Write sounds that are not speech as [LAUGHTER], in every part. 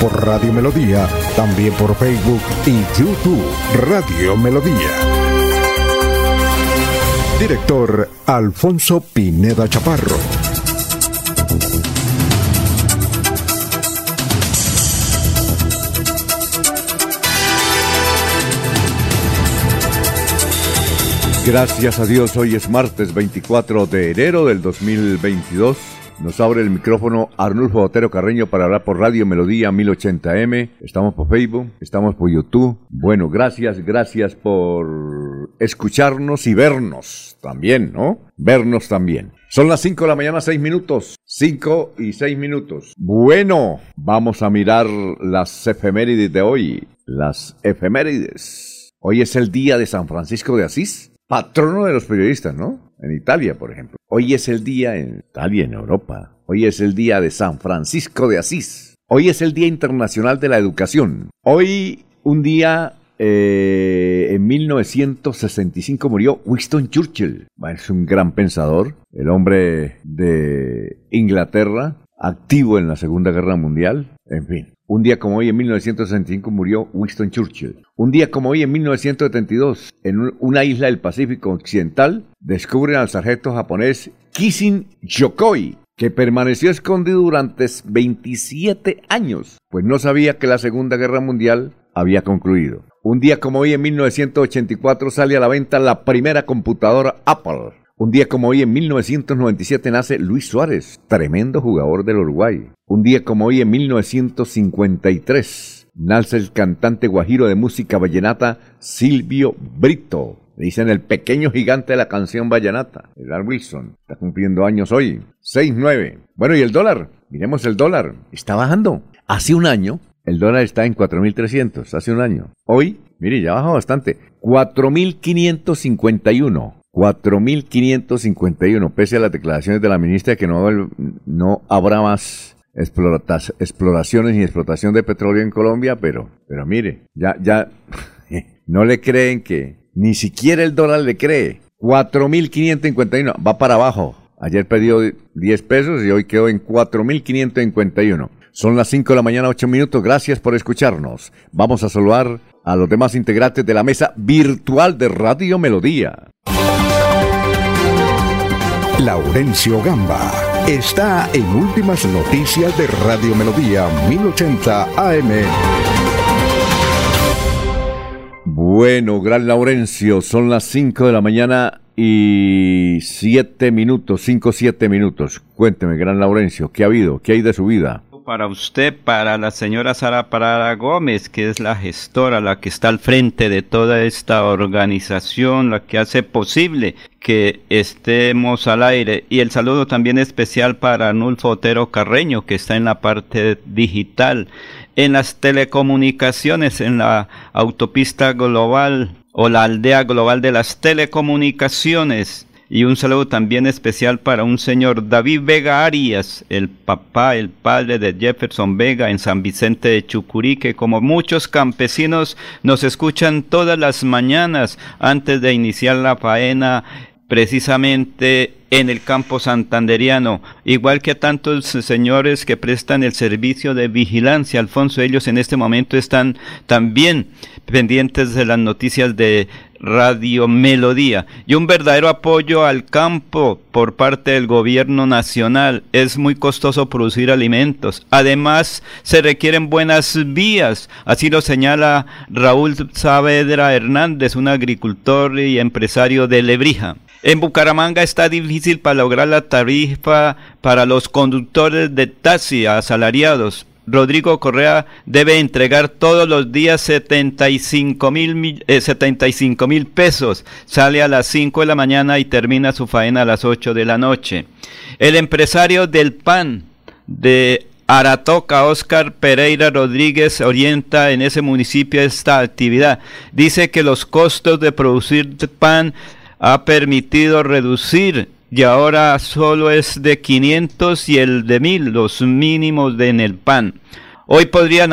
por Radio Melodía, también por Facebook y YouTube Radio Melodía. Director Alfonso Pineda Chaparro. Gracias a Dios, hoy es martes 24 de enero del 2022. Nos abre el micrófono Arnulfo Otero Carreño para hablar por Radio Melodía 1080M. Estamos por Facebook, estamos por YouTube. Bueno, gracias, gracias por escucharnos y vernos también, ¿no? Vernos también. Son las 5 de la mañana, 6 minutos. 5 y 6 minutos. Bueno, vamos a mirar las efemérides de hoy. Las efemérides. Hoy es el día de San Francisco de Asís patrono de los periodistas, ¿no? En Italia, por ejemplo. Hoy es el día en Italia, en Europa. Hoy es el día de San Francisco de Asís. Hoy es el Día Internacional de la Educación. Hoy, un día eh, en 1965 murió Winston Churchill. Es un gran pensador, el hombre de Inglaterra, activo en la Segunda Guerra Mundial. En fin, un día como hoy, en 1965, murió Winston Churchill. Un día como hoy, en 1972, en una isla del Pacífico Occidental, descubren al sargento japonés Kishin Yokoi, que permaneció escondido durante 27 años, pues no sabía que la Segunda Guerra Mundial había concluido. Un día como hoy, en 1984, sale a la venta la primera computadora Apple. Un día como hoy, en 1997, nace Luis Suárez, tremendo jugador del Uruguay. Un día como hoy, en 1953, nace el cantante guajiro de música vallenata Silvio Brito. Dicen el pequeño gigante de la canción vallenata, Edgar Wilson. Está cumpliendo años hoy. 6-9. Bueno, ¿y el dólar? Miremos el dólar. Está bajando. Hace un año, el dólar está en 4.300. Hace un año. Hoy, mire, ya bajó bastante. 4.551. 4.551, pese a las declaraciones de la ministra que no, no habrá más exploraciones ni explotación de petróleo en Colombia, pero, pero mire, ya, ya [LAUGHS] no le creen que ni siquiera el dólar le cree. 4.551, va para abajo. Ayer perdió 10 pesos y hoy quedó en 4.551. Son las 5 de la mañana, 8 minutos. Gracias por escucharnos. Vamos a saludar a los demás integrantes de la mesa virtual de Radio Melodía. Laurencio Gamba está en Últimas Noticias de Radio Melodía 1080 AM. Bueno, gran Laurencio, son las 5 de la mañana y 7 minutos, 5, 7 minutos. Cuénteme, gran Laurencio, ¿qué ha habido? ¿Qué hay de su vida? Para usted, para la señora Sara Parada Gómez, que es la gestora, la que está al frente de toda esta organización, la que hace posible que estemos al aire. Y el saludo también especial para Nulfo Otero Carreño, que está en la parte digital, en las telecomunicaciones, en la autopista global o la aldea global de las telecomunicaciones y un saludo también especial para un señor David Vega Arias, el papá, el padre de Jefferson Vega en San Vicente de Chucurí, que como muchos campesinos nos escuchan todas las mañanas antes de iniciar la faena precisamente en el campo santanderiano, igual que a tantos señores que prestan el servicio de vigilancia, Alfonso, ellos en este momento están también pendientes de las noticias de Radio Melodía y un verdadero apoyo al campo por parte del gobierno nacional. Es muy costoso producir alimentos. Además, se requieren buenas vías. Así lo señala Raúl Saavedra Hernández, un agricultor y empresario de Lebrija. En Bucaramanga está difícil para lograr la tarifa para los conductores de taxi asalariados. Rodrigo Correa debe entregar todos los días 75 mil eh, mil pesos. Sale a las 5 de la mañana y termina su faena a las 8 de la noche. El empresario del PAN de Aratoca, Oscar Pereira Rodríguez orienta en ese municipio esta actividad. Dice que los costos de producir pan ha permitido reducir y ahora solo es de 500 y el de 1000 los mínimos de en el pan. Hoy podría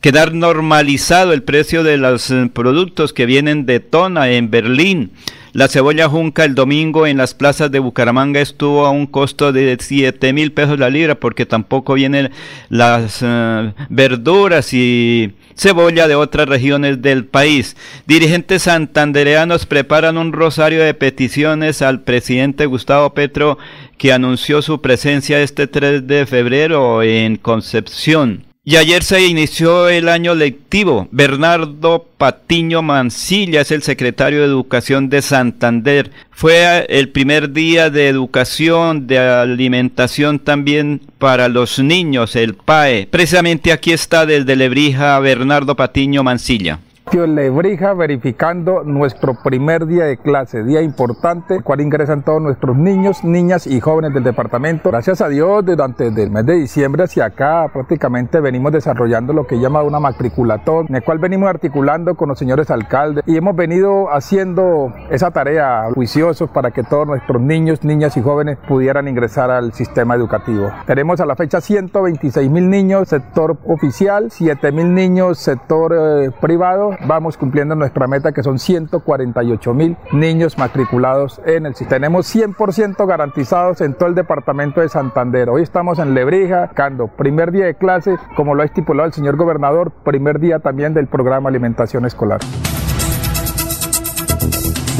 quedar normalizado el precio de los eh, productos que vienen de Tona en Berlín. La cebolla junca el domingo en las plazas de Bucaramanga estuvo a un costo de 7 mil pesos la libra porque tampoco vienen las eh, verduras y cebolla de otras regiones del país. Dirigentes santandereanos preparan un rosario de peticiones al presidente Gustavo Petro que anunció su presencia este 3 de febrero en Concepción. Y ayer se inició el año lectivo. Bernardo Patiño Mancilla es el secretario de Educación de Santander. Fue el primer día de educación, de alimentación también para los niños, el PAE. Precisamente aquí está desde Lebrija Bernardo Patiño Mancilla. Lebrija verificando nuestro primer día de clase, día importante, el cual ingresan todos nuestros niños, niñas y jóvenes del departamento. Gracias a Dios, durante el mes de diciembre hacia acá prácticamente venimos desarrollando lo que llama una matriculatón, en el cual venimos articulando con los señores alcaldes y hemos venido haciendo esa tarea juiciosos para que todos nuestros niños, niñas y jóvenes pudieran ingresar al sistema educativo. Tenemos a la fecha 126 mil niños, sector oficial, 7 mil niños, sector eh, privado vamos cumpliendo nuestra meta que son 148 mil niños matriculados en el sistema. Tenemos 100% garantizados en todo el departamento de Santander. Hoy estamos en Lebrija, Cando, primer día de clase, como lo ha estipulado el señor gobernador, primer día también del programa Alimentación Escolar.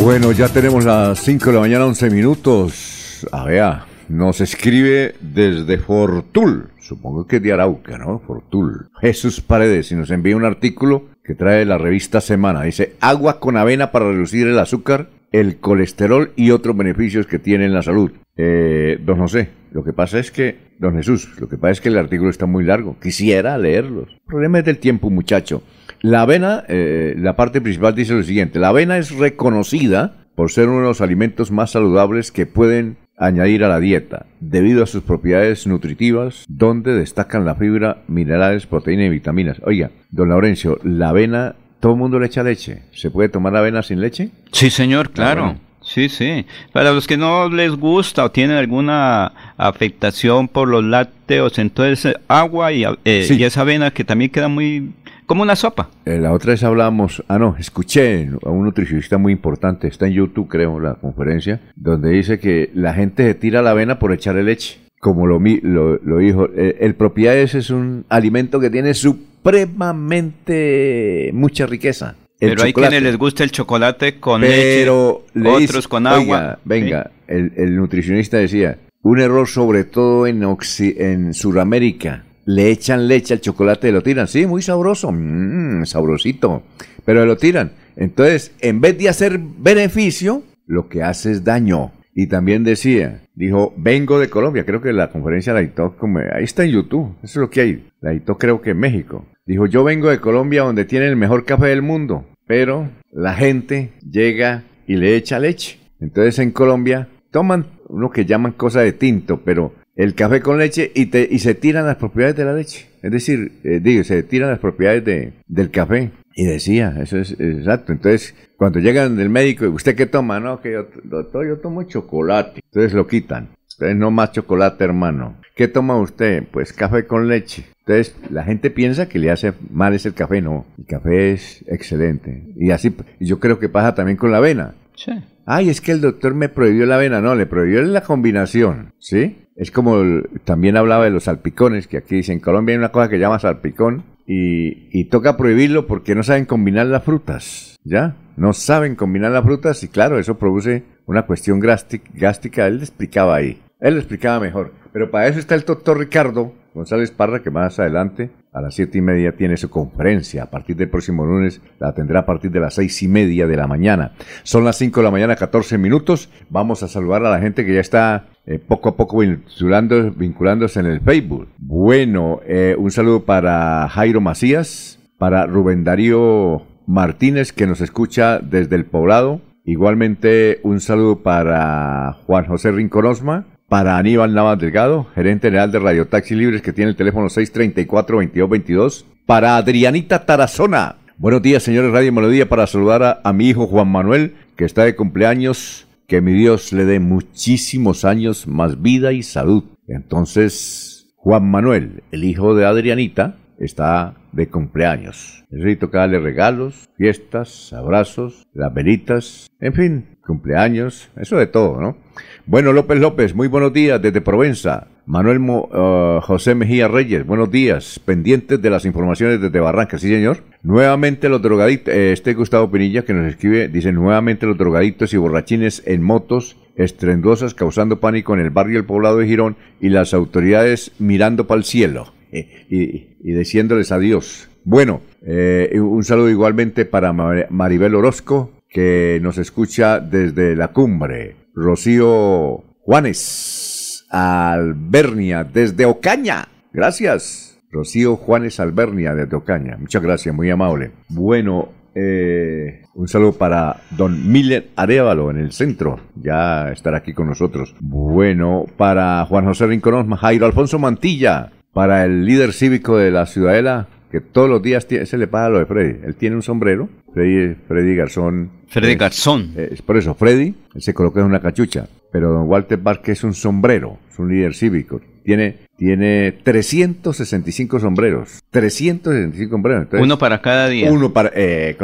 Bueno, ya tenemos las 5 de la mañana, 11 minutos. A ver, nos escribe desde Fortul, supongo que de Arauca, ¿no? Fortul. Jesús Paredes y nos envía un artículo que trae la revista Semana. Dice, agua con avena para reducir el azúcar, el colesterol y otros beneficios que tiene en la salud. Eh, don José, lo que pasa es que, don Jesús, lo que pasa es que el artículo está muy largo. Quisiera leerlos. El problema es del tiempo, muchacho. La avena, eh, la parte principal dice lo siguiente, la avena es reconocida por ser uno de los alimentos más saludables que pueden añadir a la dieta, debido a sus propiedades nutritivas, donde destacan la fibra, minerales, proteínas y vitaminas. Oiga, don Laurencio, la avena, todo el mundo le echa leche. ¿Se puede tomar avena sin leche? Sí, señor, claro. Sí, sí. Para los que no les gusta o tienen alguna afectación por los lácteos, entonces agua y, eh, y esa avena que también queda muy como una sopa. Eh, la otra vez hablamos, ah no, escuché a un nutricionista muy importante, está en YouTube creo la conferencia, donde dice que la gente se tira la avena por echarle leche. Como lo, lo, lo dijo, eh, el, propiedades es un alimento que tiene supremamente mucha riqueza. Pero hay quienes les gusta el chocolate con leche, otros con agua. venga, el, el, nutricionista decía, un error sobre todo en, en Sudamérica, le echan leche al chocolate y lo tiran. Sí, muy sabroso, mmm, sabrosito, pero lo tiran. Entonces, en vez de hacer beneficio, lo que hace es daño. Y también decía, dijo, vengo de Colombia, creo que la conferencia la dictó, como, ahí está en YouTube, eso es lo que hay, la dictó creo que en México. Dijo, yo vengo de Colombia donde tienen el mejor café del mundo, pero la gente llega y le echa leche. Entonces en Colombia toman uno que llaman cosa de tinto, pero el café con leche y, te, y se tiran las propiedades de la leche. Es decir, eh, digo, se tiran las propiedades de, del café. Y decía, eso es exacto. Entonces, cuando llegan del médico, ¿usted qué toma? No, que yo, doctor, yo tomo chocolate. Entonces lo quitan. Entonces, no más chocolate, hermano. ¿Qué toma usted? Pues café con leche. Entonces, la gente piensa que le hace mal es el café. No, el café es excelente. Y así, yo creo que pasa también con la avena. Sí. Ay, es que el doctor me prohibió la avena. No, le prohibió la combinación. ¿Sí? Es como también hablaba de los salpicones, que aquí en Colombia hay una cosa que llama salpicón y, toca prohibirlo porque no saben combinar las frutas, ¿ya? No saben combinar las frutas y claro, eso produce una cuestión gástrica. Él le explicaba ahí, él lo explicaba mejor. Pero para eso está el doctor Ricardo González Parra, que más adelante, a las siete y media, tiene su conferencia. A partir del próximo lunes la tendrá a partir de las seis y media de la mañana. Son las cinco de la mañana, 14 minutos. Vamos a saludar a la gente que ya está eh, poco a poco vinculando, vinculándose en el Facebook. Bueno, eh, un saludo para Jairo Macías, para Rubén Darío Martínez, que nos escucha desde el poblado. Igualmente un saludo para Juan José Rinconosma, para Aníbal Navas Delgado, gerente general de Radio Taxi Libres, que tiene el teléfono 634-2222. Para Adrianita Tarazona. Buenos días, señores Radio Melodía, para saludar a, mi hijo Juan Manuel, que está de cumpleaños. Que mi Dios le dé muchísimos años, más vida y salud. Entonces, Juan Manuel, el hijo de Adrianita, está de cumpleaños. Necesito que darle regalos, fiestas, abrazos, las velitas, en fin, cumpleaños, eso de todo, ¿no? Bueno, López López, muy buenos días desde Provenza. Manuel uh, José Mejía Reyes, buenos días. Pendientes de las informaciones desde Barranca, sí señor. Nuevamente los drogaditos, eh, este Gustavo Pinilla que nos escribe, dice nuevamente los drogaditos y borrachines en motos estrendosas causando pánico en el barrio El Poblado de Girón y las autoridades mirando para el cielo eh, y, diciéndoles adiós. Bueno, eh, un saludo igualmente para Maribel Orozco, que nos escucha desde la cumbre. Rocío Juanes Albernia, desde Ocaña. Gracias. Rocío Juanes Albernia, desde Ocaña. Muchas gracias, muy amable. Bueno, eh, un saludo para don Miller Arevalo en el centro. Ya estará aquí con nosotros. Bueno, para Juan José Rinconón, Jairo Alfonso Mantilla, para el líder cívico de la Ciudadela, que todos los días se le paga lo de Freddy. Él tiene un sombrero, Freddy, Freddy Garzón. Freddy Garzón. Es, por eso, Freddy, él se coloca en una cachucha. Pero don Walter Vázquez es un sombrero, es un líder cívico. Tiene, tiene 365 sombreros. 365 sombreros. uno para cada día. Uno para, eh,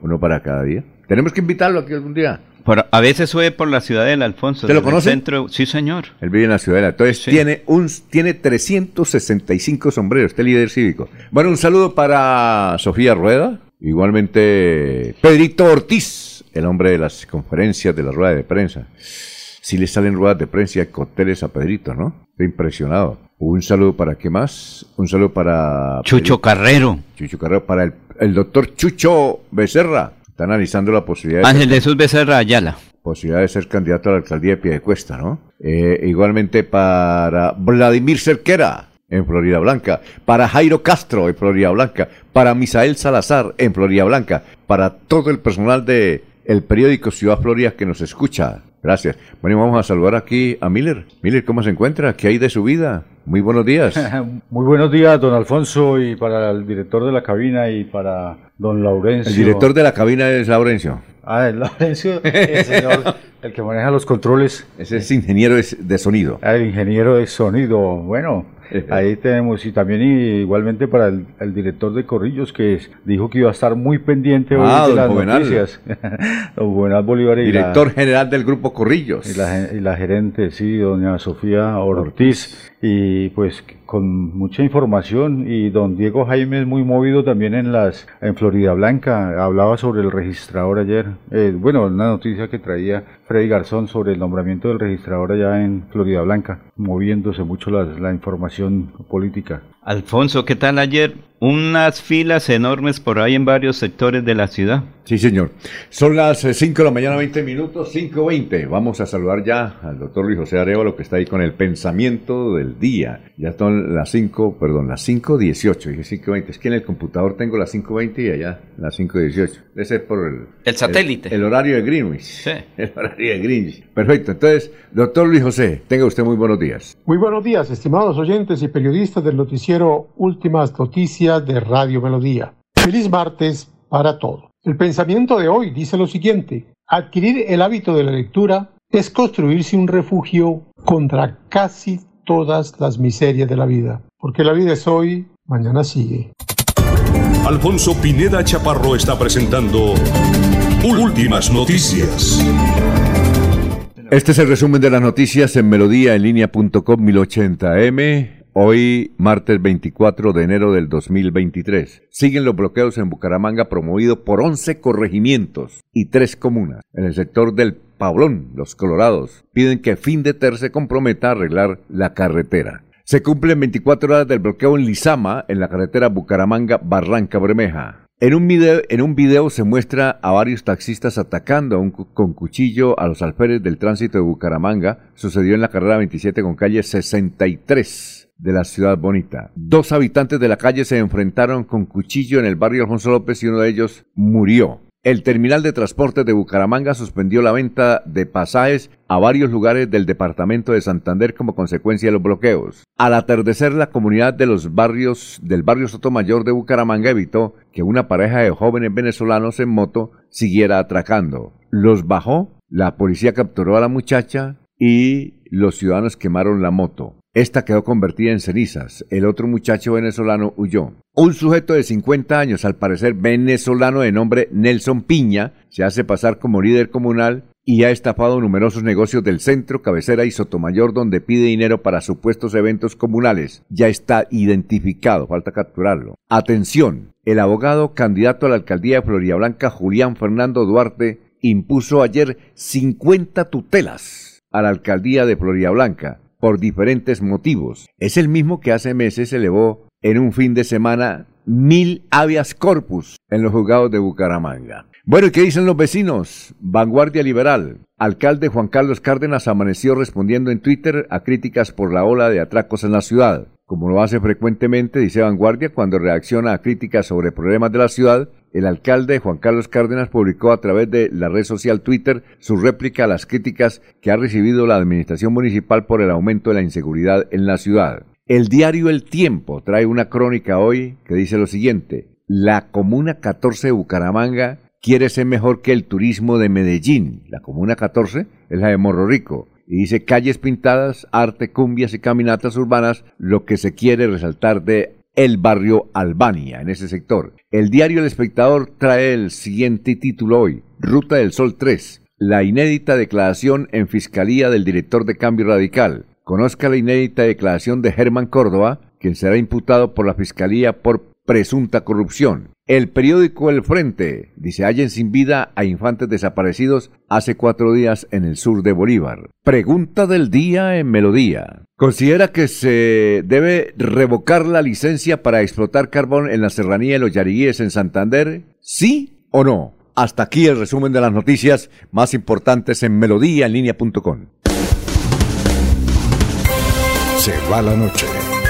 Uno para cada día. Tenemos que invitarlo aquí algún día a veces sube por la ciudad del Alfonso. ¿Te lo conoce? Centro, sí, señor. Él vive en la ciudadela. Entonces tiene un tiene 365 sombreros, este líder cívico. Bueno, un saludo para Sofía Rueda, igualmente Pedrito Ortiz, el hombre de las conferencias de la rueda de prensa. Si le salen ruedas de prensa y cócteles a Pedrito, ¿no? Estoy impresionado. Un saludo para qué más? Un saludo para... Chucho Carrero. Chucho Carrero, para el, el doctor Chucho Becerra. Está analizando la posibilidad de... Ángel Jesús Becerra Ayala. Posibilidad de ser candidato a la alcaldía de Piedecuesta, ¿no? Eh, igualmente para Vladimir Cerquera, en Florida Blanca, para Jairo Castro en Florida Blanca, para Misael Salazar en Florida Blanca, para todo el personal de el periódico Ciudad Florida que nos escucha. Gracias. Bueno, vamos a saludar aquí a Miller. Miller, ¿cómo se encuentra? ¿Qué hay de su vida? Muy buenos días. [LAUGHS] Muy buenos días, don Alfonso, y para el director de la cabina y para don Laurencio. El director de la cabina es Laurencio. Ah, es Laurencio, [LAUGHS] el señor, el que maneja los controles. Ese es ingeniero de sonido. Ah, el ingeniero de sonido. Bueno, Ahí tenemos, y también igualmente para el, director de Corrillos, que dijo que iba a estar muy pendiente hoy ah, de las noticias. [LAUGHS] don Juvenal Bolívar. director general del Grupo Corrillos. Y la, y la gerente, sí, doña Sofía Ortiz. Y pues con mucha información y don Diego Jaime es muy movido también en las en Florida Blanca hablaba sobre el registrador ayer eh, bueno una noticia que traía Freddy Garzón sobre el nombramiento del registrador allá en Florida Blanca moviéndose mucho la, la información política Alfonso qué tal ayer unas filas enormes por ahí en varios sectores de la ciudad. Sí, señor. Son las 5 eh, de la mañana, 20 minutos, 5.20. Vamos a saludar ya al doctor Luis José Arevalo, que está ahí con el pensamiento del día. Ya son las 5, perdón, las 5.18, dije 5.20. Es que en el computador tengo las 5.20 y allá las 5.18. Ese es por el... El satélite. El, horario de Greenwich. Sí. [LAUGHS] El horario de Greenwich. Perfecto. Entonces, doctor Luis José, tenga usted muy buenos días. Muy buenos días, estimados oyentes y periodistas del noticiero Últimas Noticias de Radio Melodía. Feliz martes para todos. El pensamiento de hoy dice lo siguiente. Adquirir el hábito de la lectura es construirse un refugio contra casi todas las miserias de la vida. Porque la vida es hoy, mañana sigue. Alfonso Pineda Chaparro está presentando Últimas Noticias. Este es el resumen de las noticias en melodíaenlínea.com 1080m Hoy, martes 24 de enero del 2023, siguen los bloqueos en Bucaramanga promovido por 11 corregimientos y 3 comunas. En el sector del Pablón, los Colorados piden que fin de ter se comprometa a arreglar la carretera. Se cumplen 24 horas del bloqueo en Lizama, en la carretera Bucaramanga-Barranca-Bremeja. En un, video, en un video se muestra a varios taxistas atacando con cuchillo a los alférez del tránsito de Bucaramanga. Sucedió en la carrera 27 con calle 63 de la ciudad bonita. Dos habitantes de la calle se enfrentaron con cuchillo en el barrio Alfonso López y uno de ellos murió. El terminal de transporte de Bucaramanga suspendió la venta de pasajes a varios lugares del departamento de Santander como consecuencia de los bloqueos. Al atardecer, la comunidad de los barrios del barrio Sotomayor de Bucaramanga evitó que una pareja de jóvenes venezolanos en moto siguiera atracando. Los bajó, la policía capturó a la muchacha y los ciudadanos quemaron la moto. Esta quedó convertida en cenizas. El otro muchacho venezolano huyó. Un sujeto de 50 años, al parecer venezolano de nombre Nelson Piña, se hace pasar como líder comunal y ha estafado numerosos negocios del centro, cabecera y Sotomayor donde pide dinero para supuestos eventos comunales. Ya está identificado, falta capturarlo. Atención, el abogado candidato a la alcaldía de Florida Blanca, Julián Fernando Duarte, impuso ayer 50 tutelas a la alcaldía de Florida Blanca por diferentes motivos. Es el mismo que hace meses elevó en un fin de semana mil habeas corpus en los juzgados de Bucaramanga. Bueno, ¿y qué dicen los vecinos? Vanguardia Liberal. Alcalde Juan Carlos Cárdenas amaneció respondiendo en Twitter a críticas por la ola de atracos en la ciudad. Como lo hace frecuentemente, dice Vanguardia, cuando reacciona a críticas sobre problemas de la ciudad, el alcalde Juan Carlos Cárdenas publicó a través de la red social Twitter su réplica a las críticas que ha recibido la administración municipal por el aumento de la inseguridad en la ciudad. El diario El Tiempo trae una crónica hoy que dice lo siguiente. La Comuna 14 de Bucaramanga quiere ser mejor que el turismo de Medellín. La Comuna 14 es la de Morro Rico. Y dice calles pintadas, arte, cumbias y caminatas urbanas, lo que se quiere resaltar de el barrio Albania, en ese sector. El diario El Espectador trae el siguiente título hoy, Ruta del Sol 3, la inédita declaración en Fiscalía del director de Cambio Radical. Conozca la inédita declaración de Germán Córdoba, quien será imputado por la Fiscalía por presunta corrupción. El periódico El Frente dice hallen sin vida a infantes desaparecidos hace cuatro días en el sur de Bolívar. Pregunta del día en Melodía. ¿Considera que se debe revocar la licencia para explotar carbón en la serranía de los Yariguíes en Santander? ¿Sí o no? Hasta aquí el resumen de las noticias más importantes en melodíaenlínea.com. Se va la noche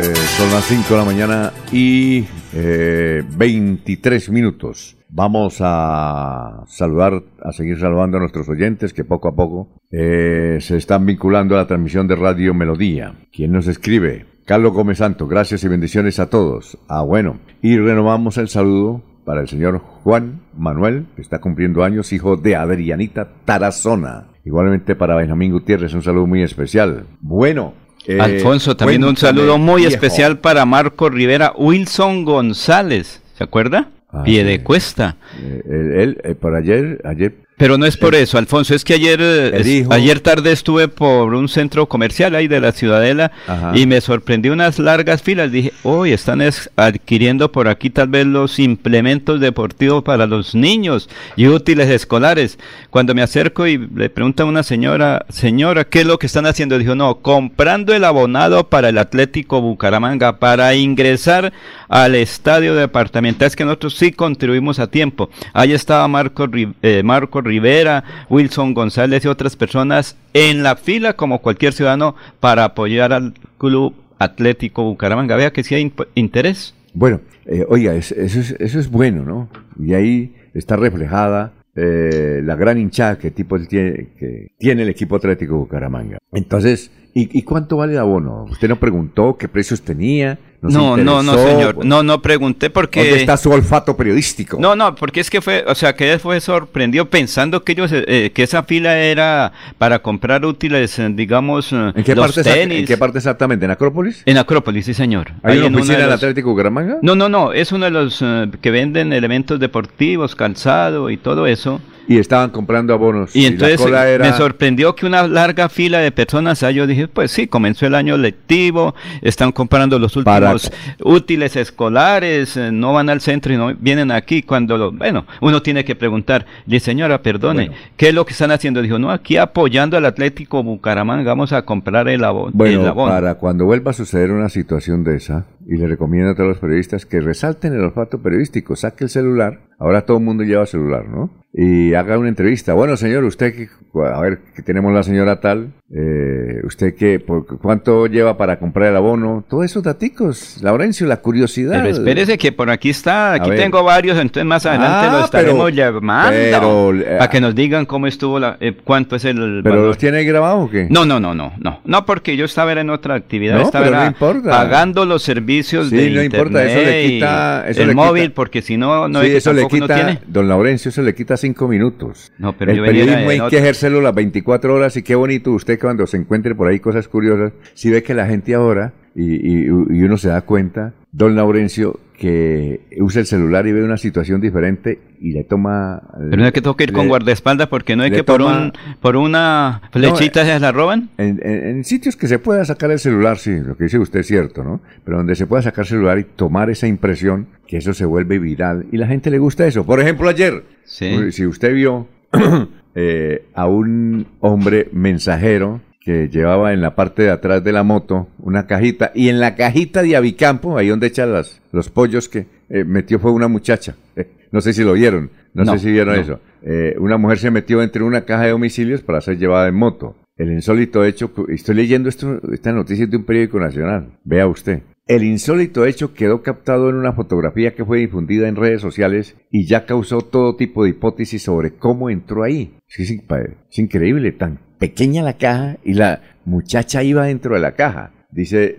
Eh, son las 5 de la mañana y eh, 23 minutos. Vamos a saludar, a seguir saludando a nuestros oyentes que poco a poco eh, se están vinculando a la transmisión de Radio Melodía. ¿Quién nos escribe? Carlos Gómez Santo, gracias y bendiciones a todos. Ah, bueno, y renovamos el saludo para el señor Juan Manuel, que está cumpliendo años, hijo de Adrianita Tarazona. Igualmente para Benjamín Gutiérrez, un saludo muy especial. Bueno, eh, Alfonso, también un saludo muy especial para Marco Rivera, Wilson González, ¿se acuerda? Ah, Pie de cuesta. Eh, él, eh, por ayer, ayer Pero no es por eso, Alfonso, es que ayer, eh, ayer tarde estuve por un centro comercial ahí de la Ciudadela Ajá. y me sorprendió unas largas filas. Dije, hoy están es- adquiriendo por aquí tal vez los implementos deportivos para los niños y útiles escolares. Cuando me acerco y le pregunta a una señora, señora, ¿qué es lo que están haciendo? Dijo, no, comprando el abonado para el Atlético Bucaramanga para ingresar al estadio departamental. Es que nosotros sí contribuimos a tiempo. Ahí estaba Marco, eh, Marco Rivera, Wilson González y otras personas en la fila como cualquier ciudadano para apoyar al Club Atlético Bucaramanga. Vea que sí hay interés. Bueno, eh, oiga, es- eso, es, bueno, ¿no? Y ahí está reflejada eh, la gran hinchada que, tipo que tiene el equipo Atlético Bucaramanga. Entonces, ¿y, y cuánto vale el abono? ¿Usted no preguntó qué precios tenía? No, no, no, señor. No, no pregunté porque... ¿Dónde está su olfato periodístico? No, no, porque es que fue, o sea, que él fue sorprendido pensando que ellos, eh, que esa fila era para comprar útiles, eh, digamos, eh, ¿En qué, los parte, tenis. ¿En qué parte exactamente? ¿En Acrópolis? En Acrópolis, sí, señor. ¿Hay Ahí una oficina del Atlético Bucaramanga? No, no, no, es uno de los eh, que venden elementos deportivos, calzado y todo eso. Y estaban comprando abonos. Y, entonces me sorprendió que una larga fila de personas, yo dije, pues sí, comenzó el año lectivo, están comprando los últimos útiles escolares, eh, no van al centro y no vienen aquí cuando, lo, bueno, uno tiene que preguntar, le señora, perdone, ¿qué es lo que están haciendo? Dijo, no, aquí apoyando al Atlético Bucaramanga, vamos a comprar el abono. Bueno, para cuando vuelva a suceder una situación de esa, y le recomiendo a todos los periodistas que resalten el olfato periodístico, saque el celular, ahora todo el mundo lleva celular, ¿no? Y haga una entrevista. Bueno, señor, usted, a ver, que tenemos la señora tal, eh, usted qué, cuánto lleva para comprar el abono, todos esos daticos, Laurencio, la curiosidad. Pero espérese que por aquí está, aquí tengo varios, entonces más adelante ah, lo estaremos llamando para que nos digan cómo estuvo, la, eh, cuánto es el. ¿Pero los tiene grabado o qué? No, no, no, no, no, no, porque yo estaba en otra actividad, estaba pagando los servicios de no importa, eso le quita, el móvil, porque si no, no sí, eso le quita, Don Laurencio, eso le quita cinco minutos. No, pero el periodismo hay que ejercerlo las 24 horas y qué bonito usted cuando se encuentre por ahí cosas curiosas, si ve que la gente ahora, y, uno se da cuenta, don Laurencio, que usa el celular y ve una situación diferente y le toma... Pero no es que tengo que ir con guardaespaldas porque no hay que por, un, por una flechita se la roban. En, sitios que se pueda sacar el celular, sí, lo que dice usted es cierto, ¿no? Pero donde se pueda sacar el celular y tomar esa impresión, que eso se vuelve viral y la gente le gusta eso. Por ejemplo, ayer, si usted vio [CLEARS THROAT] eh, a un hombre mensajero que llevaba en la parte de atrás de la moto una cajita y en la cajita de Avicampo, ahí donde echan las, los pollos que eh, metió fue una muchacha. [LAUGHS] no sé si lo vieron, no, sé si vieron eso. Eh, una mujer se metió entre una caja de domicilios para ser llevada en moto. El insólito hecho, estoy leyendo esto, esta noticia de un periódico nacional, vea usted. El insólito hecho quedó captado en una fotografía que fue difundida en redes sociales y ya causó todo tipo de hipótesis sobre cómo entró ahí. Es, es increíble, tan pequeña la caja y la muchacha iba dentro de la caja. Dice,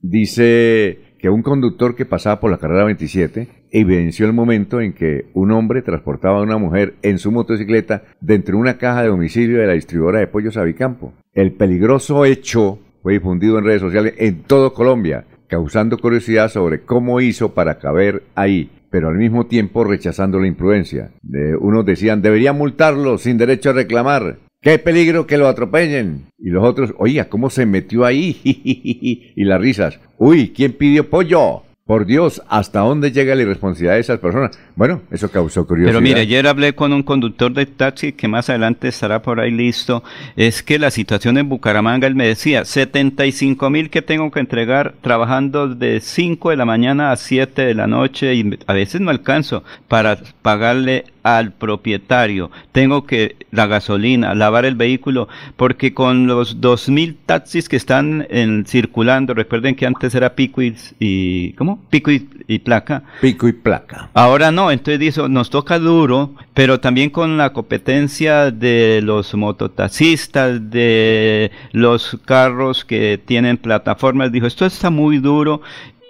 dice que un conductor que pasaba por la carrera 27 evidenció el momento en que un hombre transportaba a una mujer en su motocicleta dentro de una caja de domicilio de la distribuidora de pollos Avicampo. El peligroso hecho fue difundido en redes sociales en todo Colombia, causando curiosidad sobre cómo hizo para caber ahí pero al mismo tiempo rechazando la imprudencia. De, unos decían, debería multarlo sin derecho a reclamar. ¡Qué peligro que lo atropellen! Y los otros, oiga, ¿cómo se metió ahí? [LAUGHS] y las risas, uy, ¿quién pidió pollo? Por Dios, ¿hasta dónde llega la irresponsabilidad de esas personas? Bueno, eso causó curiosidad. Pero mire, ayer hablé con un conductor de taxi que más adelante estará por ahí listo. Es que la situación en Bucaramanga, él me decía, 75 mil que tengo que entregar trabajando de 5 de la mañana a 7 de la noche y a veces no alcanzo para pagarle al propietario. Tengo que la gasolina, lavar el vehículo, porque con los 2.000 taxis que están en, circulando, recuerden que antes era pico y, ¿cómo? Pico y, placa. Pico y placa. Ahora no, entonces dice, nos toca duro, pero también con la competencia de los mototaxistas, de los carros que tienen plataformas, dijo, esto está muy duro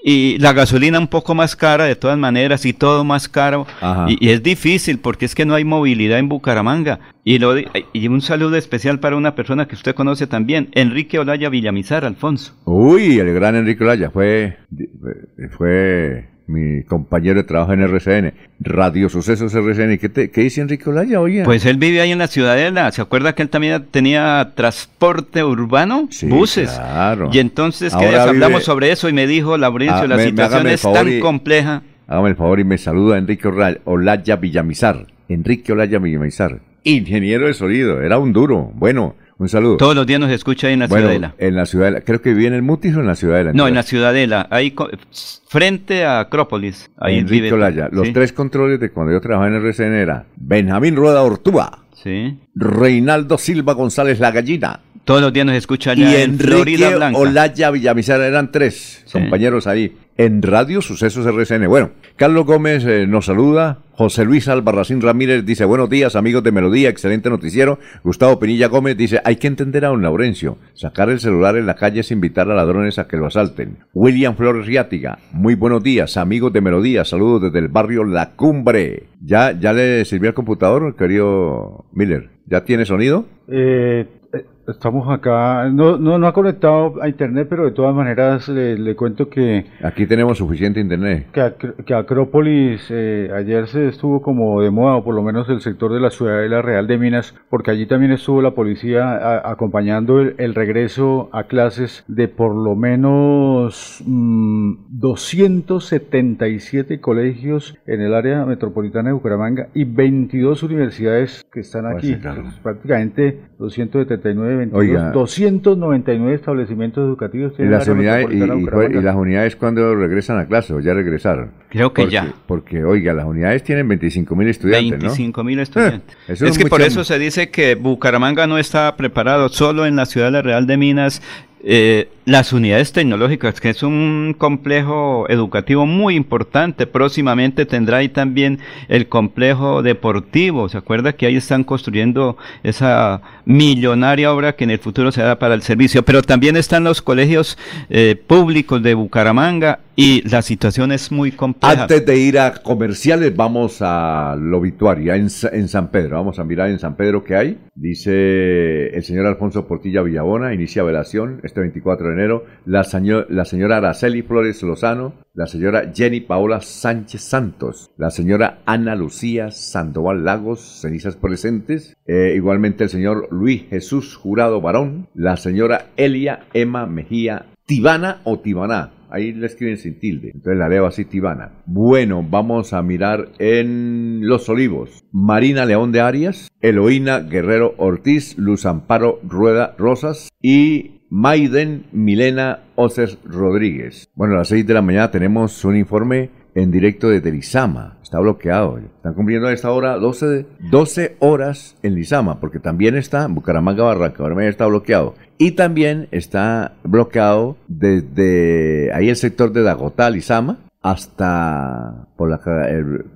y la gasolina un poco más cara de todas maneras y todo más caro. Y, es difícil porque es que no hay movilidad en Bucaramanga. Y, lo, y un saludo especial para una persona que usted conoce también Enrique Olaya Villamizar Alfonso. Uy el gran Enrique Olaya fue fue mi compañero de trabajo en RCN, Radio Sucesos RCN. ¿Qué, qué dice Enrique Olaya, oye? Pues él vive ahí en la Ciudadela. ¿Se acuerda que él también tenía transporte urbano? Sí, buses. Claro. Y entonces, que hablamos sobre eso y me dijo, Laurencio, ah, la situación es tan compleja. Hágame el favor y me saluda Enrique Olaya Villamizar. Enrique Olaya Villamizar. Ingeniero de sonido, era un duro. Bueno, un saludo. Todos los días nos escucha ahí en la Ciudadela. En la Ciudadela. Creo que vive en el Mutis o en la Ciudadela. No, en la Ciudadela. Ahí frente a Acrópolis. Ahí Enrique vive. Los tres controles de cuando yo trabajaba en el RCN era Benjamín Rueda Ortúa. Sí. Reinaldo Silva González La Gallina. Todos los días nos escucha allá y en Florida Blanca. Olaya Villamizar eran tres compañeros ahí en Radio Sucesos RCN. Bueno, Carlos Gómez eh, nos saluda. José Luis Albarracín Ramírez dice, buenos días amigos de Melodía, excelente noticiero. Gustavo Pinilla Gómez dice, hay que entender a don Laurencio, sacar el celular en la calle es invitar a ladrones a que lo asalten. William Flores Riátiga, muy buenos días amigos de Melodía, saludos desde el barrio La Cumbre. ¿Ya, ya le sirvió el computador, querido Miller? ¿Ya tiene sonido? Eh, Estamos acá, no, no, no ha conectado a internet, pero de todas maneras le, cuento que... Aquí tenemos suficiente internet. Que, Acrópolis eh, ayer se estuvo como de moda, o por lo menos el sector de la ciudad de la Real de Minas, porque allí también estuvo la policía acompañando el, regreso a clases de por lo menos 277 mm, colegios en el área metropolitana de Bucaramanga y 22 universidades que están aquí. Prácticamente 279 299 establecimientos educativos tienen ¿Y las, unidades, y, las unidades cuando regresan a clase o ya regresaron? Creo que ya. Porque, oiga, las unidades tienen 25 mil estudiantes, 25 mil estudiantes. [LAUGHS] es, que por eso se dice que Bucaramanga no está preparado, solo en la ciudad de la Real de Minas eh, las unidades tecnológicas, que es un complejo educativo muy importante. Próximamente tendrá ahí también el complejo deportivo. ¿Se acuerda que ahí están construyendo esa millonaria obra que en el futuro se hará para el servicio? Pero también están los colegios eh, públicos de Bucaramanga y la situación es muy compleja. Antes de ir a comerciales, vamos al obituario en, en San Pedro. Vamos a mirar en San Pedro qué hay. Dice el señor Alfonso Portilla Villabona, inicia velación este 24 de enero. La, señora Araceli Flores Lozano, la señora Jenny Paola Sánchez Santos, la señora Ana Lucía Sandoval Lagos, cenizas presentes. Eh, igualmente el señor Luis Jesús Jurado Barón, la señora Elia Emma Mejía Tibana o Tibaná Ahí le escriben sin tilde. Entonces la leo así tibana. Bueno, vamos a mirar en Los Olivos. Marina León de Arias, Eloína Guerrero Ortiz, Luz Amparo Rueda Rosas y Maiden Milena Oces Rodríguez. Bueno, a las 6 de la mañana tenemos un informe en directo de Lizama. Está bloqueado. Están cumpliendo a esta hora 12, 12 horas en Lizama, porque también está en Bucaramanga, Barranca. Ahora está bloqueado. Y también está bloqueado desde ahí el sector de Dagotá, Lizama, hasta por la,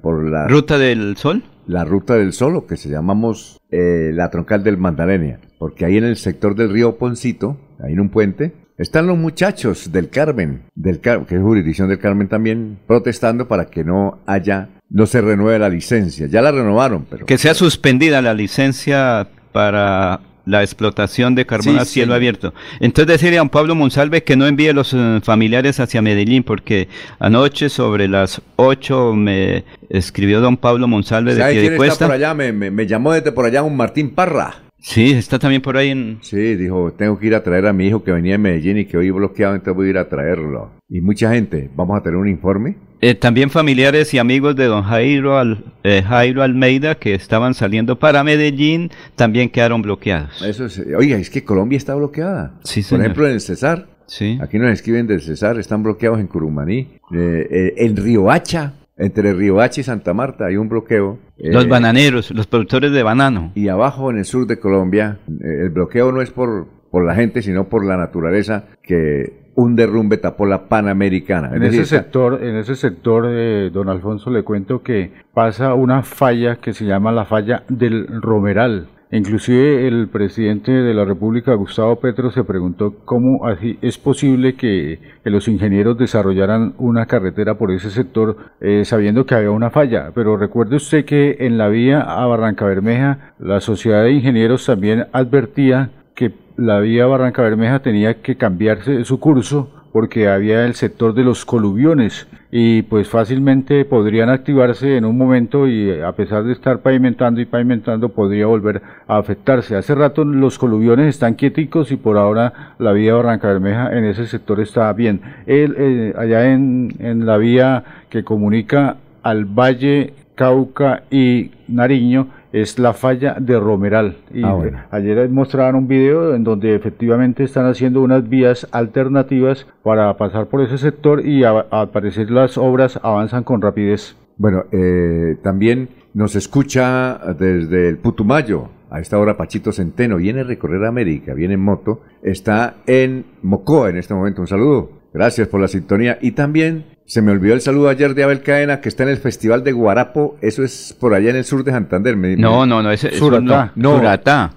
por la ruta del sol. La ruta del sol, o que se llamamos eh, la troncal del Magdalena, porque ahí en el sector del río Poncito, ahí en un puente, están los muchachos del Carmen, del que es jurisdicción del Carmen también, protestando para que no haya, no se renueve la licencia. Ya la renovaron, pero... Que sea suspendida la licencia para la explotación de carbón a cielo abierto. Entonces decirle a un Pablo Monsalve que no envíe los eh, familiares hacia Medellín, porque anoche sobre las 8 me escribió don Pablo Monsalve de Piedecuesta. Está por allá? Me, me llamó desde por allá un Martín Parra. Sí, está también por ahí en... Sí, dijo, tengo que ir a traer a mi hijo que venía de Medellín y que hoy bloqueado, entonces voy a ir a traerlo. Y mucha gente, vamos a tener un informe. Eh, también familiares y amigos de don Jairo, eh, Jairo Almeida que estaban saliendo para Medellín también quedaron bloqueados. Eso es, oiga, es que Colombia está bloqueada. Sí, Por ejemplo, en el Cesar. Sí. Aquí nos escriben del Cesar, están bloqueados en Curumaní. Eh, en Riohacha, entre Riohacha y Santa Marta hay un bloqueo. Los bananeros, los productores de banano. Y abajo en el sur de Colombia, el bloqueo no es por, por la gente, sino por la naturaleza que un derrumbe tapó la Panamericana. En ese sector, en ese sector, eh, don Alfonso, le cuento que pasa una falla que se llama la falla del Romeral. Inclusive el presidente de la República, Gustavo Petro, se preguntó cómo es posible que, los ingenieros desarrollaran una carretera por ese sector eh, sabiendo que había una falla. Pero recuerde usted que en la vía a Barranca Bermeja la Sociedad de Ingenieros también advertía que la vía Barranca Bermeja tenía que cambiarse su curso porque había el sector de los coluviones y pues fácilmente podrían activarse en un momento y a pesar de estar pavimentando y pavimentando podría volver a afectarse. Hace rato los coluviones están quieticos y por ahora la vía Barranca Bermeja en ese sector está bien. Eh, allá en, en la vía que comunica al Valle, Cauca y Nariño es la falla de Romeral. Y ah, ayer mostraban un video en donde efectivamente están haciendo unas vías alternativas para pasar por ese sector y al parecer las obras avanzan con rapidez. Bueno, eh, también nos escucha desde el Putumayo. A esta hora Pachito Centeno viene a recorrer América, viene en moto, está en Mocoa en este momento. Un saludo. Gracias por la sintonía. Y también se me olvidó el saludo ayer de Abel Cadena, que está en el Festival de Guarapo. Eso es por allá en el sur de Santander. no, no, no, es Suratá. No, Suratá.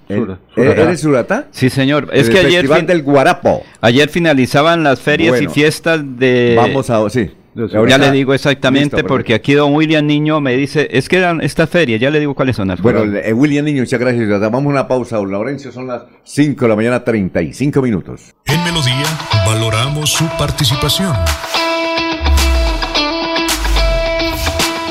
¿Eres Suratá? Sí, señor. Es que ayer. Festival del Guarapo. Ayer finalizaban las ferias y fiestas de. Vamos a. Sí ya le digo exactamente porque aquí don William Niño me dice, es que eran esta feria, ya le digo cuáles son las Bueno, eh, William Niño, muchas gracias. Damos una pausa, don Laurencio, son las 5 de la mañana, 35 minutos. En Melodía valoramos su participación.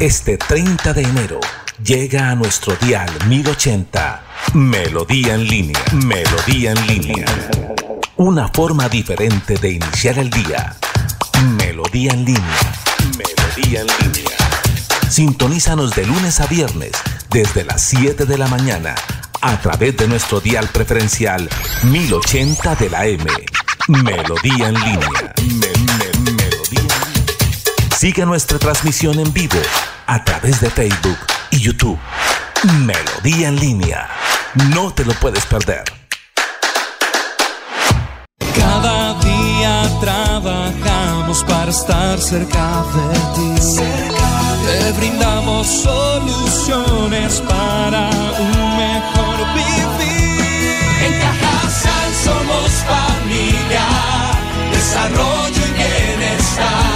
Este 30 de enero llega a nuestro dial 1080 Melodía en línea. Melodía en línea. Una forma diferente de iniciar el día. Melodía en línea. Melodía en línea. Sintonízanos de lunes a viernes desde las 7 de la mañana a través de nuestro dial preferencial 1080 de la M. Melodía en línea. Sigue nuestra transmisión en vivo a través de Facebook y YouTube. Melodía en línea. No te lo puedes perder. Cada día trabajamos para estar cerca de ti. Te brindamos soluciones para un mejor vivir. En Cajasal somos familia, desarrollo y bienestar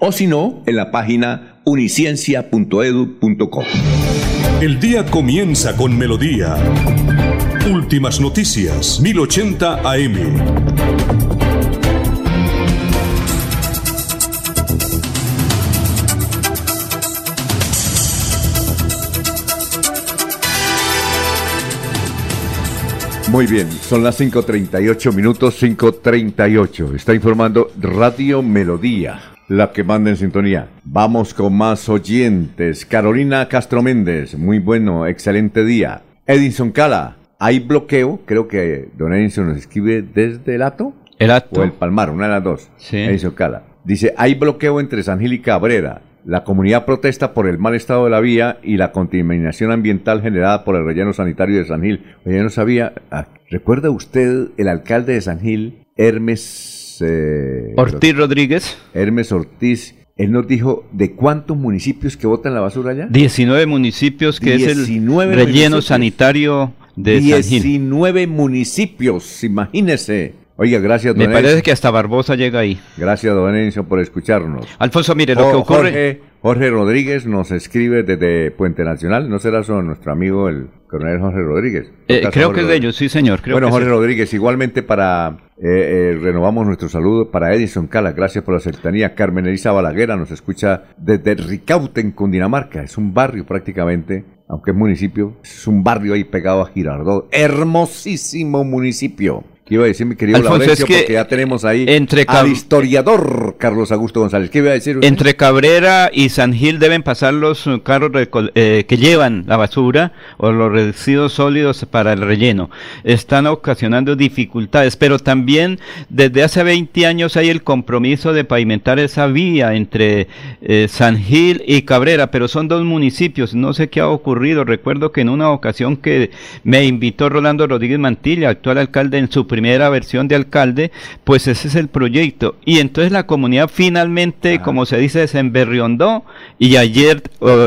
o si no, en la página uniciencia.edu.co. El día comienza con melodía. Últimas noticias, 1080 AM. Muy bien, son las 5.38 minutos, 5.38. Está informando Radio Melodía, la que manda en sintonía. Vamos con más oyentes. Carolina Castro Méndez, muy bueno, excelente día. Edinson Cala, hay bloqueo, creo que don Edinson nos escribe desde el Ato. El Ato. O el Palmar, una de las dos. Sí. Edinson Cala. Dice, hay bloqueo entre San Gil y Cabrera. La comunidad protesta por el mal estado de la vía y la contaminación ambiental generada por el relleno sanitario de San Gil. Oye, no sabía. Ah, ¿Recuerda usted el alcalde de San Gil, Hermes. Eh, Ortiz Rodríguez? Hermes Ortiz. Él nos dijo de cuántos municipios que botan la basura allá. 19 municipios, que es el relleno sanitario de San Gil. 19 municipios, imagínese. Oiga, gracias, don Me parece que hasta Barbosa llega ahí. Gracias, don Enzo, por escucharnos. Alfonso, mire, lo que ocurre... Jorge, Rodríguez nos escribe desde Puente Nacional. ¿No será eso nuestro amigo, el coronel Jorge Rodríguez? Eh, creo que es de ellos, sí, señor. bueno, Jorge Rodríguez, igualmente para... Eh, eh, renovamos nuestro saludo para Edison Cala. Gracias por la cercanía. Carmen Elisa Balaguera nos escucha desde Ricaute, en Cundinamarca. Es un barrio prácticamente aunque es municipio, es un barrio ahí pegado a Girardot. Hermosísimo municipio. ¿Qué iba a decir mi querido Alfonso, porque ya tenemos ahí entre al historiador Carlos Augusto González. ¿Qué iba a decir usted? Entre Cabrera y San Gil deben pasar los uh, carros eh, que llevan la basura o los residuos sólidos para el relleno. Están ocasionando dificultades, pero también desde hace 20 años hay el compromiso de pavimentar esa vía entre eh, San Gil y Cabrera, pero son dos municipios. No sé qué ha ocurrido. Recuerdo que en una ocasión que me invitó Rolando Rodríguez Mantilla, actual alcalde en su primera versión de alcalde, pues ese es el proyecto. Y entonces la comunidad finalmente, como se dice, se emberriondó y ayer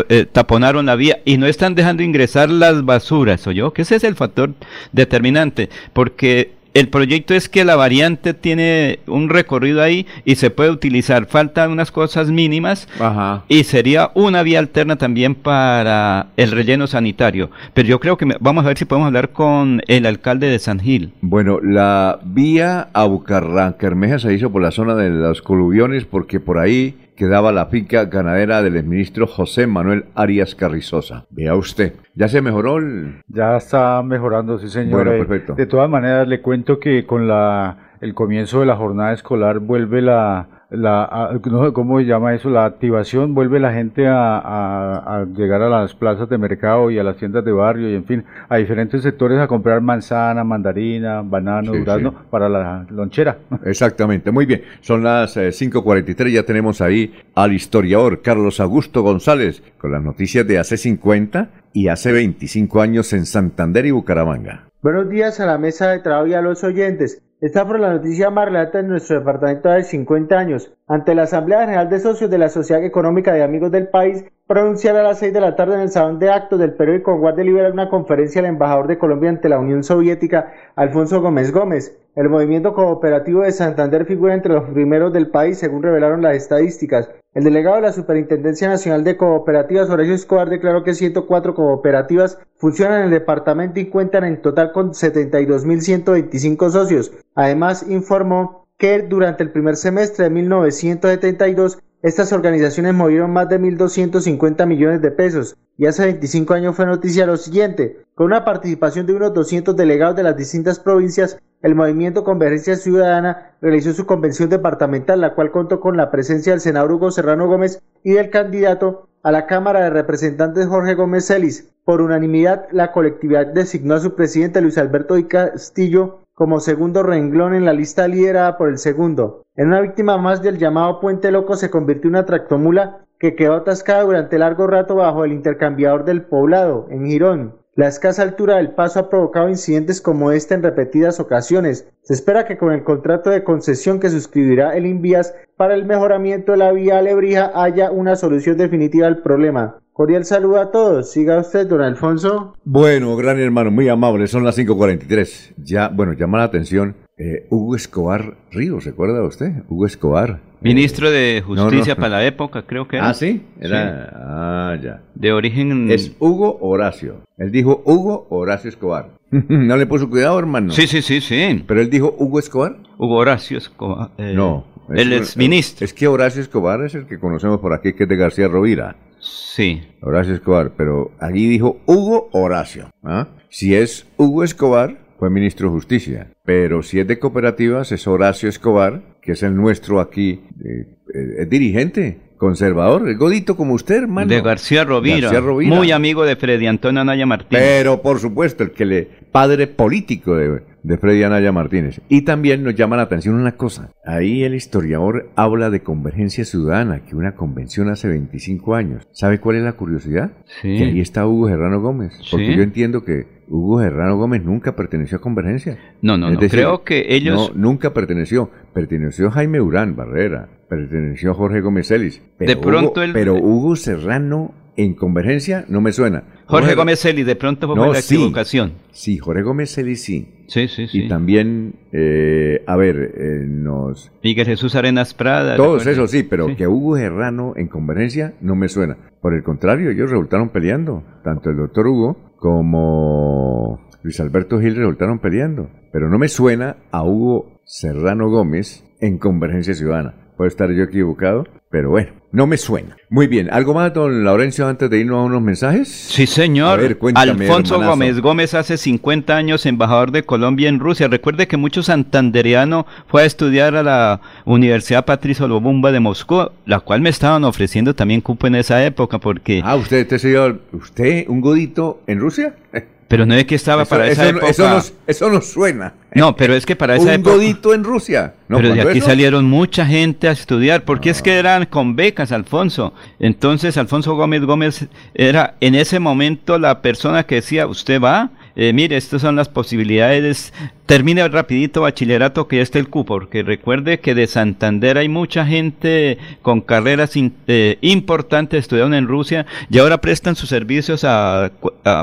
eh, taponaron la vía y no están dejando ingresar las basuras, ¿o yo? Que ese es el factor determinante, porque el proyecto es que la variante tiene un recorrido ahí y se puede utilizar. Faltan unas cosas mínimas Ajá. y sería una vía alterna también para el relleno sanitario. Pero yo creo que me- vamos a ver si podemos hablar con el alcalde de San Gil. Bueno, la vía a Bucarranca Bermeja se hizo por la zona de los coluviones porque por ahí quedaba la finca ganadera del exministro José Manuel Arias Carrizosa. Vea usted, ¿ya se mejoró el...? Ya está mejorando, sí señor. Bueno, Eh, perfecto. De todas maneras, le cuento que con la el comienzo de la jornada escolar vuelve la, la no sé cómo se llama eso, la activación, vuelve la gente a, a- a llegar a las plazas de mercado y a las tiendas de barrio y en fin, a diferentes sectores a comprar manzana, mandarina, banano, Sí, durazno sí. para la lonchera. [LAUGHS] Exactamente, muy bien. Son las eh, 5.43, ya tenemos ahí al historiador Carlos Augusto González con las noticias de hace 50 y hace 25 años en Santander y Bucaramanga. Buenos días a la mesa de trabajo y a los oyentes. Esta fue la noticia más relata en nuestro departamento de 50 años. Ante la Asamblea General de Socios de la Sociedad Económica de Amigos del País, pronunciar a las 6 de la tarde en el Salón de Actos del periódico Guardia Liberal una conferencia al embajador de Colombia ante la Unión Soviética, Alfonso Gómez Gómez. El movimiento cooperativo de Santander figura entre los primeros del país, según revelaron las estadísticas. El delegado de la Superintendencia Nacional de Cooperativas, Horacio Escobar, declaró que 104 cooperativas funcionan en el departamento y cuentan en total con 72.125 socios. Además, informó que durante el primer semestre de 1972 estas organizaciones movieron más de 1.250 millones de pesos y hace 25 años fue noticia lo siguiente. Con una participación de unos 200 delegados de las distintas provincias, el movimiento Convergencia Ciudadana realizó su convención departamental, la cual contó con la presencia del senador Hugo Serrano Gómez y del candidato a la Cámara de Representantes Jorge Gómez Celis. Por unanimidad, la colectividad designó a su presidente Luis Alberto Di Castillo como segundo renglón en la lista liderada por el segundo. En una víctima más del llamado Puente Loco se convirtió una tractomula que quedó atascada durante largo rato bajo el intercambiador del poblado, en Girón. La escasa altura del paso ha provocado incidentes como este en repetidas ocasiones. Se espera que con el contrato de concesión que suscribirá el Invías para el mejoramiento de la vía a Lebrija haya una solución definitiva al problema. Cordial saludo a todos. Siga usted, don Alfonso. Bueno, gran hermano, muy amable, son las 5.43. Ya, bueno, llama la atención eh, Hugo Escobar Ríos, ¿se acuerda usted? Hugo Escobar. Ministro de no, no. Justicia para la época, creo que era. Ah, sí, era. Ah, ya. De origen. Es Hugo Horacio. Él dijo Hugo Horacio Escobar. [LAUGHS] no le puso cuidado, hermano. Sí, sí, sí, sí. Pero él dijo Hugo Escobar. Hugo Horacio Escobar. eh, No. Es ministro. Es que Horacio Escobar es el que conocemos por aquí, que es de García Rovira. Sí. Horacio Escobar, pero allí dijo Hugo Horacio. ¿ah? Si es Hugo Escobar, fue ministro de Justicia. Pero si es de cooperativas, es Horacio Escobar, que es el nuestro aquí, eh, eh, es dirigente, conservador, es godito como usted, hermano. De García Rovira, García Rovira. Muy amigo de Freddy Antonio Anaya Martínez. Pero por supuesto, el que le padre político de, de Freddy Anaya Martínez. Y también nos llama la atención una cosa. Ahí el historiador habla de convergencia ciudadana, que una convención hace 25 años. ¿Sabe cuál es la curiosidad? Sí. Que ahí está Hugo Serrano Gómez. Porque Sí. yo entiendo que Hugo Serrano Gómez nunca perteneció a Convergencia. No, no, Es no. decir, Creo que ellos. No, nunca perteneció. Perteneció Jaime Urán Barrera. Perteneció Jorge Gómez Ellis. Pero De pronto Hugo, él- Pero Hugo Serrano en Convergencia no me suena. Jorge Gómez Celis, de pronto fue No, la sí. equivocación. Sí, Jorge Gómez Celis sí. Sí, sí, sí. Y también, eh, a ver, eh, nos... Miguel Jesús Arenas Prada. Todos esos sí, pero Sí. que Hugo Serrano en Convergencia no me suena. Por el contrario, ellos resultaron peleando. Tanto el doctor Hugo como Luis Alberto Gil resultaron peleando. Pero no me suena a Hugo Serrano Gómez en Convergencia Ciudadana. Puedo estar yo equivocado, pero bueno, no me suena. Muy bien, ¿algo más, don Laurencio, antes de irnos a unos mensajes? Sí, señor. A ver, cuéntame, Alfonso hermanazo. Gómez Gómez hace 50 años embajador de Colombia en Rusia. Recuerde que mucho santandereano fue a estudiar a la Universidad Patricio Lobumba de Moscú, la cual me estaban ofreciendo también cupo en esa época, porque... Ah, usted, usted, señor, ¿usted un godito en Rusia? [LAUGHS] Pero no es que estaba Eso- para esa eso época... Eso nos, eso nos suena. No, pero es que para esa un época... godito en Rusia. No, pero de ¿cuándo aquí eso? salieron mucha gente a estudiar, porque es que eran con becas, Alfonso. Entonces, Alfonso Gómez Gómez era en ese momento la persona que decía, usted va, eh, mire, estas son las posibilidades, termine rapidito bachillerato que ya está el cupo, porque recuerde que de Santander hay mucha gente con carreras eh, importantes, estudiaron en Rusia y ahora prestan sus servicios a,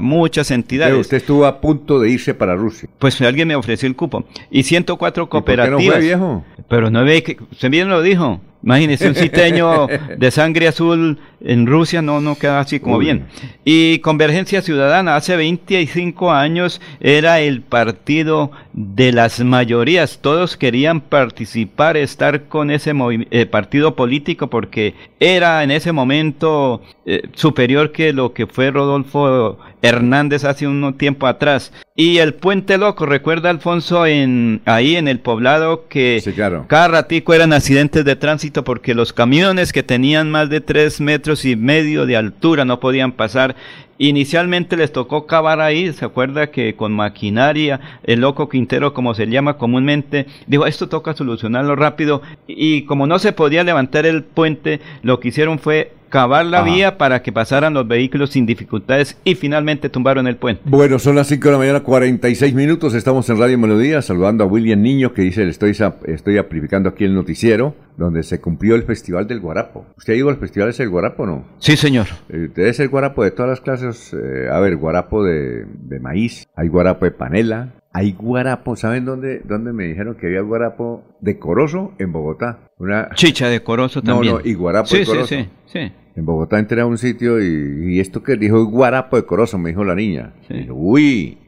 muchas entidades. Pero usted estuvo a punto de irse para Rusia. Pues alguien me ofreció el cupo. Y 104 cooperativas. ¿Y por qué no fue, viejo? Pero no ve que, usted bien lo dijo. Imagínese un citeño [LAUGHS] de sangre azul en Rusia, no, no queda así como bien. Y Convergencia Ciudadana, hace 25 años era el partido de las mayorías. Todos querían participar, estar con ese eh, partido político porque era en ese momento eh, superior que lo que fue Rodolfo Hernández hace un tiempo atrás. Y el Puente Loco, recuerda Alfonso, en ahí en el poblado que cada ratico eran accidentes de tránsito porque los camiones que tenían más de tres metros y medio de altura no podían pasar Inicialmente les tocó cavar ahí, se acuerda que con maquinaria, el loco Quintero, como se llama comúnmente, dijo, esto toca solucionarlo rápido, y como no se podía levantar el puente, lo que hicieron fue cavar la vía para que pasaran los vehículos sin dificultades y finalmente tumbaron el puente. Bueno, son las 5 de la mañana, 46 minutos, estamos en Radio Melodía, saludando a William Niño que dice, estoy, estoy amplificando aquí el noticiero, donde se cumplió el Festival del Guarapo. ¿Usted ha ido al Festival del Guarapo o no? Sí, señor. Eh, debe ser guarapo de todas las clases, eh, a ver, guarapo de, de maíz, hay guarapo de panela, hay guarapo, ¿saben dónde, dónde me dijeron que había guarapo de corozo? En Bogotá. Una... Chicha de corozo también. No, no, y guarapo de corozo. Sí, sí, sí. En Bogotá entré a un sitio y, esto que dijo guarapo de corozo, me dijo la niña. Uy,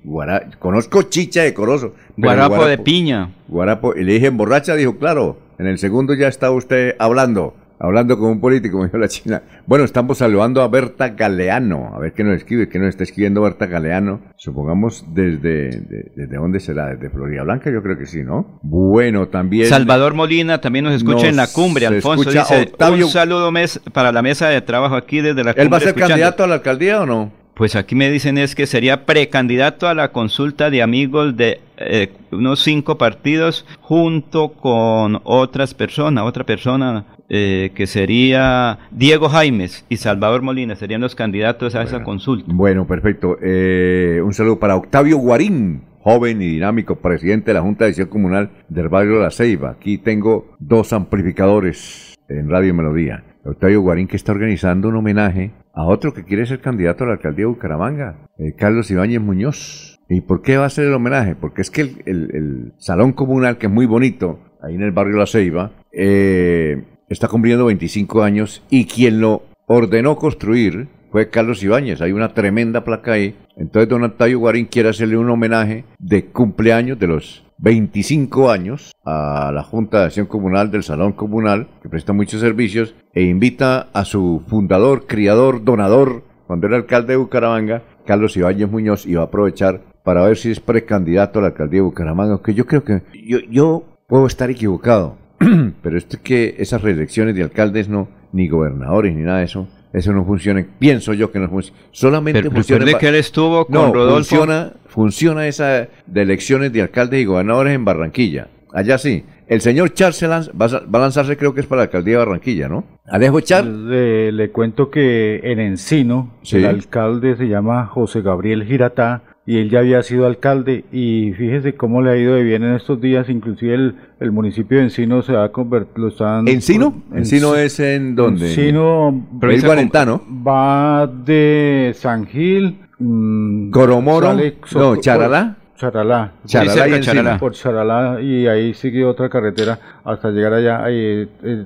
conozco chicha de corozo. Guarapo, de piña. Guarapo, y le dije, borracha, dijo, claro, en el segundo ya está usted hablando. Hablando con un político, [LAUGHS] me dijo la China. Bueno, estamos saludando a Berta Galeano. A ver qué nos escribe, qué nos está escribiendo Berta Galeano. Supongamos desde, desde dónde será, desde Florida Blanca, yo creo que sí, ¿no? Bueno, también. Salvador Molina también nos escucha en la cumbre, Alfonso. Dice, un saludo mes, para la mesa de trabajo aquí desde la cumbre. ¿Él va a ser candidato a la alcaldía o no? Pues aquí me dicen es que sería precandidato a la consulta de amigos de eh, unos cinco partidos junto con otras personas, otra persona eh, que sería Diego Jaimes y Salvador Molina, serían los candidatos a esa consulta. Bueno, perfecto. Eh, un saludo para Octavio Guarín, joven y dinámico presidente de la Junta de Acción Comunal del barrio La Ceiba. Aquí tengo dos amplificadores en Radio Melodía. Octavio Guarín que está organizando un homenaje a otro que quiere ser candidato a la alcaldía de Bucaramanga, eh, Carlos Ibáñez Muñoz. ¿Y por qué va a ser el homenaje? Porque es que el, el salón comunal, que es muy bonito, ahí en el barrio La Ceiba, eh, está cumpliendo 25 años y quien lo ordenó construir fue Carlos Ibáñez. Hay una tremenda placa ahí. Entonces don Octavio Guarín quiere hacerle un homenaje de cumpleaños de los 25 años a la Junta de Acción Comunal del Salón Comunal, que presta muchos servicios, e invita a su fundador, criador, donador, cuando era alcalde de Bucaramanga, Carlos Ibáñez Muñoz, y va a aprovechar para ver si es precandidato a la alcaldía de Bucaramanga, que yo creo que yo, yo puedo estar equivocado, [CLEARS THROAT] pero es que esas reelecciones de alcaldes no, ni gobernadores, ni nada de eso, eso no funciona. Pienso yo que no funciona. Solamente pero funciona. que él estuvo con no, Rodolfo. Funciona, funciona esa de elecciones de alcaldes y gobernadores en Barranquilla. Allá sí. El señor Char va, a lanzarse, creo que es para la alcaldía de Barranquilla, ¿no? Alejo Char. Le, cuento que en Encino, el alcalde se llama José Gabriel Giratá y él ya había sido alcalde y fíjese cómo le ha ido de bien en estos días, inclusive el, el municipio de Encino se va a convertir, lo están... ¿Encino? ¿Encino es en dónde? Encino... Es Guarentano. Va de San Gil... Mmm, Coromoro, no, Charalá. Charalá. Charalá, y Charalá. Por Charalá y ahí sigue otra carretera hasta llegar allá. Ahí, eh,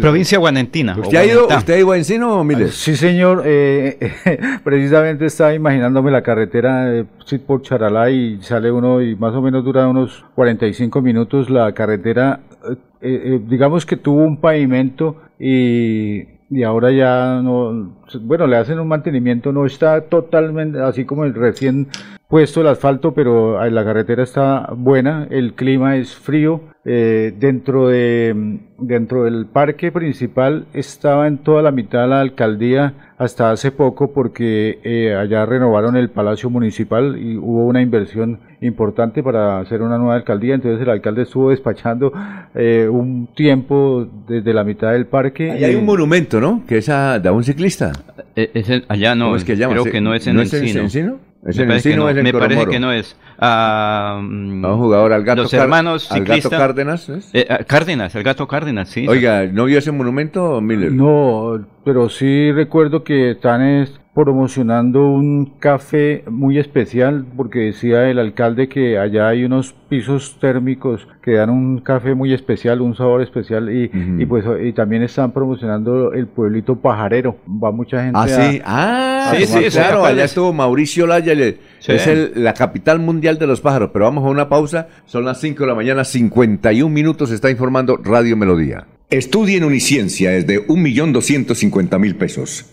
provincia Guanentina. ¿Usted, ha ido, ¿Usted ha ido a Encino, Miles? Sí, señor. Eh, [LAUGHS] precisamente estaba imaginándome la carretera eh, por Charalá y sale uno y más o menos dura unos 45 minutos la carretera. Eh, digamos que tuvo un pavimento y y ahora ya no, bueno, le hacen un mantenimiento, no está totalmente así como el recién puesto el asfalto, pero la carretera está buena, el clima es frío. Eh, dentro, de, dentro del parque principal estaba en toda la mitad de la alcaldía hasta hace poco porque eh, allá renovaron el palacio municipal y hubo una inversión importante para hacer una nueva alcaldía, entonces el alcalde estuvo despachando eh, un tiempo desde la mitad del parque. y hay un monumento, ¿no? Que es a, un ciclista. allá no, es que creo que no es en ¿No ¿Es me en parece, que no, o es en me parece Coromoro? que no es. Ah, mm, No, jugador al gato Los hermanos al gato ciclistas. Cárdenas, ¿es? Eh, ah, Cárdenas, el gato Cárdenas, sí. Oiga, ¿no vio ese monumento, Miller? No, pero sí recuerdo que están es promocionando un café muy especial porque decía el alcalde que allá hay unos pisos térmicos que dan un café muy especial, un sabor especial y, pues y también están promocionando el pueblito pajarero. Va mucha gente Ah, a- sí, ah, Sí, sí, claro, ¿cuál allá es? estuvo Mauricio Laya, Sí. es el- la capital mundial de los pájaros, pero vamos a una pausa, son las 5 de la mañana, 51 minutos, está informando Radio Melodía. Estudie en Uniciencia es de 1.250.000 pesos.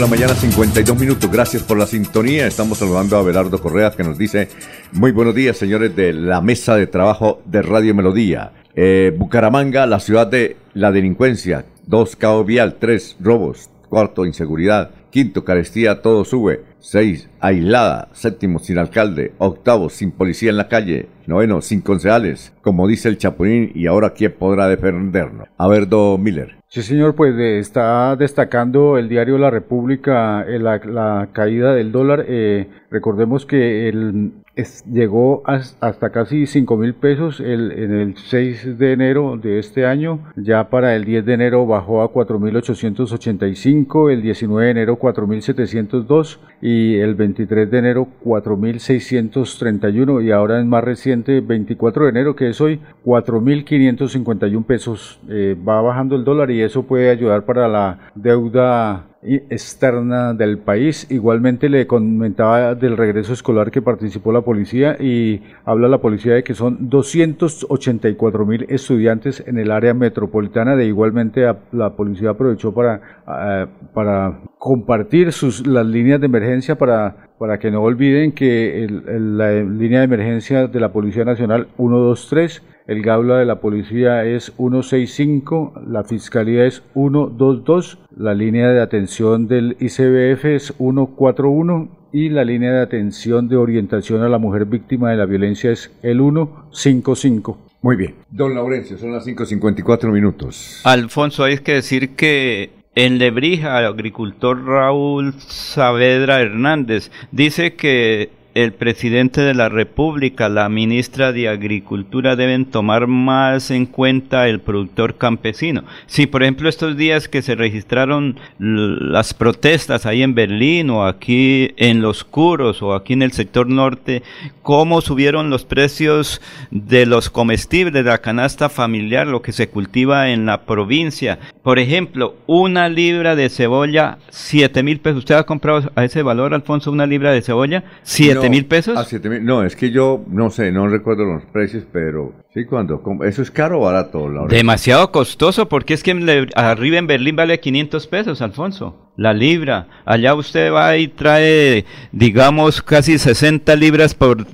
La mañana, 52 minutos. Gracias por la sintonía. Estamos saludando a Belardo Correa que nos dice, muy buenos días, señores de la mesa de trabajo de Radio Melodía. Eh, Bucaramanga, la ciudad de la delincuencia. Dos, caos vial. Tres, robos. Cuarto, inseguridad. Quinto, carestía, todo sube. Seis, aislada. Séptimo, sin alcalde. Octavo, sin policía en la calle. Noveno, sin concejales. Como dice el Chapulín, y ahora quién podrá defendernos. A ver, Do Miller. Sí, señor, pues eh, está destacando el diario La República eh, la, caída del dólar. Eh, recordemos que el, es- llegó as- hasta casi 5 mil pesos en el 6 de enero de este año. Ya para el 10 de enero bajó a 4.885, el 19 de enero 4.702 y el 23 de enero 4.631 y ahora es más reciente 24 de enero que es hoy 4.551 pesos. Eh, va bajando el dólar y eso puede ayudar para la deuda externa del país. Igualmente le comentaba del regreso escolar que participó la policía y habla la policía de que son 284 mil estudiantes en el área metropolitana. De igualmente la policía aprovechó para, para compartir sus, las líneas de emergencia para, para que no olviden que el- la línea de emergencia de la Policía Nacional 123 el Gaula de la policía es 165, la fiscalía es 122, la línea de atención del ICBF es 141 y la línea de atención de orientación a la mujer víctima de la violencia es el 155. Muy bien. Don Laurencio, son las 5.54 minutos. Alfonso, hay que decir que en Lebrija, el agricultor Raúl Saavedra Hernández dice que el presidente de la República, la ministra de Agricultura deben tomar más en cuenta el productor campesino. Si, por ejemplo, estos días que se registraron las protestas ahí en Berlín o aquí en Los Curos o aquí en el sector norte, cómo subieron los precios de los comestibles, de la canasta familiar, lo que se cultiva en la provincia. Por ejemplo, una libra de cebolla, siete mil pesos. ¿Usted ha comprado a ese valor, Alfonso, una libra de cebolla? ¿Siete No, mil pesos? A siete mil. No, es que yo no sé, no recuerdo los precios, pero sí, cuando. ¿Eso es caro o barato? Demasiado costoso, porque es que Le- arriba en Berlín vale 500 pesos, Alfonso. La libra. Allá usted va y trae, digamos, casi 60 libras por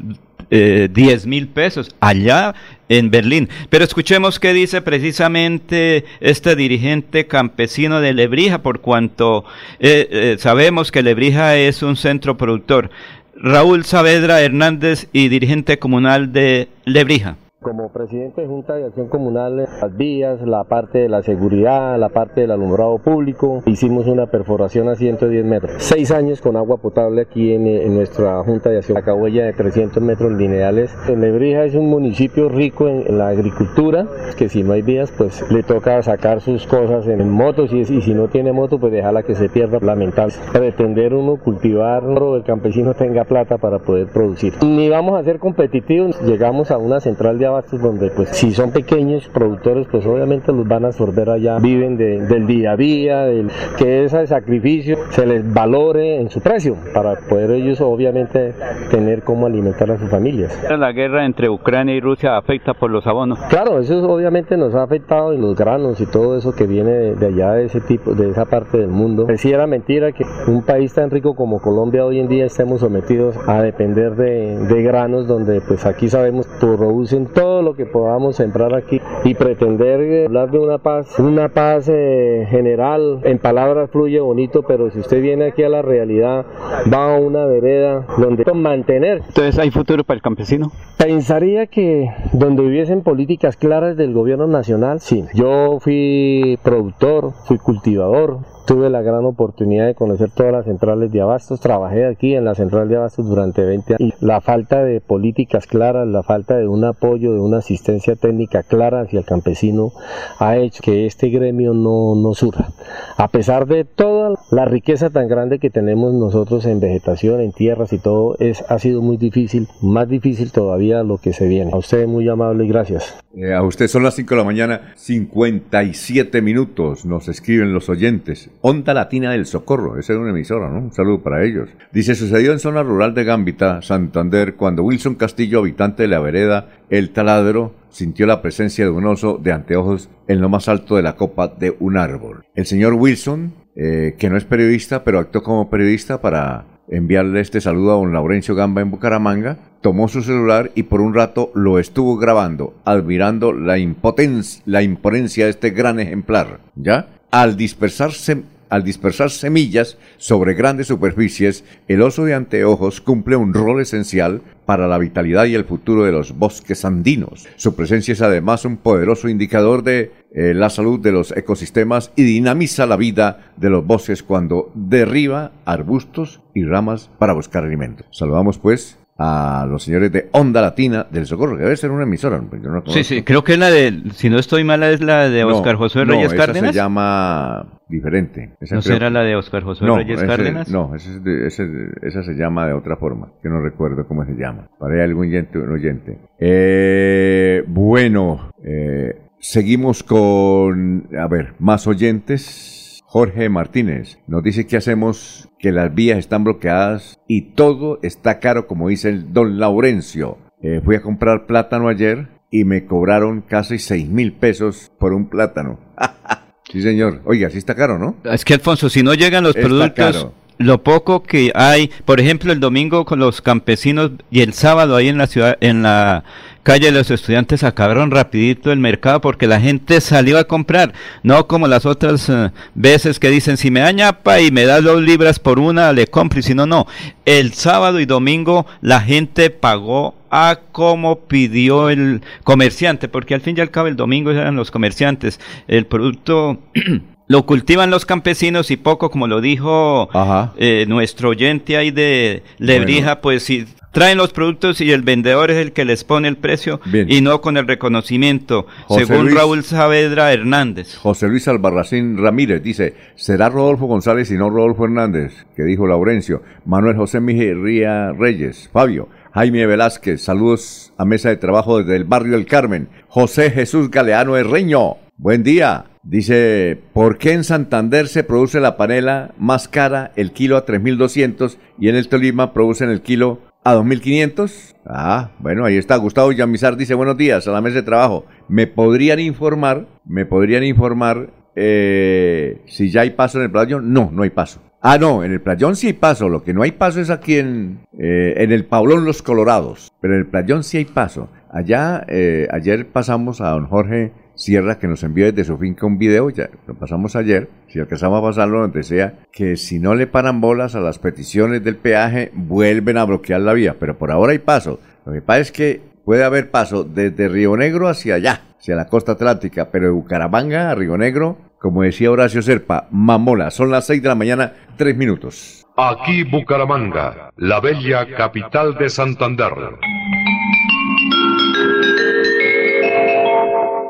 eh, 10 mil pesos. Allá en Berlín. Pero escuchemos qué dice precisamente este dirigente campesino de Lebrija, por cuanto eh, eh, sabemos que Lebrija es un centro productor. Raúl Saavedra Hernández y dirigente comunal de Lebrija. Como presidente de Junta de Acción Comunal, las vías, la parte de la seguridad, la parte del alumbrado público, hicimos una perforación a 110 metros. Seis años con agua potable aquí en, en nuestra Junta de Acción. La cabuella de 300 metros lineales. En Lebrija es un municipio rico en, en la agricultura, que si no hay vías, pues le toca sacar sus cosas en, motos y, si no tiene moto, pues dejarla que se pierda. Lamentable. Pretender uno cultivar, el campesino tenga plata para poder producir. Ni vamos a ser competitivos, llegamos a una central de abastos donde pues si son pequeños productores pues obviamente los van a absorber allá, viven del día a día, del, que ese sacrificio se les valore en su precio para poder ellos obviamente tener cómo alimentar a sus familias. La guerra entre Ucrania y Rusia afecta por los abonos. Claro, eso obviamente nos ha afectado en los granos y todo eso que viene de, allá de ese tipo, de esa parte del mundo. Si era mentira que un país tan rico como Colombia hoy en día estemos sometidos a depender de, de granos donde pues aquí sabemos producen todo lo que podamos sembrar aquí y pretender eh, hablar de una paz, una paz eh, general en palabras fluye bonito, pero si usted viene aquí a la realidad va a una vereda donde mantener. Entonces hay futuro para el campesino. Pensaría que donde hubiesen políticas claras del gobierno nacional, sí. Yo fui productor, fui cultivador, tuve la gran oportunidad de conocer todas las centrales de abastos, trabajé aquí en la central de abastos durante 20 años. La falta de políticas claras, la falta de un apoyo, de una asistencia técnica clara hacia el campesino ha hecho que este gremio no, no surja. A pesar de toda la riqueza tan grande que tenemos nosotros en vegetación, en tierras y todo, es, ha sido muy difícil, más difícil todavía lo que se viene. A usted muy amable y gracias. Eh, a usted son las 5 de la mañana, 57 minutos, nos escriben los oyentes. Onda Latina del Socorro, esa es una emisora, ¿no? Un saludo para ellos. Dice, sucedió en zona rural de Gambita, Santander, cuando Wilson Castillo, habitante de la vereda El Taladro, sintió la presencia de un oso de anteojos en lo más alto de la copa de un árbol. El señor Wilson, eh, que no es periodista, pero actuó como periodista para enviarle este saludo a don Laurencio Gamba en Bucaramanga, tomó su celular y por un rato lo estuvo grabando, admirando la, impotencia, la imponencia de este gran ejemplar. ¿Ya? Al dispersarse al dispersar semillas sobre grandes superficies, el oso de anteojos cumple un rol esencial para la vitalidad y el futuro de los bosques andinos. Su presencia es además un poderoso indicador de eh, la salud de los ecosistemas y dinamiza la vida de los bosques cuando derriba arbustos y ramas para buscar alimento. Saludamos pues a los señores de Onda Latina del Socorro, que debe ser una emisora. sí, sí, creo que es la de, si no estoy mala, es la de Oscar José Reyes no, Cárdenas. se llama diferente. ¿No será la de Oscar José Reyes Cárdenas? No, esa se llama de otra forma, que no recuerdo cómo se llama. Para algún oyente. Oyente. Eh, bueno, eh, seguimos con, a ver, más oyentes. Jorge Martínez nos dice que hacemos que las vías están bloqueadas y todo está caro, como dice el don Laurencio. Eh, fui a comprar plátano ayer y me cobraron casi seis mil pesos por un plátano. [LAUGHS] sí, señor. Oiga, sí está caro, ¿no? Es que, Alfonso, si no llegan los productos... Lo poco que hay, por ejemplo, el domingo con los campesinos y el sábado ahí en la ciudad, en la calle de los estudiantes acabaron rapidito el mercado porque la gente salió a comprar, no como las otras eh, veces que dicen si me da ñapa y me da dos libras por una le compro y si no, no. El sábado y domingo la gente pagó a como pidió el comerciante, porque al fin y al cabo el domingo eran los comerciantes. El producto [CLEARS THROAT] lo cultivan los campesinos y poco, como lo dijo eh, nuestro oyente ahí de Lebrija, pues si traen los productos y el vendedor es el que les pone el precio y no con el reconocimiento, según Raúl Saavedra Hernández. José Luis Albarracín Ramírez dice, será Rodolfo González y no Rodolfo Hernández, que dijo Laurencio, Manuel José Mijería Reyes, Fabio, Jaime Velázquez, saludos a mesa de trabajo desde el barrio del Carmen, José Jesús Galeano Herreño, buen día. Dice, ¿por qué en Santander se produce la panela más cara, el kilo a 3.200, y en el Tolima producen el kilo a 2.500? Ah, bueno, ahí está. Gustavo Yamizar dice, buenos días a la mesa de trabajo. ¿Me podrían informar, me podrían informar eh, si ya hay paso en el playón? No, no hay paso. Ah, no, en el playón sí hay paso. Lo que no hay paso es aquí en, eh, en el Paulón Los Colorados. Pero en el playón sí hay paso. Allá, eh, ayer pasamos a don Jorge Sierra que nos envió desde su finca un video, ya lo pasamos ayer, si alcanzamos a pasarlo donde sea, que si no le paran bolas a las peticiones del peaje, vuelven a bloquear la vía, pero por ahora hay paso. Lo que pasa es que puede haber paso desde Río Negro hacia allá, hacia la costa atlántica, pero de Bucaramanga a Río Negro, como decía Horacio Serpa, mamola, son las 6 de la mañana, 3 minutos. Aquí Bucaramanga, la bella capital de Santander.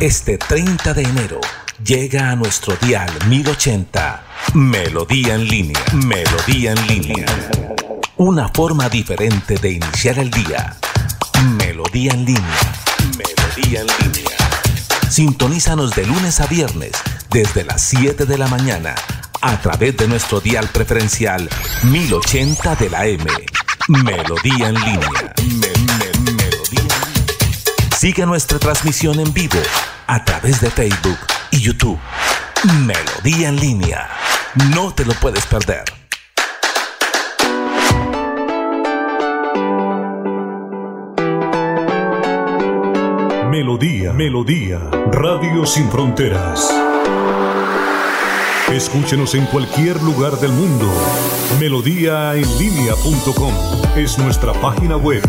Este 30 de enero llega a nuestro dial 1080 Melodía en línea. Melodía en línea. Una forma diferente de iniciar el día. Melodía en línea. Melodía en línea. Sintonízanos de lunes a viernes desde las 7 de la mañana a través de nuestro dial preferencial 1080 de la M. Melodía en línea. Melodía Sigue nuestra transmisión en vivo a través de Facebook y YouTube. Melodía en línea. No te lo puedes perder. Melodía, Melodía, Radio Sin Fronteras. Escúchenos en cualquier lugar del mundo. Melodíaenlínea.com es nuestra página web.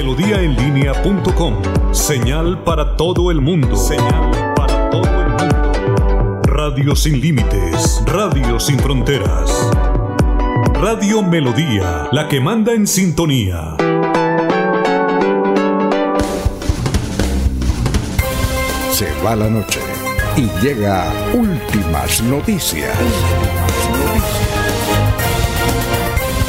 Melodíaenlínea.com, señal para todo el mundo. Señal para todo el mundo. Radio sin límites, Radio sin fronteras. Radio Melodía, la que manda en sintonía. Se va la noche y llega últimas noticias.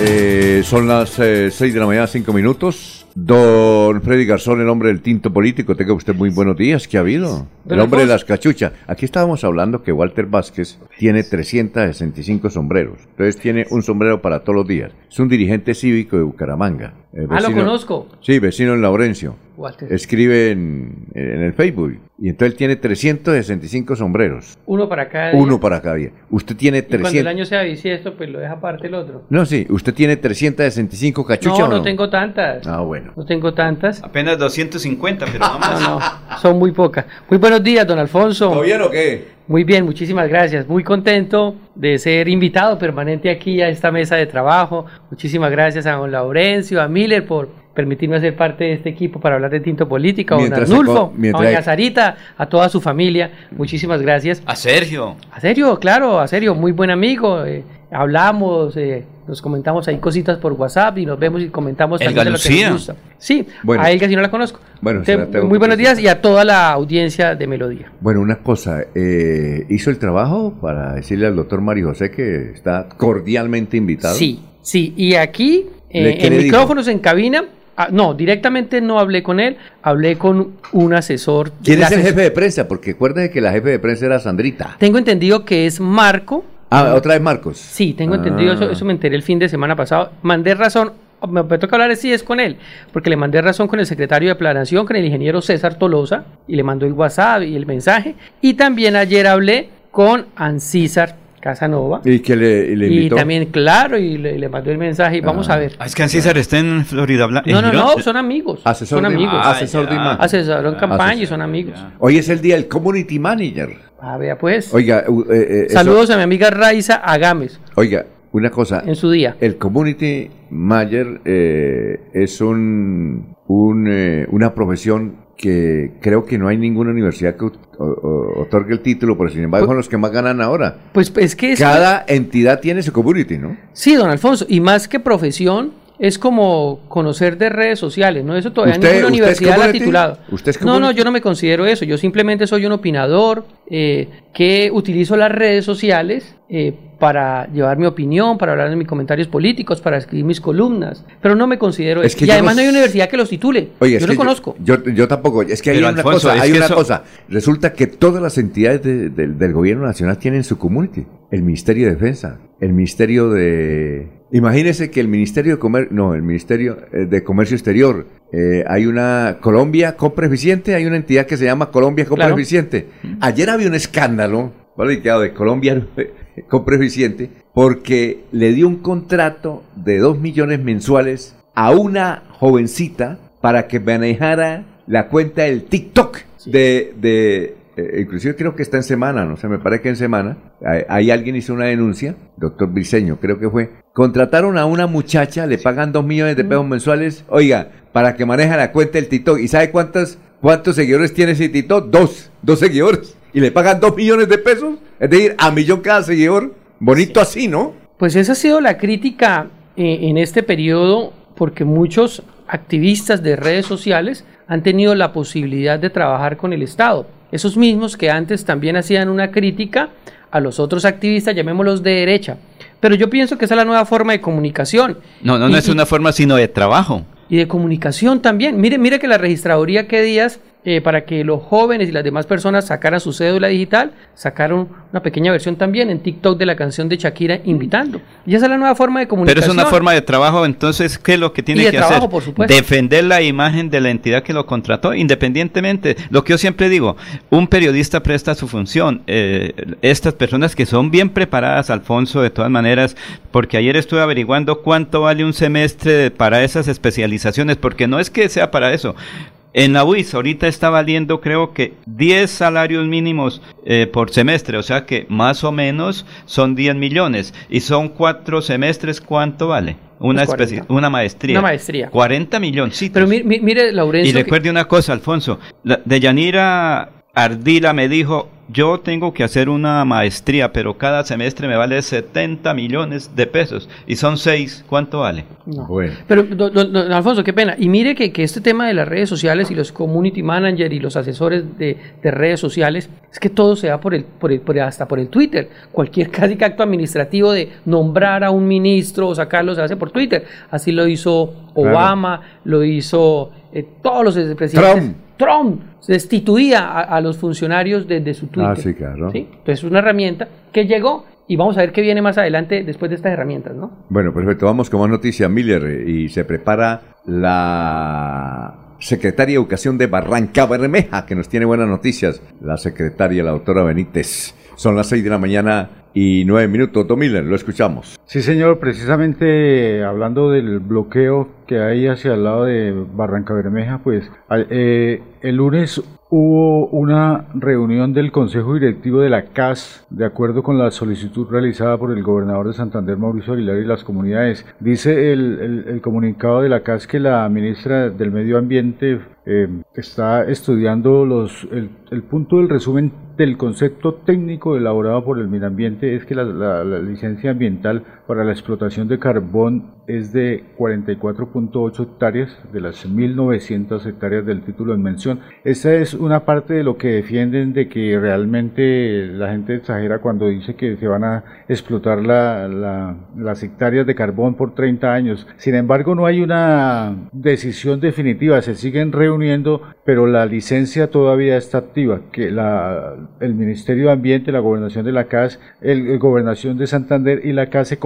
Eh, son las 6 de la mañana, 5 minutos. Don Freddy Garzón, el hombre del tinto político, tenga usted muy buenos días. ¿Qué ha habido? El hombre de las cachuchas. Aquí estábamos hablando que Walter Vázquez tiene 365 sombreros. Entonces tiene un sombrero para todos los días. Es un dirigente cívico de Bucaramanga. Eh, Ah, lo conozco. Sí, vecino en Laurencio. Walter. Escribe en, en el Facebook. Y entonces él tiene 365 sombreros. Uno para cada día. Uno para cada día. Usted tiene Y cuando el 300... año sea bisiesto, pues lo deja aparte el otro. No, sí. ¿Usted tiene 365 cachuchas No, o no tengo tantas. Ah, bueno. No tengo tantas. Apenas 250, pero no más. No, no, son muy pocas. Muy buenos días, don Alfonso. ¿Todo bien o qué? Muy bien, muchísimas gracias. Muy contento de ser invitado permanente aquí a esta mesa de trabajo. Muchísimas gracias a don Laurencio, a Miller por permitirme hacer parte de este equipo para hablar de tinto política, a don Arnulfo, mientras- a doña Sarita, a toda su familia. Muchísimas gracias. A Sergio. A serio, claro, a serio, muy buen amigo. eh, hablamos, eh, nos comentamos ahí cositas por WhatsApp y nos vemos y comentamos Elga también de lo que Lucía. nos gusta. Sí, Bueno. a Elga si no la conozco. Bueno, la tengo muy buenos días y a toda la audiencia de Melodía. Bueno, una cosa, eh, ¿hizo el trabajo para decirle al doctor Mario José que está cordialmente invitado? Sí, sí, y aquí eh, ¿Le- qué en dijo? micrófonos en cabina, ah, no, directamente no hablé con él, hablé con un asesor. ¿Quién es el jefe de prensa? Porque acuérdese que la jefe de prensa era Sandrita. Tengo entendido que es Marco. Ah, otra vez Marcos. Sí, tengo Ah. entendido eso, eso me enteré el fin de semana pasado. Mandé razón, me, me toca hablar si es con él, porque le mandé razón con el secretario de Planación, con el ingeniero César Tolosa, y le mandó el WhatsApp y el mensaje. Y también ayer hablé con Ancísar Casanova. Y que le, le Y invitó. también, claro, y le, le mandó el mensaje y vamos Ah. a ver. Ah, es que Ancísar está en Florida Blanca. No, no, no, son amigos. Asesor son de- amigos. ah, asesor de imagen. Asesoraron Ah, campaña y asesor. son amigos. Hoy es el día del Community Manager. Ah, vea pues. Oiga, eh, eh, eso- Saludos a mi amiga Raiza Agames Oiga, una cosa. en su día. El Community Manager eh, es un, un, eh, una profesión que creo que no hay ninguna universidad que otorgue el título, pero sin embargo son los que más ganan ahora. Pues es que es Cada entidad tiene su community, ¿no? Sí, don Alfonso, y más que profesión, es como conocer de redes sociales, ¿no? Eso todavía ¿Usted- ninguna usted es universidad la ha titulado. ¿Usted es no, no, yo no me considero eso, yo simplemente soy un opinador eh, que utilizo las redes sociales eh, para llevar mi opinión, para hablar de mis comentarios políticos, para escribir mis columnas, pero no me considero Es eso. que y además no no hay universidad que los titule. Oye, es yo que no conozco. Yo, yo tampoco. Es que hay Pero, una Alfonso, cosa. es Hay que una eso- cosa. Resulta que todas las entidades de- del gobierno nacional tienen su community. El Ministerio de Defensa, el Ministerio de. Imagínese que el Ministerio de Comercio, no, el Ministerio eh, de Comercio Exterior, eh, hay una Colombia Compra Eficiente, hay una entidad que se llama Colombia Compra Claro. Eficiente. Ayer había un escándalo, ¿vale? De Colombia [LAUGHS] Compra Eficiente, porque le dio un contrato de 2 millones mensuales a una jovencita para que manejara la cuenta del TikTok de, de eh, inclusive creo que está en semana, no sé, me parece que en semana, ahí alguien hizo una denuncia, doctor Briseño, creo que fue, contrataron a una muchacha, le pagan dos millones de pesos mensuales, oiga, para que maneje la cuenta del TikTok, ¿y sabe cuántos, cuántos seguidores tiene ese TikTok? Dos, dos seguidores, y le pagan dos millones de pesos, es decir, a millón cada seguidor, bonito así, ¿no? Pues esa ha sido la crítica eh, en este periodo, porque muchos activistas de redes sociales han tenido la posibilidad de trabajar con el Estado esos mismos que antes también hacían una crítica a los otros activistas, llamémoslos de derecha. Pero yo pienso que esa es la nueva forma de comunicación. No, no, no es una forma sino de trabajo. Y de comunicación también. Mire, mire que la registraduría que días eh, para que los jóvenes y las demás personas sacaran su cédula digital, sacaron una pequeña versión también en TikTok de la canción de Shakira invitando. Y esa es la nueva forma de comunicación. Pero es una forma de trabajo, entonces, ¿qué es lo que tiene que hacer? Defender la imagen de la entidad que lo contrató, independientemente. Lo que yo siempre digo, un periodista presta su función. Eh, estas personas que son bien preparadas, Alfonso, de todas maneras, porque ayer estuve averiguando cuánto vale un semestre para esas especializaciones, porque no es que sea para eso. En la UIS ahorita está valiendo creo que 10 salarios mínimos eh, por semestre, o sea que más o menos son 10 millones. Y son cuatro semestres, ¿cuánto vale? Una, especie, una maestría. Una maestría. 40 millones. Pero mire, mire Laurencio. Y recuerde una cosa, Alfonso. de Yanira Ardila me dijo, yo tengo que hacer una maestría, pero cada semestre me vale 70 millones de pesos. Y son seis, ¿cuánto vale? Bueno. Pero, don, Alfonso, qué pena. Y mire que, este tema de las redes sociales y los community managers y los asesores de, redes sociales, es que todo se da por el, por el, hasta por el Twitter. Cualquier [LAUGHS] casi acto administrativo de nombrar a un ministro o sacarlo se hace por Twitter. Así lo hizo Obama, lo hizo eh, todos los presidentes. Trump destituía a, los funcionarios desde su Twitter. Ah, sí, claro. Entonces es una herramienta que llegó y vamos a ver qué viene más adelante después de estas herramientas, ¿no? Bueno, perfecto. Vamos con más noticia, Miller, y se prepara la secretaria de Educación de Barranca Bermeja, que nos tiene buenas noticias, la secretaria, la doctora Benítez. Son las seis de la mañana y nueve minutos. Tom lo escuchamos. Sí, señor, precisamente hablando del bloqueo que hay hacia el lado de Barranca Bermeja, pues eh, el lunes hubo una reunión del Consejo Directivo de la CAS, de acuerdo con la solicitud realizada por el gobernador de Santander, Mauricio Aguilar, y las comunidades. Dice el, comunicado de la CAS que la ministra del Medio Ambiente eh, está estudiando los, el, punto del resumen del concepto técnico elaborado por el medio ambiente es que la, licencia ambiental para la explotación de carbón es de 44.8 hectáreas de las 1.900 hectáreas del título en mención. Esta es una parte de lo que defienden de que realmente la gente exagera cuando dice que se van a explotar las hectáreas de carbón por 30 años. Sin embargo, no hay una decisión definitiva, se siguen reuniendo, pero la licencia todavía está activa, que el Ministerio de Ambiente, la Gobernación de la CAS, el, Gobernación de Santander y la CAS se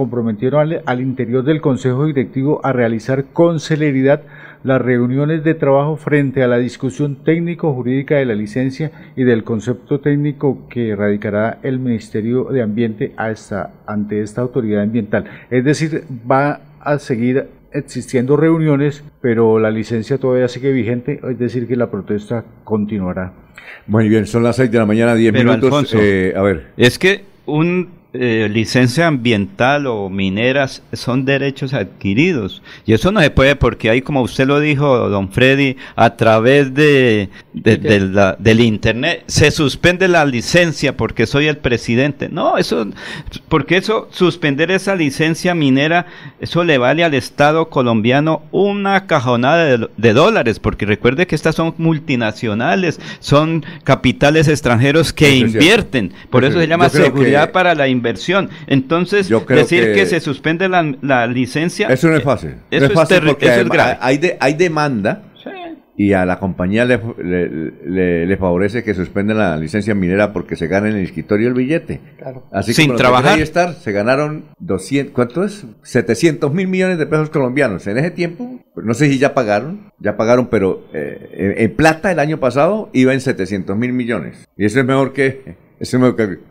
al, al interior del Consejo Directivo a realizar con celeridad las reuniones de trabajo frente a la discusión técnico-jurídica de la licencia y del concepto técnico que radicará el Ministerio de Ambiente ante esta autoridad ambiental. Es decir, va a seguir existiendo reuniones, pero la licencia todavía sigue vigente, es decir, que la protesta continuará. Muy bien, son las 6 de la mañana, 10 minutos. Eh, a ver. Es que un eh, licencia ambiental o mineras son derechos adquiridos. Y eso no se puede porque hay, como usted lo dijo, don Freddy, a través de, del Internet se suspende la licencia porque soy el presidente. No, eso, porque eso, suspender esa licencia minera, eso le vale al Estado colombiano una cajonada de, dólares, porque recuerde que estas son multinacionales, son capitales extranjeros que invierten. Por eso se llama seguridad para la inversión. Entonces, decir que, se suspende la, licencia. Eso no es fácil. Eso, es, fácil porque hay, hay demanda y a la compañía le, le, favorece que suspenden la licencia minera porque se gana en el escritorio el billete. Así Sin como trabajar. Estar, se ganaron 200, ¿cuánto es? 700 mil millones de pesos colombianos. En ese tiempo, no sé si ya pagaron, ya pagaron, pero eh, en plata el año pasado iba en 700 mil millones. Y eso es mejor que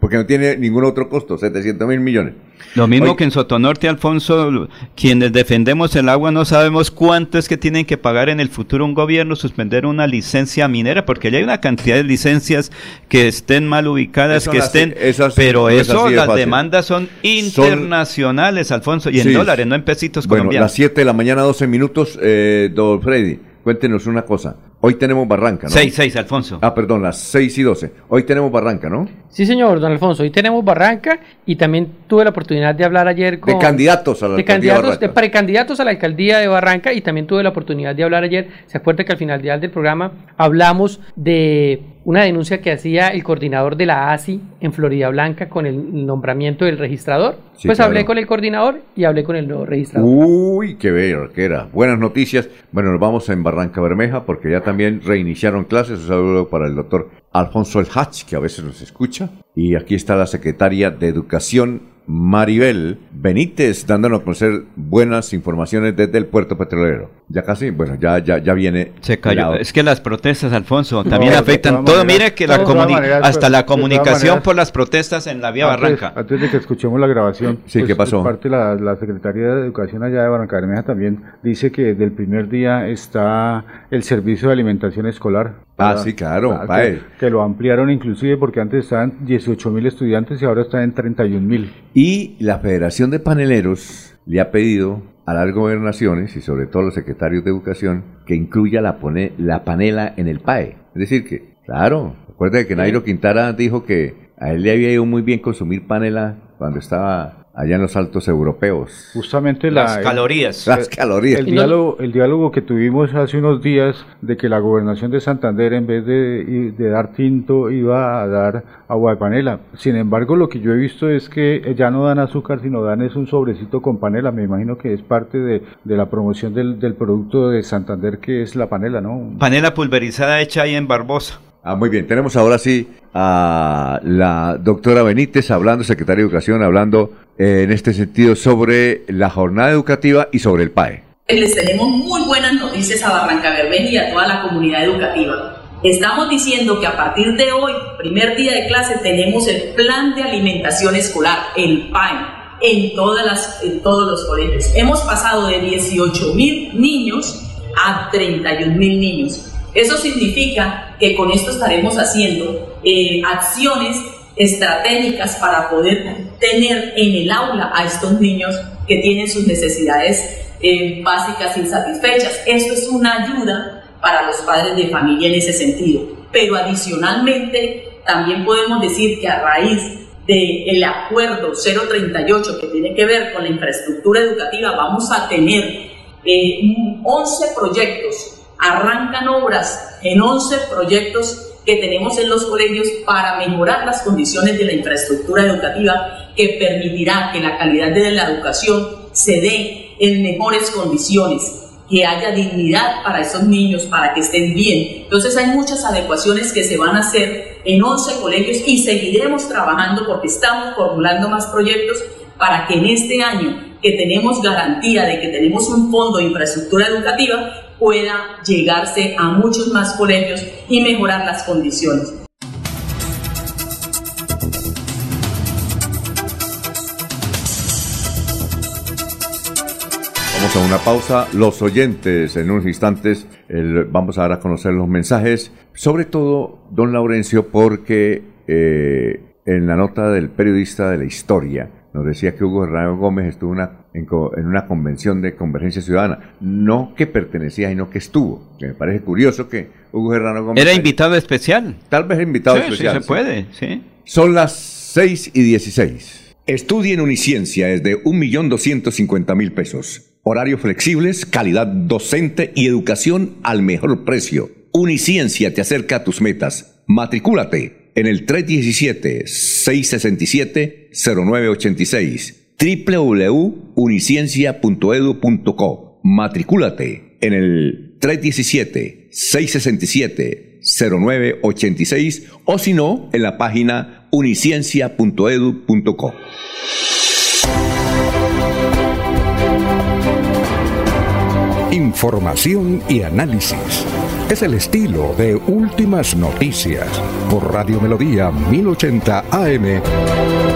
porque no tiene ningún otro costo, 700 mil millones. Lo mismo que en Sotonorte, Alfonso, quienes defendemos el agua no sabemos cuánto es que tienen que pagar en el futuro un gobierno suspender una licencia minera, porque ya hay una cantidad de licencias que estén mal ubicadas, que estén... pero eso, las demandas son internacionales, Alfonso, y en dólares, no en pesitos bueno, colombianos. las 7 de la mañana, 12 minutos, eh, don Freddy, cuéntenos una cosa. Hoy tenemos Barranca, ¿no? 6, 6, Alfonso. Ah, perdón, las 6 y 12. Hoy tenemos Barranca, ¿no? Sí, señor, don Alfonso. Hoy tenemos Barranca y también tuve la oportunidad de hablar ayer con... De candidatos a la de alcaldía candidatos, de precandidatos a la alcaldía de Barranca y también tuve la oportunidad de hablar ayer. Se acuerda que al final del programa hablamos de una denuncia que hacía el coordinador de la ASI en Florida Blanca con el nombramiento del registrador. Sí, pues claro. hablé con el coordinador y hablé con el nuevo registrador. Uy, qué ver, qué era. Buenas noticias. Bueno, nos vamos en Barranca Bermeja porque ya también reiniciaron clases. Un saludo para el doctor Alfonso El Hatch, que a veces nos escucha. Y aquí está la secretaria de Educación, Maribel Benítez, dándonos a conocer buenas informaciones desde el puerto petrolero. Ya casi, bueno, ya, ya, ya viene. Se cayó. Es que las protestas, Alfonso, también afectan todo. maneras- Mire que la comuni- maneras, hasta pues, la comunicación por las protestas en la vía antes, Barranca. Antes de que escuchemos la grabación, Sí, pues, ¿qué pasó? Parte de la, la Secretaría de Educación allá de Barranca Bermeja también dice que desde el primer día está el servicio de alimentación escolar. Ah, sí, claro, para pae. que, que lo ampliaron inclusive porque antes estaban 18 mil estudiantes y ahora están en 31 mil. Y la Federación de Paneleros le ha pedido a las gobernaciones y sobre todo a los secretarios de Educación que incluya la, pone- la panela en el PAE. Es decir, que, claro, recuerda que Nairo Quintana dijo que a él le había ido muy bien consumir panela cuando estaba allá en los altos europeos. Justamente Las la, calorías. Las calorías. El diálogo, el diálogo que tuvimos hace unos días de que la gobernación de Santander en vez de, de dar tinto iba a dar agua de panela. Sin embargo, lo que yo he visto es que ya no dan azúcar, sino dan es un sobrecito con panela. Me imagino que es parte de, de la promoción del, del producto de Santander que es la panela, ¿no? Panela pulverizada hecha ahí en Barbosa. Ah, muy bien. Tenemos ahora sí a la doctora Benítez hablando, secretaria de Educación, hablando eh, en este sentido sobre la jornada educativa y sobre el PAE. Les tenemos muy buenas noticias a Barranca Bermeja y a toda la comunidad educativa. Estamos diciendo que a partir de hoy, primer día de clase, tenemos el plan de alimentación escolar, el PAE, en, todas las, en todos los colegios. Hemos pasado de 18 mil niños a 31 mil niños. Eso significa que con esto estaremos haciendo eh, acciones estratégicas para poder tener en el aula a estos niños que tienen sus necesidades eh, básicas insatisfechas. Esto es una ayuda para los padres de familia en ese sentido. Pero adicionalmente, también podemos decir que a raíz del acuerdo 038 que tiene que ver con la infraestructura educativa, vamos a tener eh, 11 proyectos arrancan obras en 11 proyectos que tenemos en los colegios para mejorar las condiciones de la infraestructura educativa que permitirá que la calidad de la educación se dé en mejores condiciones, que haya dignidad para esos niños, para que estén bien. Entonces hay muchas adecuaciones que se van a hacer en 11 colegios y seguiremos trabajando porque estamos formulando más proyectos para que en este año que tenemos garantía de que tenemos un fondo de infraestructura educativa, pueda llegarse a muchos más colegios y mejorar las condiciones. Vamos a una pausa. Los oyentes, en unos instantes, vamos a dar a conocer los mensajes. Sobre todo, don Laurencio, porque eh, en la nota del periodista de la historia nos decía que Hugo Herrero Gómez estuvo una- en, co- en una convención de Convergencia Ciudadana. No que pertenecía, sino que estuvo. Que me parece curioso que Hugo Herrero Gómez... Era invitado especial. Tal vez invitado Sí, especial. sí, se puede, sí. Son las 6 y 16. Estudia en Uniciencia es de 1.250.000 pesos. Horarios flexibles, calidad docente y educación al mejor precio. Uniciencia te acerca a tus metas. Matricúlate en el 317-667-0986 www.uniciencia.edu.co Matricúlate en el 317-667-0986 o si no, en la página uniciencia.edu.co. información y análisis. Es el estilo de Últimas Noticias por Radio Melodía 1080 AM.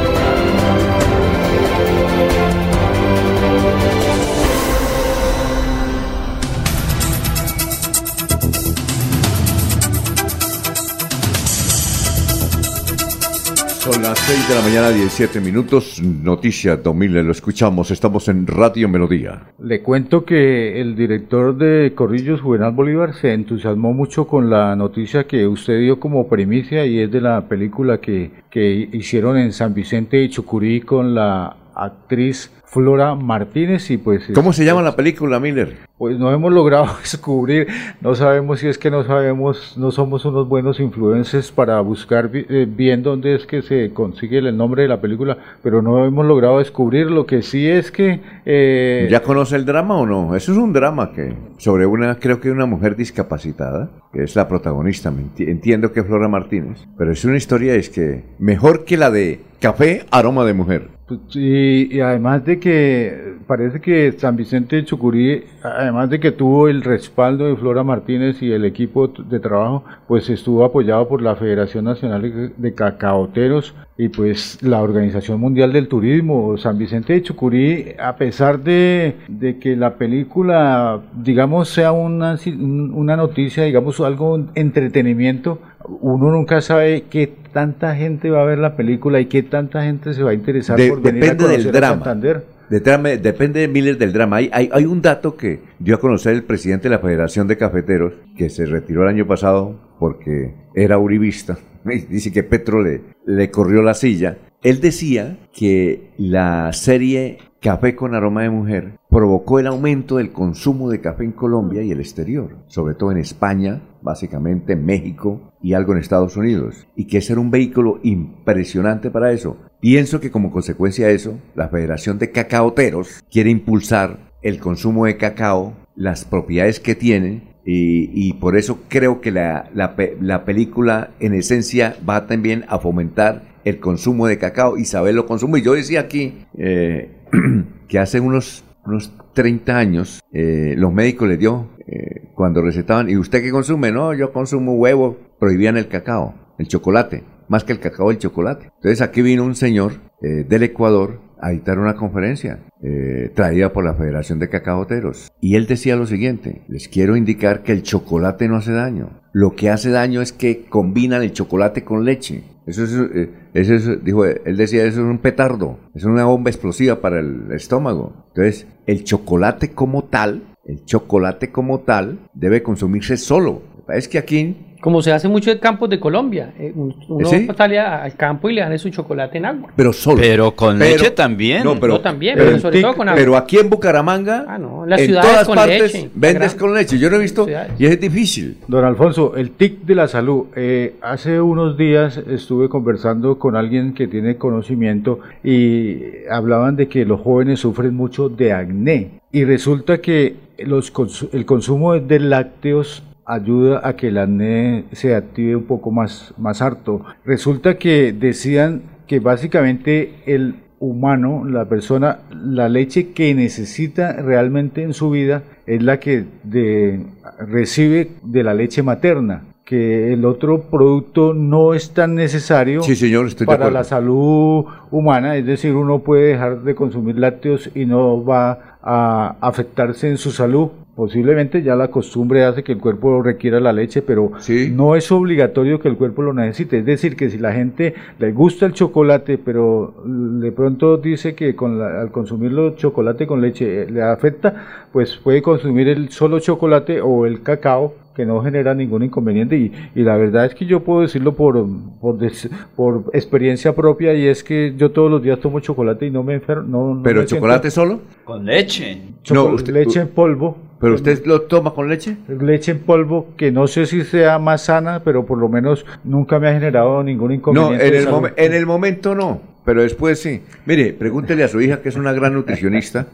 Son las 6 de la mañana, 17 minutos. Noticias 2000, lo escuchamos. Estamos en Radio Melodía. Le cuento que el director de Corrillos, Juvenal Bolívar, se entusiasmó mucho con la noticia que usted dio como primicia y es de la película que, que hicieron en San Vicente y Chucurí con la actriz Flora Martínez y pues... ¿Cómo se llama la película, Miller? Pues no hemos logrado [LAUGHS] descubrir, no sabemos si es que no sabemos, no somos unos buenos influencers para buscar eh, bien dónde es que se consigue el nombre de la película, pero no hemos logrado descubrir. Lo que sí es que... Eh, ¿Ya conoce el drama o no? Eso es un drama que sobre una, creo que una mujer discapacitada, que es la protagonista, entiendo que es Flora Martínez, pero es una historia es que mejor que la de Café, aroma de mujer. Pues, y, además de que parece que San Vicente de Chucurí, además de que tuvo el respaldo de Flora Martínez y el equipo de trabajo, pues estuvo apoyado por la Federación Nacional de Cacaoteros y pues la Organización Mundial del Turismo. San Vicente de Chucurí, a pesar de, de que la película, digamos, sea una, una noticia, digamos, algo entretenimiento, uno nunca sabe qué tanta gente va a ver la película y qué tanta gente se va a interesar por venir depende a del drama. depende de miles del drama. Hay, hay, hay, un dato que dio a conocer el presidente de la Federación de Cafeteros, que se retiró el año pasado porque era uribista. [LAUGHS] Dice que Petro le, le corrió la silla. Él decía que la serie Café con aroma de mujer provocó el aumento del consumo de café en Colombia y el exterior, sobre todo en España, básicamente en México y algo en Estados Unidos, y que ese un vehículo impresionante para eso. Pienso que como consecuencia de eso, la Federación de Cacaoteros quiere impulsar el consumo de cacao, las propiedades que tiene, y, por eso creo que la, la, película en esencia va también a fomentar el consumo de cacao y saberlo consumir. Yo decía aquí eh, [CLEARS THROAT] que hace unos, unos 30 años eh, los médicos les dio eh, cuando recetaban, ¿y usted qué consume? No, yo consumo huevo, prohibían el cacao, el chocolate, más que el cacao, el chocolate. Entonces aquí vino un señor del Ecuador a dictar una conferencia traída por la Federación de Cacaoteros. Y él decía lo siguiente, les quiero indicar que el chocolate no hace daño. Lo que hace daño es que combinan el chocolate con leche. Eso es, eh, eso es, dijo, él decía, eso es un petardo, es una bomba explosiva para el estómago. Entonces, el chocolate como tal, el chocolate como tal, debe consumirse solo. Es que aquí como se hace mucho en campos de Colombia. Eh, uno sale al campo y le dan su chocolate en agua. Pero solo. Pero con leche también. No, pero, también, pero, sobre todo con agua. Pero aquí en Bucaramanga, ah, no, en, las en todas partes vendes con leche. Yo no he visto y es difícil. Don Alfonso, el TIC de la salud. Eh, hace unos días estuve conversando con alguien que tiene conocimiento y hablaban de que los jóvenes sufren mucho de acné. Y resulta que los, el consumo de lácteos ayuda a que el acné se active un poco más, más harto. Resulta que decían que básicamente el humano, la persona, la leche que necesita realmente en su vida es la que recibe de la leche materna que el otro producto no es tan necesario para la salud humana, es decir, uno puede dejar de consumir lácteos y no va a afectarse en su salud Posiblemente ya la costumbre hace que el cuerpo requiera la leche, pero no es obligatorio que el cuerpo lo necesite. Es decir, que si la gente le gusta el chocolate, pero de pronto dice que con al consumirlo chocolate con leche eh, le afecta, pues puede consumir el solo chocolate o el cacao que no genera ningún inconveniente y, y, la verdad es que yo puedo decirlo por, por, por, experiencia propia y es que yo todos los días tomo chocolate y no me enfermo. No, ¿Pero chocolate solo? Con leche. No, leche en polvo. ¿Pero usted lo toma con leche? Leche en polvo, que no sé si sea más sana, pero por lo menos nunca me ha generado ningún inconveniente. No, en, el, en el momento no, pero después sí. Mire, pregúntele a su hija, que es una gran nutricionista,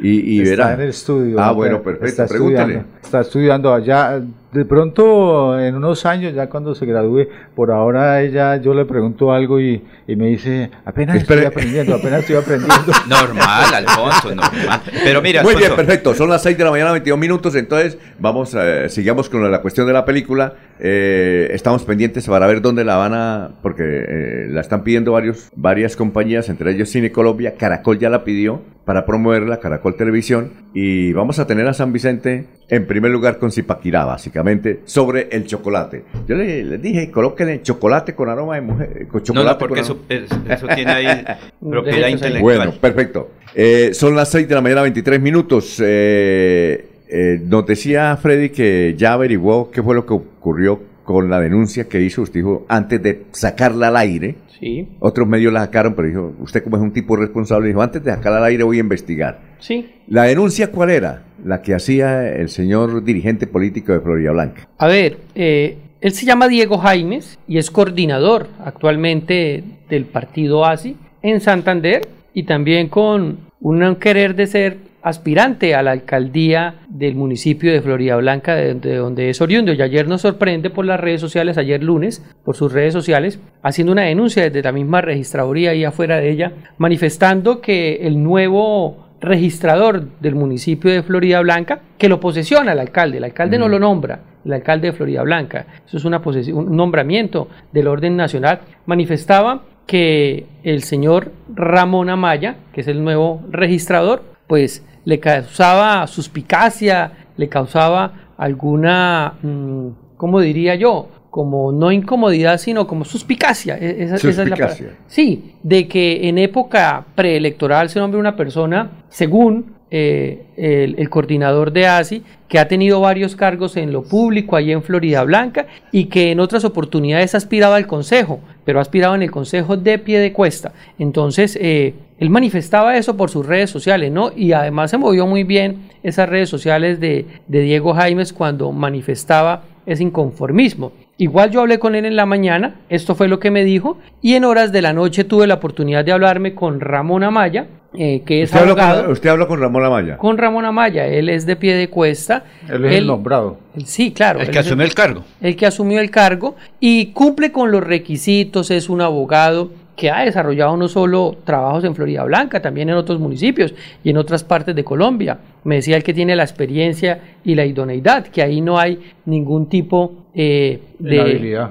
y, y está verá. en el estudio. Ah, bueno, perfecto, está pregúntele. está estudiando allá de pronto en unos años, ya cuando se gradúe, por ahora ella, yo le pregunto algo y, y me dice, apenas estoy aprendiendo, apenas estoy [LAUGHS] aprendiendo. Normal, Alfonso, normal. Pero mira, Muy bien, perfecto. Son las 6 de la mañana, 22 minutos. Entonces, vamos, eh, sigamos con la cuestión de la película. Eh, estamos pendientes para ver dónde la van a. Porque eh, la están pidiendo varios, varias compañías, entre ellos Cine Colombia. Caracol ya la pidió para promoverla, Caracol Televisión. Y vamos a tener a San Vicente en primer lugar con Zipaquirá, básicamente, sobre el chocolate. Yo le- les dije, colóquenle chocolate con aroma de mujer. Con no, chocolate no, porque eso, es- eso tiene ahí [LAUGHS] propiedad intelectual. bueno, perfecto. Eh, son las 6 de la mañana, 23 minutos. Eh, eh, nos decía Freddy que ya averiguó qué fue lo que ocurrió con la denuncia que hizo. Usted dijo, antes de sacarla al aire, Sí, otros medios la sacaron, pero dijo, usted como es un tipo responsable, dijo, antes de sacarla al aire voy a investigar. sí. ¿La denuncia cuál era? La que hacía el señor dirigente político de Florida Blanca. A ver, eh, él se llama Diego Jaimes y es coordinador actualmente del partido ASI en Santander y también con un querer de ser aspirante a la alcaldía del municipio de Florida Blanca, de donde, donde es oriundo. Y ayer nos sorprende por las redes sociales, ayer lunes, por sus redes sociales, haciendo una denuncia desde la misma registraduría y afuera de ella, manifestando que el nuevo registrador del municipio de Florida Blanca, que lo posesiona el alcalde, el alcalde no lo nombra, el alcalde de Florida Blanca, eso es una posesión, un nombramiento del orden nacional, manifestaba que el señor Ramón Amaya, que es el nuevo registrador, pues le causaba suspicacia, le causaba alguna, mm, ¿cómo diría yo? Como no incomodidad, sino como suspicacia. e- esa- esa es la palabra. Suspicacia. Sí, de que en época preelectoral se nombre una persona, según eh, el, el coordinador de ASI, que ha tenido varios cargos en lo público allí en Florida Blanca y que en otras oportunidades ha aspirado al consejo, pero ha aspirado en el consejo de pie de cuesta. Entonces, eh, él manifestaba eso por sus redes sociales, ¿no? Y además se movió muy bien esas redes sociales de, de Diego Jaimes cuando manifestaba ese inconformismo. Igual yo hablé con él en la mañana, esto fue lo que me dijo, y en horas de la noche tuve la oportunidad de hablarme con Ramón Amaya, eh, que es ¿Usted habló, abogado. con, usted habló con Ramón Amaya? Con Ramón Amaya, él es de pie de cuesta. Él es el nombrado. él- sí, claro. El que asumió el cargo. el que asumió el cargo y cumple con los requisitos, es un abogado que ha desarrollado no solo trabajos en Florida Blanca, también en otros municipios y en otras partes de Colombia. Me decía el que tiene la experiencia y la idoneidad, que ahí no hay ningún tipo eh, de... Inhabilidad.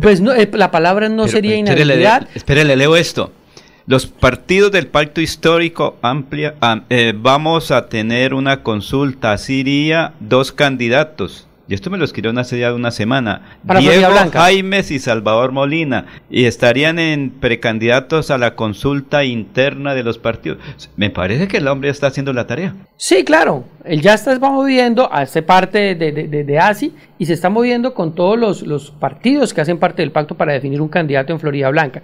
Pues no, eh, la palabra no Pero, sería inhabilidad. espérele, leo esto. Los partidos del pacto histórico amplia, am- eh, vamos a tener una consulta. Así iría dos candidatos. Y esto me lo escribieron hace ya una semana. Para Diego. Jaimes y Salvador Molina. Y estarían en precandidatos a la consulta interna de los partidos. Me parece que el hombre está haciendo la tarea. Sí, claro. Él ya está moviendo, hace parte de, de, de- de ASI y se está moviendo con todos los, los partidos que hacen parte del pacto para definir un candidato en Florida Blanca.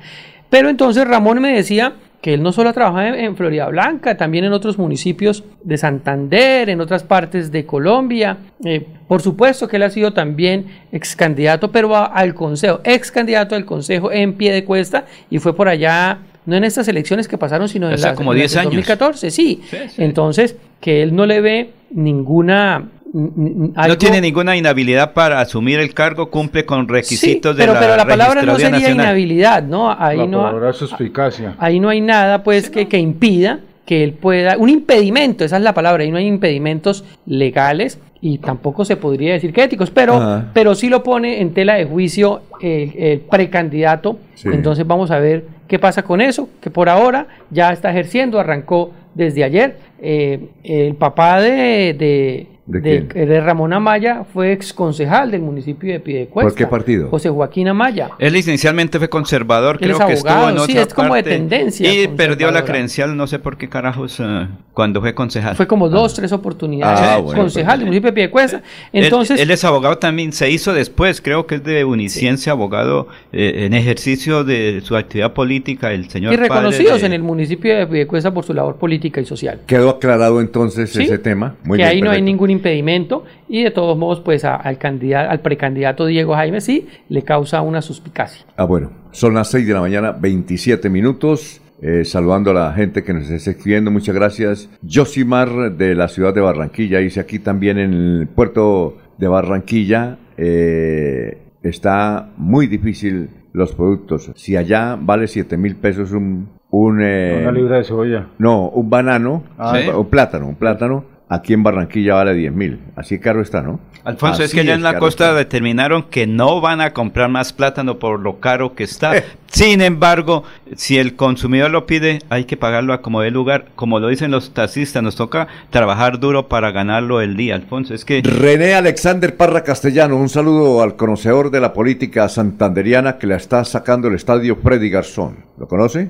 Pero entonces Ramón me decía que él no solo trabaja en, en Florida Blanca, también en otros municipios de Santander, en otras partes de Colombia. Eh, por supuesto que él ha sido también ex candidato, pero a- al Consejo, ex candidato del Consejo en pie de cuesta y fue por allá, no en estas elecciones que pasaron, sino en Hace las, como en las 10 del años. 2014, sí. Entonces, que él no le ve ninguna... No tiene ninguna inhabilidad para asumir el cargo, cumple con requisitos Sí, pero, de la pero la palabra no sería Nacional. inhabilidad, ¿no? Ahí La no, palabra suspicacia. ahí no hay nada pues que, que impida que él pueda, un impedimento, esa es la palabra, ahí no hay impedimentos legales y tampoco se podría decir que éticos, pero, pero sí lo pone en tela de juicio el, el precandidato, Sí. entonces vamos a ver qué pasa con eso, que por ahora ya está ejerciendo, arrancó desde ayer, Eh, el papá de, de, ¿De de- quién? de Ramón Amaya fue ex concejal del municipio de Piedecuesta. ¿Por qué partido? José Joaquín Amaya. Él inicialmente fue conservador, Él creo es que estuvo en abogado, sí, otra es como de tendencia Y perdió la credencial, no sé por qué carajos, eh, cuando fue concejal. Fue como dos, tres oportunidades. Ah, bueno, concejal del municipio de Piedecuesta. Él- Entonces, él, es abogado también, se hizo después, creo que es de Uniciencia, abogado eh, en ejercicio de su actividad política, el señor y reconocidos padre de- en el municipio de Piedecuesta por su labor política y social. Quedó aclarado entonces Sí, ese tema. Muy que bien, ahí no hay ningún impedimento y de todos modos, pues a- al candidato, al precandidato Diego Jaime sí le causa una suspicacia. Ah, bueno, son las 6 de la mañana, 27 minutos. Eh, saludando a la gente que nos está escribiendo, muchas gracias. Josimar de la ciudad de Barranquilla, dice aquí también en el puerto de Barranquilla eh, está muy difícil los productos. Si allá vale 7 mil pesos un... un eh, Una libra de cebolla. no, un banano, Ah, un plátano, un plátano, aquí en Barranquilla vale 10 mil. Así caro está, ¿no? Alfonso, es que allá en la costa está. determinaron que no van a comprar más plátano por lo caro que está. [LAUGHS] Sin embargo, si el consumidor lo pide, hay que pagarlo a como de lugar. Como lo dicen los taxistas, nos toca trabajar duro para ganarlo el día, Alfonso. Es que René Alexander Parra Castellano, un saludo al conocedor de la política santanderiana que la está sacando el estadio Freddy Garzón. ¿Lo conoce?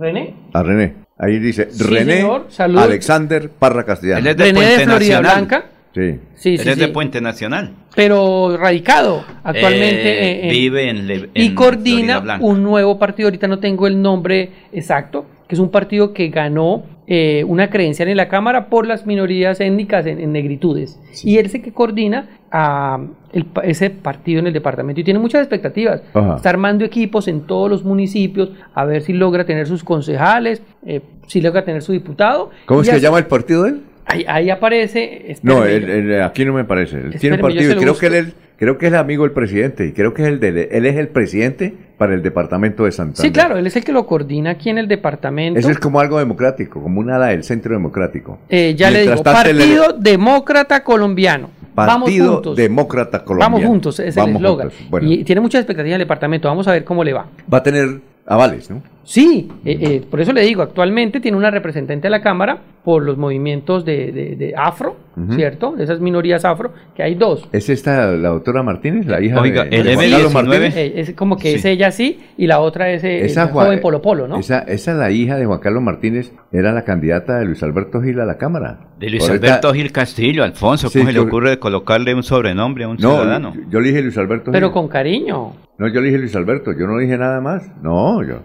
René. A René. Ahí dice Sí, René señor. Saludos. Alexander Parra Castellano. él es de René de Florida Nacional. Blanca. Sí. Sí, Él sí, es de sí. Puente Nacional. Pero radicado actualmente. Eh, en- vive en, Le- y en Florida coordina un nuevo partido, ahorita no tengo el nombre exacto, que es un partido que ganó eh, una credencial en la Cámara por las minorías étnicas en, en negritudes. Y él es el que coordina a el pa- ese partido en el departamento y tiene muchas expectativas. Ajá. Está armando equipos en todos los municipios a ver si logra tener sus concejales, eh, si logra tener su diputado. ¿Cómo es Y que así- llama el partido de él? Ahí, ahí aparece. No, él- él- aquí no me parece. Él tiene un partido y creo busco. que él es, creo que es el amigo del presidente y creo que es el de, él es el presidente para el departamento de Santander. Sí, claro, él es el que lo coordina aquí en el departamento. Eso es como algo democrático, como un ala del centro democrático. Eh, ya le digo, Partido Demócrata Colombiano. Vamos Partido juntos. Demócrata Colombiano. Vamos juntos, es el eslogan. Bueno, Y tiene muchas expectativas el departamento. Vamos a ver cómo le va. va a tener avales, ¿no? Sí, eh, eh, por eso le digo, actualmente tiene una representante de la Cámara por los movimientos de, de- de afro. ¿cierto? De esas minorías afro, que hay dos. ¿Es esta la doctora Martínez, la hija Oiga, de, el de Juan M19 Carlos Martínez? Eh, es como que Sí. es ella sí y la otra es eh, Esa Juan- joven Polo Polo, ¿no? Esa, esa la hija de Juan Carlos Martínez era la candidata de Luis Alberto Gil a la Cámara. De Luis Ahorita- Alberto Gil Castillo, Alfonso, Sí, ¿cómo se le ocurre de colocarle un sobrenombre a un No, ciudadano? yo, yo le dije Luis Alberto Pero Gil. con cariño. No, yo le dije Luis Alberto, yo no dije nada más. No, yo.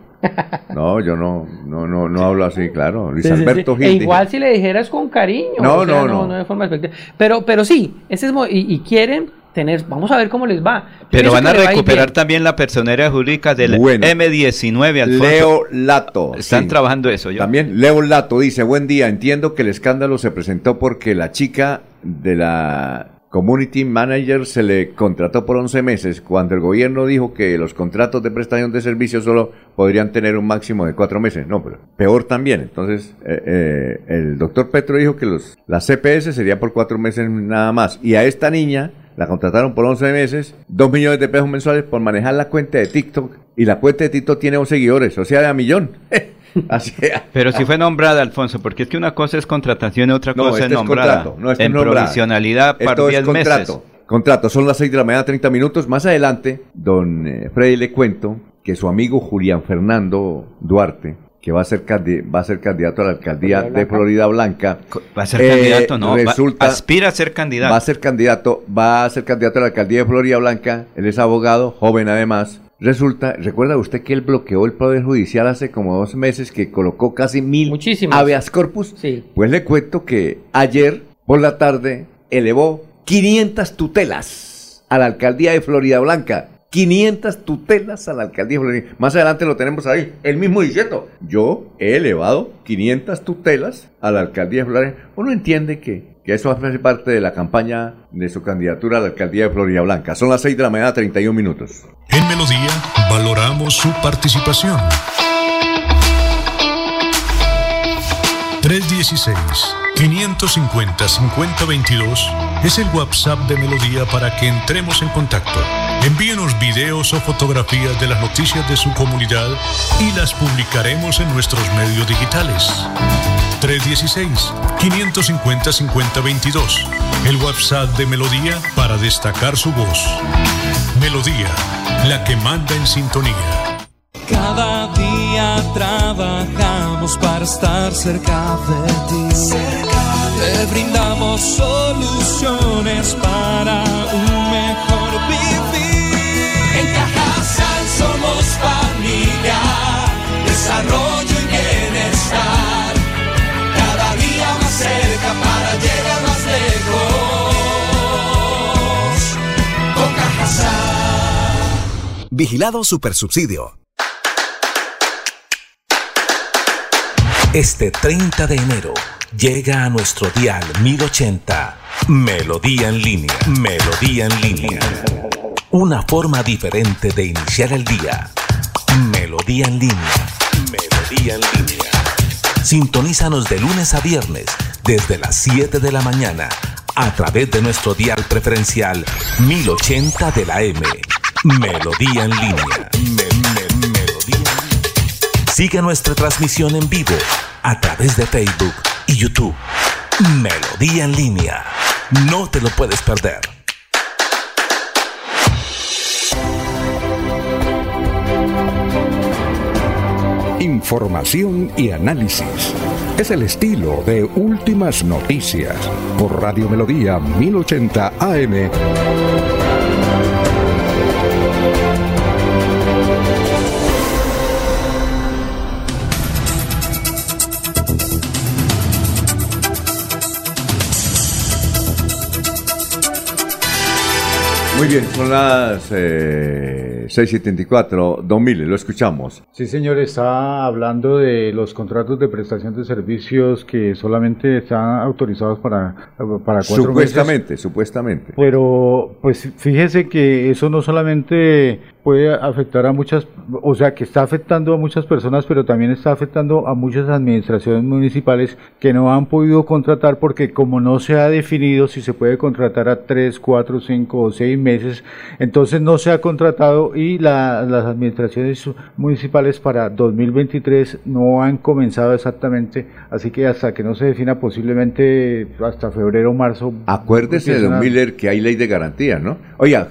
No, yo no, no, no, no hablo así, claro. Luis Sí, sí, sí. Alberto Gil. E igual si le dijeras con cariño. No, o sea, no, no. de forma. Pero, pero sí, ese es y, y quieren tener, vamos a ver cómo les va. Yo Pero van a recuperar también la personería jurídica del Bueno. M19, Alfonso. Leo Lato. Están sí. trabajando eso. Yo. También Leo Lato dice, buen día, entiendo que el escándalo se presentó porque la chica de la Community Manager se le contrató por 11 meses cuando el gobierno dijo que los contratos de prestación de servicios solo podrían tener un máximo de 4 meses. No, pero peor también. Entonces, eh, eh, el doctor Petro dijo que los, la CPS sería por 4 meses nada más. Y a esta niña la contrataron por 11 meses, 2 millones de pesos mensuales por manejar la cuenta de TikTok. Y la cuenta de TikTok tiene 11 seguidores, o sea, de a millón. [LAUGHS] [LAUGHS] Pero si fue nombrada, Alfonso, porque es que una cosa es contratación y otra No, cosa este es es nombrada. contrato, no, este en es nombrada. provisionalidad para Esto 10 es contrato. meses. Contrato, son las 6 de la mañana, 30 minutos. Más adelante, don eh, Freddy le cuento que su amigo Julián Fernando Duarte, que va a ser, va a ser candidato a la alcaldía de Florida Blanca, Va a ser eh, candidato, ¿no? Va- Resulta, aspira a ser candidato. va a ser candidato, va a ser candidato a la alcaldía de Florida Blanca. Él es abogado, joven además. Resulta, ¿recuerda usted que él bloqueó el Poder Judicial hace como dos meses que colocó casi mil Muchísimas. habeas corpus? Sí. Pues le cuento que ayer por la tarde elevó 500 tutelas a la alcaldía de Florida Blanca. 500 tutelas a la alcaldía de Florida. Más adelante lo tenemos ahí. El mismo diciendo, yo he elevado 500 tutelas a la alcaldía de Florida. Uno entiende que, que eso hace parte de la campaña de su candidatura a la alcaldía de Florida Blanca. Son las 6 de la mañana, 31 minutos. En Melodía valoramos su participación. 316-550-5022 es el WhatsApp de Melodía para que entremos en contacto. Envíenos videos o fotografías de las noticias de su comunidad y las publicaremos en nuestros medios digitales. 316-550-5022. El WhatsApp de Melodía para destacar su voz. Melodía, la que manda en sintonía. Cada día trabajamos para estar cerca de ti. Te brindamos soluciones para un mejor vivir. En Cajasal somos familia, desarrollo y bienestar. Cerca para llegar más lejos. Con. Vigilado Supersubsidio. Este 30 de enero llega a nuestro dial 1080 Melodía en línea. Melodía en línea. Una forma diferente de iniciar el día. Melodía en línea. Melodía en línea. Sintonízanos de lunes a viernes desde las 7 de la mañana a través de nuestro dial preferencial 1080 de la M. Melodía en línea. Sigue nuestra transmisión en vivo a través de Facebook y YouTube. Melodía en línea. No te lo puedes perder. Información y análisis. Es el estilo de Últimas Noticias por Radio Melodía 1080 AM. Muy bien, son las eh, 6.74. Don Mille, lo escuchamos. Sí, señor, está hablando de los contratos de prestación de servicios que solamente están autorizados para, para cuatro Supuestamente, meses. supuestamente. Pero, pues fíjese que eso no solamente puede afectar a muchas, o sea, que está afectando a muchas personas, pero también está afectando a muchas administraciones municipales que no han podido contratar porque como no se ha definido si se puede contratar a tres, cuatro, cinco o seis meses, entonces no se ha contratado y la, las administraciones municipales para 2023 no han comenzado exactamente, así que hasta que no se defina posiblemente hasta febrero o marzo. Acuérdese, don Miller, que hay ley de garantía, ¿no? Oiga,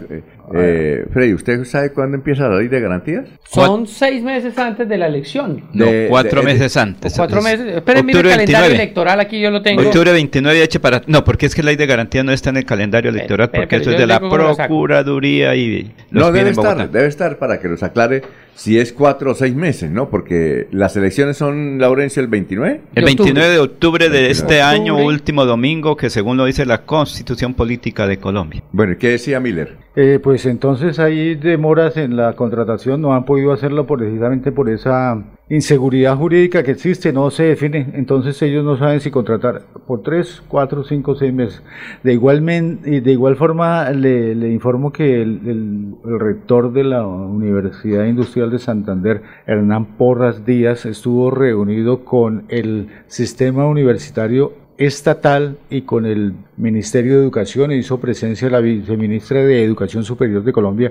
eh, Freddy, ¿usted sabe cuándo empieza la ley de garantías? Son seis meses antes de la elección. No, cuatro meses antes. Cuatro meses. Esperen, mire el calendario electoral, aquí yo lo tengo. Octubre 29 hecho para... No, porque es que la ley de garantía no está en el calendario electoral, porque eso es de la Procuraduría y... no, debe estar, debe estar para que nos aclare si es cuatro o seis meses, ¿no? Porque las elecciones son, Laurencio, el 29. El 29 de octubre de este año, último domingo, que según lo dice la Constitución Política de Colombia. Bueno, ¿qué decía Miller? Eh, pues entonces hay demoras en la contratación, no han podido hacerlo precisamente por esa inseguridad jurídica que existe, no se define, entonces ellos no saben si contratar por tres, cuatro, cinco, seis meses. De igual, de igual forma le, informo que el, rector de la Universidad Industrial de Santander, Hernán Porras Díaz, estuvo reunido con el sistema universitario estatal y con el Ministerio de Educación, hizo presencia la viceministra de Educación Superior de Colombia,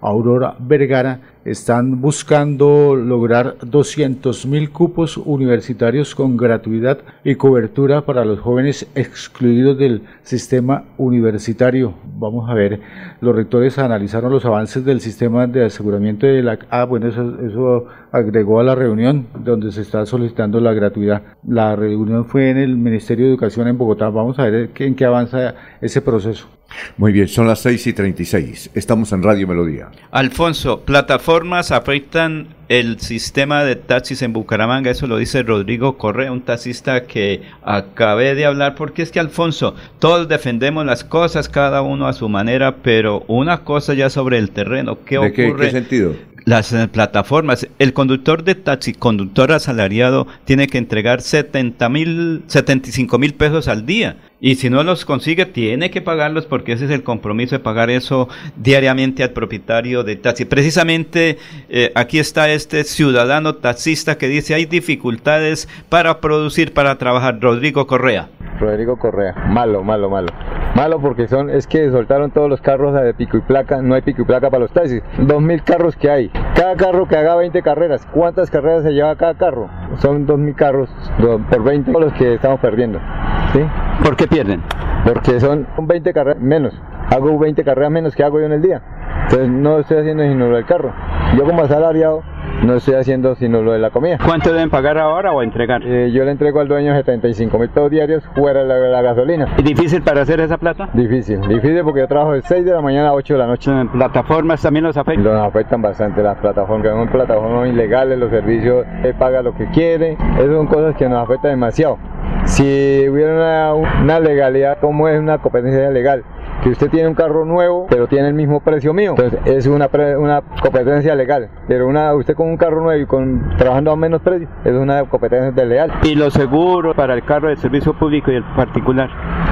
Aurora Vergara, están buscando lograr 200 mil cupos universitarios con gratuidad y cobertura para los jóvenes excluidos del sistema universitario. Vamos a ver, los rectores analizaron los avances del sistema de aseguramiento de la... Ah, bueno, eso, eso agregó a la reunión donde se está solicitando la gratuidad. La reunión fue en el Ministerio de Educación en Bogotá. Vamos a ver en qué avanza ese proceso. Muy bien, son las 6 y 36. Estamos en Radio Melodía. Alfonso, plataformas afectan el sistema de taxis en Bucaramanga, eso lo dice Rodrigo Correa, un taxista que acabé de hablar, porque es que Alfonso, todos defendemos las cosas, cada uno a su manera, pero una cosa ya sobre el terreno, ¿qué ¿De ocurre? Qué, qué sentido? Las eh, plataformas, el conductor de taxi, conductor asalariado, tiene que entregar 70 mil, 75 mil pesos al día. Y si no los consigue, tiene que pagarlos porque ese es el compromiso de pagar eso diariamente al propietario de taxi. Precisamente eh, aquí está este ciudadano taxista que dice hay dificultades para producir, para trabajar. Rodrigo Correa. Rodrigo Correa, malo, malo, malo. Malo porque son, es que soltaron todos los carros de pico y placa, no hay pico y placa para los taxis. Dos mil carros que hay. Cada carro que haga 20 carreras. ¿Cuántas carreras se lleva cada carro? Son dos mil carros por 20 los que estamos perdiendo. ¿Sí? ¿Por qué pierden? Porque son 20 carreras menos. Hago 20 carreras menos que hago yo en el día. Entonces no estoy haciendo sino del carro. Yo como asalariado no estoy haciendo sino lo de la comida. ¿Cuánto deben pagar ahora o entregar? Eh, yo le entrego al dueño 75 mil pesos diarios fuera de la, la, gasolina. ¿Y difícil para hacer esa plata? Difícil, difícil porque yo trabajo de 6 de la mañana a 8 de la noche. ¿Plataformas también los afectan? Nos afectan bastante las plataformas, son plataformas ilegales, los servicios, él paga lo que quiere, esas son cosas que nos afectan demasiado. Si hubiera una, una legalidad, como es una competencia legal? Que usted tiene un carro nuevo, pero tiene el mismo precio mío. Entonces es una, una competencia legal. Pero una usted con un carro nuevo y con trabajando a menos precio, es una competencia desleal. ¿Y los seguros para el carro de servicio público y el particular?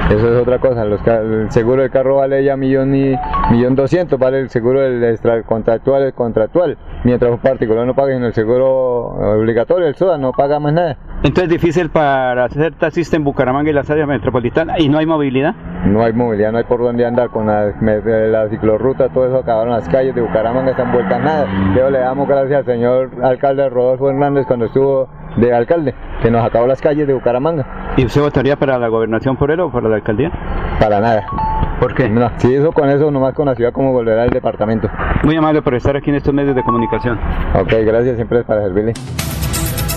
Eso es otra cosa. Los el seguro del carro vale ya millón y millón doscientos, vale el seguro del extra contractual, el contractual. Mientras un particular no pague en el seguro obligatorio, el SODA, no paga más nada. Entonces es difícil para ser taxista en Bucaramanga y las áreas metropolitanas y no hay movilidad. No hay movilidad, no hay por dónde andar con la, me- la ciclorruta, todo eso acabaron las calles de Bucaramanga, están vueltas nada. Yo le damos gracias al señor alcalde Rodolfo Hernández cuando estuvo de alcalde, que nos acabó las calles de Bucaramanga. ¿Y usted votaría para la gobernación por él o para la alcaldía? Para nada. ¿Por qué? No, si eso con eso, nomás con la ciudad como volverá el departamento. Muy amable por estar aquí en estos medios de comunicación. Ok, gracias, siempre es para servirle.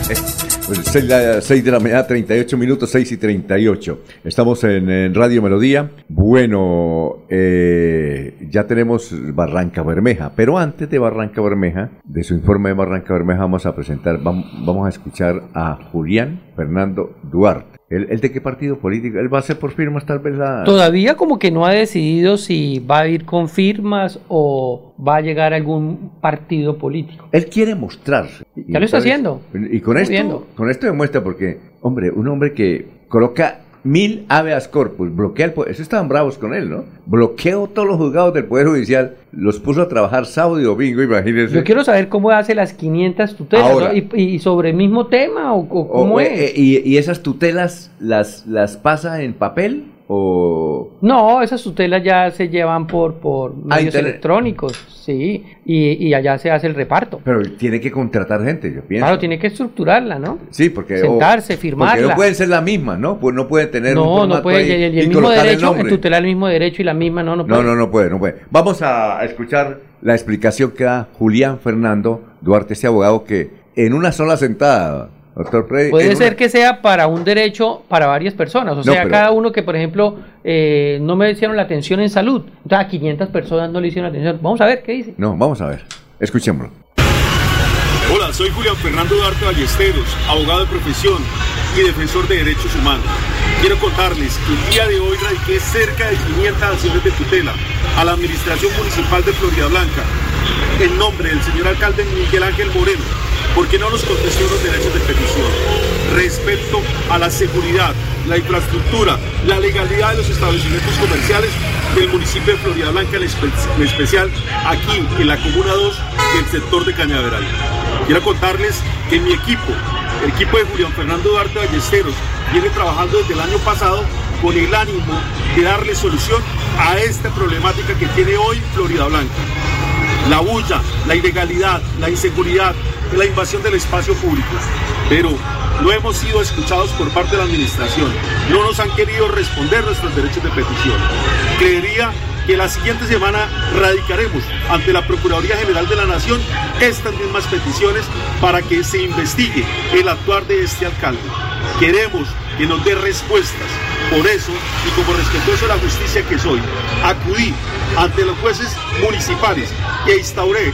Pues 6, de la mañana, 38 minutos, 6 y 38. Estamos en, en Radio Melodía. Bueno, eh, ya tenemos Barranca Bermeja, pero antes de Barranca Bermeja, de su informe de Barranca Bermeja, vamos a presentar, vam- vamos a escuchar a Julián Fernando Duarte. ¿Él, él de qué partido político? ¿Él va a ser por firmas tal vez la... Todavía como que no ha decidido si va a ir con firmas o va a llegar a algún partido político. Él quiere mostrarse. Ya lo está haciendo. Y con esto, con esto demuestra porque, hombre, un hombre que coloca mil habeas corpus, bloquea el poder, eso estaban bravos con él, ¿no? Bloqueó todos los juzgados del Poder Judicial, los puso a trabajar sábado y domingo, imagínense. Yo quiero saber cómo hace las 500 tutelas y, y sobre el mismo tema o, o O- cómo o, es. eh, y, y esas tutelas las, las pasa en papel o... No, esas tutelas ya se llevan por, por medios electrónicos, sí, y, y allá se hace el reparto. Pero tiene que contratar gente, yo pienso. Claro, tiene que estructurarla, ¿no? Sí, porque... Sentarse, firmarla. no pueden ser la misma, ¿no? Pues no pueden tener un No, formato no puede, y el, y el y mismo derecho, el tutelar el mismo derecho y la misma, no, no puede. No, no, no puede, no puede. Vamos a escuchar la explicación que da Julián Fernando Duarte, este abogado que en una sola sentada, doctor Freddy. Puede ser una- que sea para un derecho para varias personas. O No, sea, pero- cada uno que, por ejemplo, eh, no me hicieron la atención en salud. Entonces, a 500 personas no le hicieron atención. Vamos a ver qué dice. No, vamos a ver. Escuchémoslo. Hola, soy Julián Fernando Duarte Ballesteros, abogado de profesión y defensor de derechos humanos. Quiero contarles que el día de hoy radiqué cerca de 500 acciones de tutela a la Administración Municipal de Florida Blanca en nombre del señor alcalde Miguel Ángel Moreno, porque no nos contestó los derechos de petición. Respecto a la seguridad, la infraestructura, la legalidad de los establecimientos comerciales del municipio de Florida Blanca, en, en especial aquí en la Comuna 2 y el sector de Cañaveral. Quiero contarles que mi equipo, el equipo de Julián Fernando Duarte Ballesteros, viene trabajando desde el año pasado con el ánimo de darle solución a esta problemática que tiene hoy Florida Blanca. La bulla, la ilegalidad, la inseguridad, la invasión del espacio público. Pero no hemos sido escuchados por parte de la administración. No nos han querido responder nuestros derechos de petición. Creería que la siguiente semana radicaremos ante la Procuraduría General de la Nación estas mismas peticiones para que se investigue el actuar de este alcalde. Queremos que nos dé respuestas. Por eso, y como respetuoso de la justicia que soy, acudí ante los jueces municipales e instauré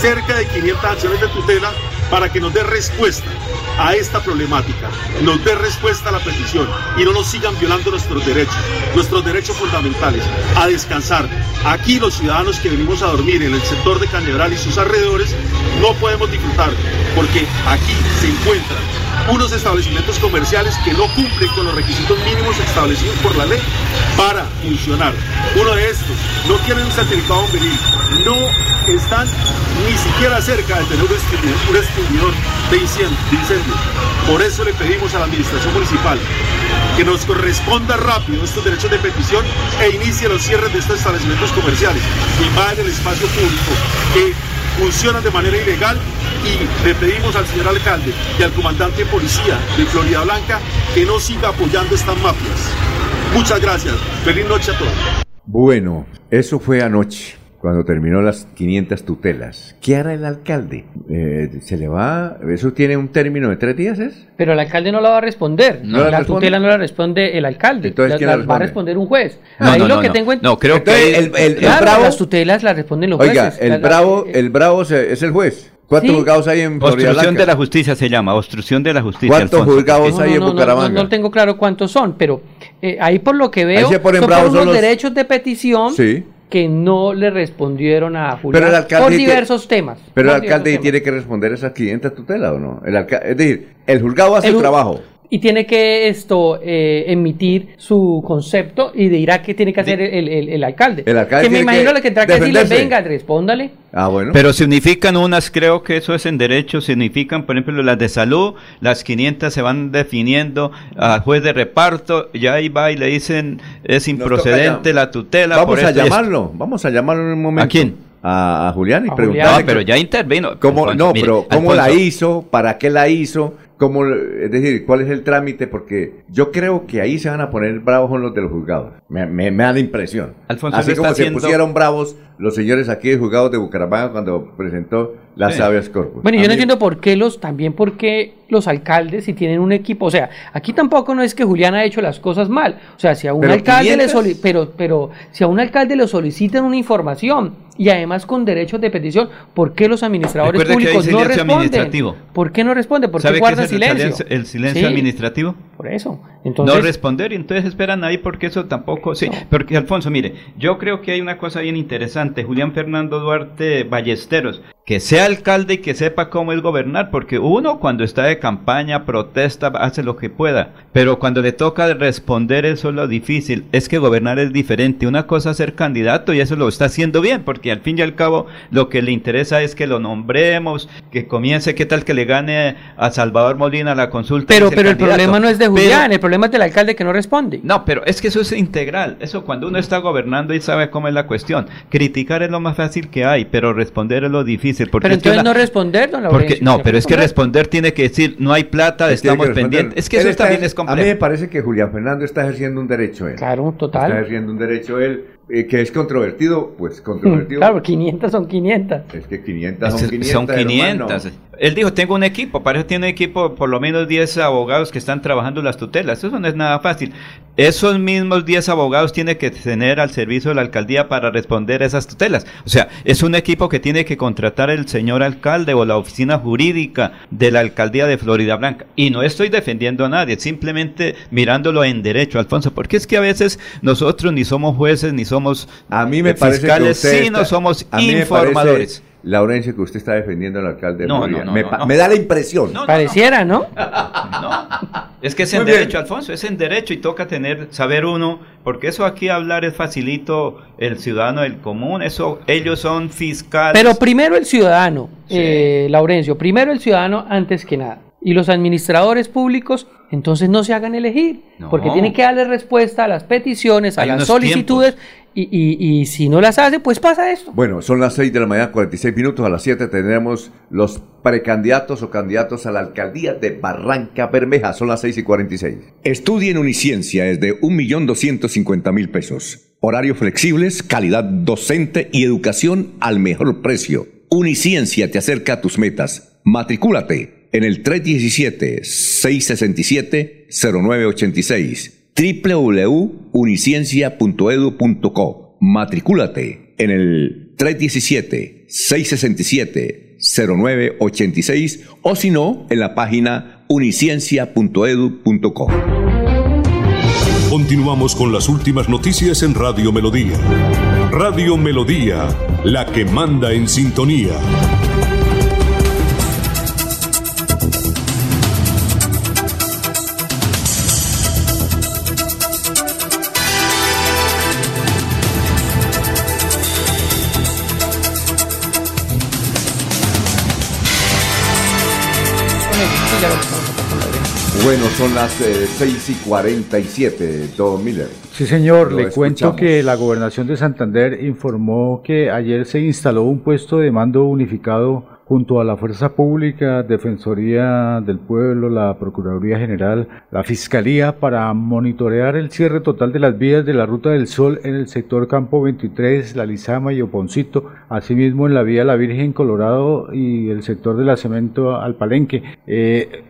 cerca de 500 acciones de tutela para que nos dé respuesta a esta problemática, nos dé respuesta a la petición y no nos sigan violando nuestros derechos, nuestros derechos fundamentales, a descansar. Aquí los ciudadanos que venimos a dormir en el sector de Cañaveral y sus alrededores no podemos disfrutar porque aquí se encuentran unos establecimientos comerciales que no cumplen con los requisitos mínimos establecidos por la ley para funcionar. Uno de estos no tienen un certificado bomberil, no están ni siquiera cerca de tener un extinguidor, de incendio. Por eso le pedimos a la administración municipal que nos corresponda rápido estos derechos de petición e inicie los cierres de estos establecimientos comerciales que invaden el espacio público, funcionan de manera ilegal y le pedimos al señor alcalde y al comandante de policía de Florida Blanca que no siga apoyando estas mafias. Muchas gracias. Feliz noche a todos. Bueno, eso fue anoche, cuando terminó las 500 tutelas. ¿Qué hará el alcalde? Eh, ¿Se le va? ¿Eso tiene un término de tres días, es? Pero el alcalde no la va a responder. ¿No la la responde? tutela no la responde el alcalde. Entonces, La- ¿quién la la va a responde? responder un juez. No, Ahí no, lo no, que no. tengo en- No, creo que Entonces, el- el- el claro, bravo- las tutelas las responden los Oiga, jueces. el La- la- bravo, el bravo se- es el juez. ¿Cuántos Sí. juzgados hay en Florida Obstrucción de la justicia se llama, obstrucción de la justicia. ¿Cuántos Alfonso. juzgados No, hay no, en no, no, Bucaramanga? No, no tengo claro cuántos son, pero eh, ahí por lo que Ahí veo se ponen son por bravos, son unos los- derechos de petición Sí. Que no le respondieron a Julián Pero el alcalde por tiene- diversos temas. Pero el alcalde tiene que responder esas 500 tutelas, ¿o no? El es decir, el juzgado hace El trabajo. Y tiene que esto eh, emitir su concepto y dirá qué tiene que hacer el, el- el alcalde. El alcalde que me imagino que lo que tendrá que decirle, venga, respóndale. Ah, bueno. Pero significan unas, creo que eso es en derecho, significan, por ejemplo, las de salud, las 500 se van definiendo al juez de reparto, ya ahí va y le dicen es improcedente la tutela. Vamos por a esto y esto. llamarlo, vamos a llamarlo en un momento. ¿A quién? A, a Julián y A preguntarle. Julián. No, pero ya intervino. ¿Cómo, Alfonso, no, mire, pero ¿cómo la hizo? ¿Para qué la hizo? ¿Cómo, es decir, ¿cuál es el trámite? Porque yo creo que ahí se van a poner bravos con los de los juzgados. Me, me- me da la impresión. Alfonso, Así como está se haciendo- pusieron bravos los señores aquí de juzgados de Bucaramanga cuando presentó las Sí. habeas corpus. Bueno, A yo no mí- entiendo por qué los, también por qué los alcaldes si tienen un equipo, o sea, aquí tampoco no es que Julián ha hecho las cosas mal, o sea, si a un Pero alcalde le 500. soli- pero, pero si a un alcalde le solicitan una información y además con derechos de petición, ¿por qué los administradores Recuerde que hay públicos no silencio responden? administrativo. ¿Por qué no responden? ¿Por qué ¿Sabe qué guardan silencio? silencio- el silencio Sí, administrativo? Por eso. Entonces, no responder y entonces esperan ahí porque eso tampoco sí porque Alfonso mire yo creo que hay una cosa bien interesante Julián Fernando Duarte Ballesteros que sea alcalde y que sepa cómo es gobernar porque uno cuando está de campaña protesta hace lo que pueda pero cuando le toca responder eso es lo difícil es que gobernar es diferente una cosa es ser candidato y eso lo está haciendo bien porque al fin y al cabo lo que le interesa es que lo nombremos que comience qué tal que le gane a Salvador Molina la consulta pero, pero el problema no es de Pero- Julián, el problema es del alcalde que no responde. no, pero es que eso es integral. Eso cuando uno está gobernando y sabe cómo es la cuestión. Criticar es lo más fácil que hay, pero responder es lo difícil. Porque Pero es que entonces una- no responder, don porque, no, tiene pero es que responder. tiene que decir, no hay plata, estamos pendientes. Es que Él eso está- también es A mí me complejo. parece que Julián Fernando está ejerciendo un derecho él. Claro, Está total. ejerciendo un derecho él, que es controvertido, pues controvertido. Claro, 500 son 500. Es que 500 Es- son 500. son 500. hermano. Él dijo, tengo un equipo, para eso tiene equipo, por lo menos 10 abogados que están trabajando las tutelas. Eso no es nada fácil. Esos mismos 10 abogados tiene que tener al servicio de la alcaldía para responder a esas tutelas. O sea, es un equipo que tiene que contratar el señor alcalde o la oficina jurídica de la alcaldía de Florida Blanca. Y no estoy defendiendo a nadie, simplemente mirándolo en derecho, Alfonso, porque es que a veces nosotros ni somos jueces ni somos A mí me parece que fiscales, usted sí, no somos a mí me informadores. parece, Laurencio, que usted está defendiendo al alcalde de No, no, no, me, no, no. da la impresión. Pareciera, ¿no? Es que es Muy en bien. derecho, Alfonso, es en derecho y toca tener, saber uno, porque eso aquí hablar es facilito el ciudadano del común, eso ellos son fiscales. Pero primero el ciudadano, eh, Laurencio, primero el ciudadano antes que nada. Y los administradores públicos, entonces no se hagan elegir, No. porque tienen que darle respuesta a las peticiones, a Hay las solicitudes, y, y- y si no las hace, pues pasa esto. Bueno, son las 6 de la mañana, 46 minutos. A las 7 tendremos los precandidatos o candidatos a la alcaldía de Barranca Bermeja. Son las 6 y 46. Estudie en Uniciencia es de 1.250.000 pesos. Horarios flexibles, calidad docente y educación al mejor precio. Uniciencia te acerca a tus metas. Matricúlate en el 317-667-0986 www.uniciencia.edu.co. Matricúlate en el 317-667-0986 o si no, en la página uniciencia.edu.co. Continuamos con las últimas noticias en Radio Melodía. Radio Melodía, la que manda en sintonía. Bueno, son las eh, 6 y 47, Don Miller. Sí, señor, Lo le cuento que la gobernación de Santander informó que ayer se instaló un puesto de mando unificado junto a la Fuerza Pública, Defensoría del Pueblo, la Procuraduría General, la Fiscalía, para monitorear el cierre total de las vías de la Ruta del Sol en el sector Campo 23, La Lizama y Oponcito, asimismo en la vía La Virgen Colorado y el sector de la Cemento al Palenque. Eh,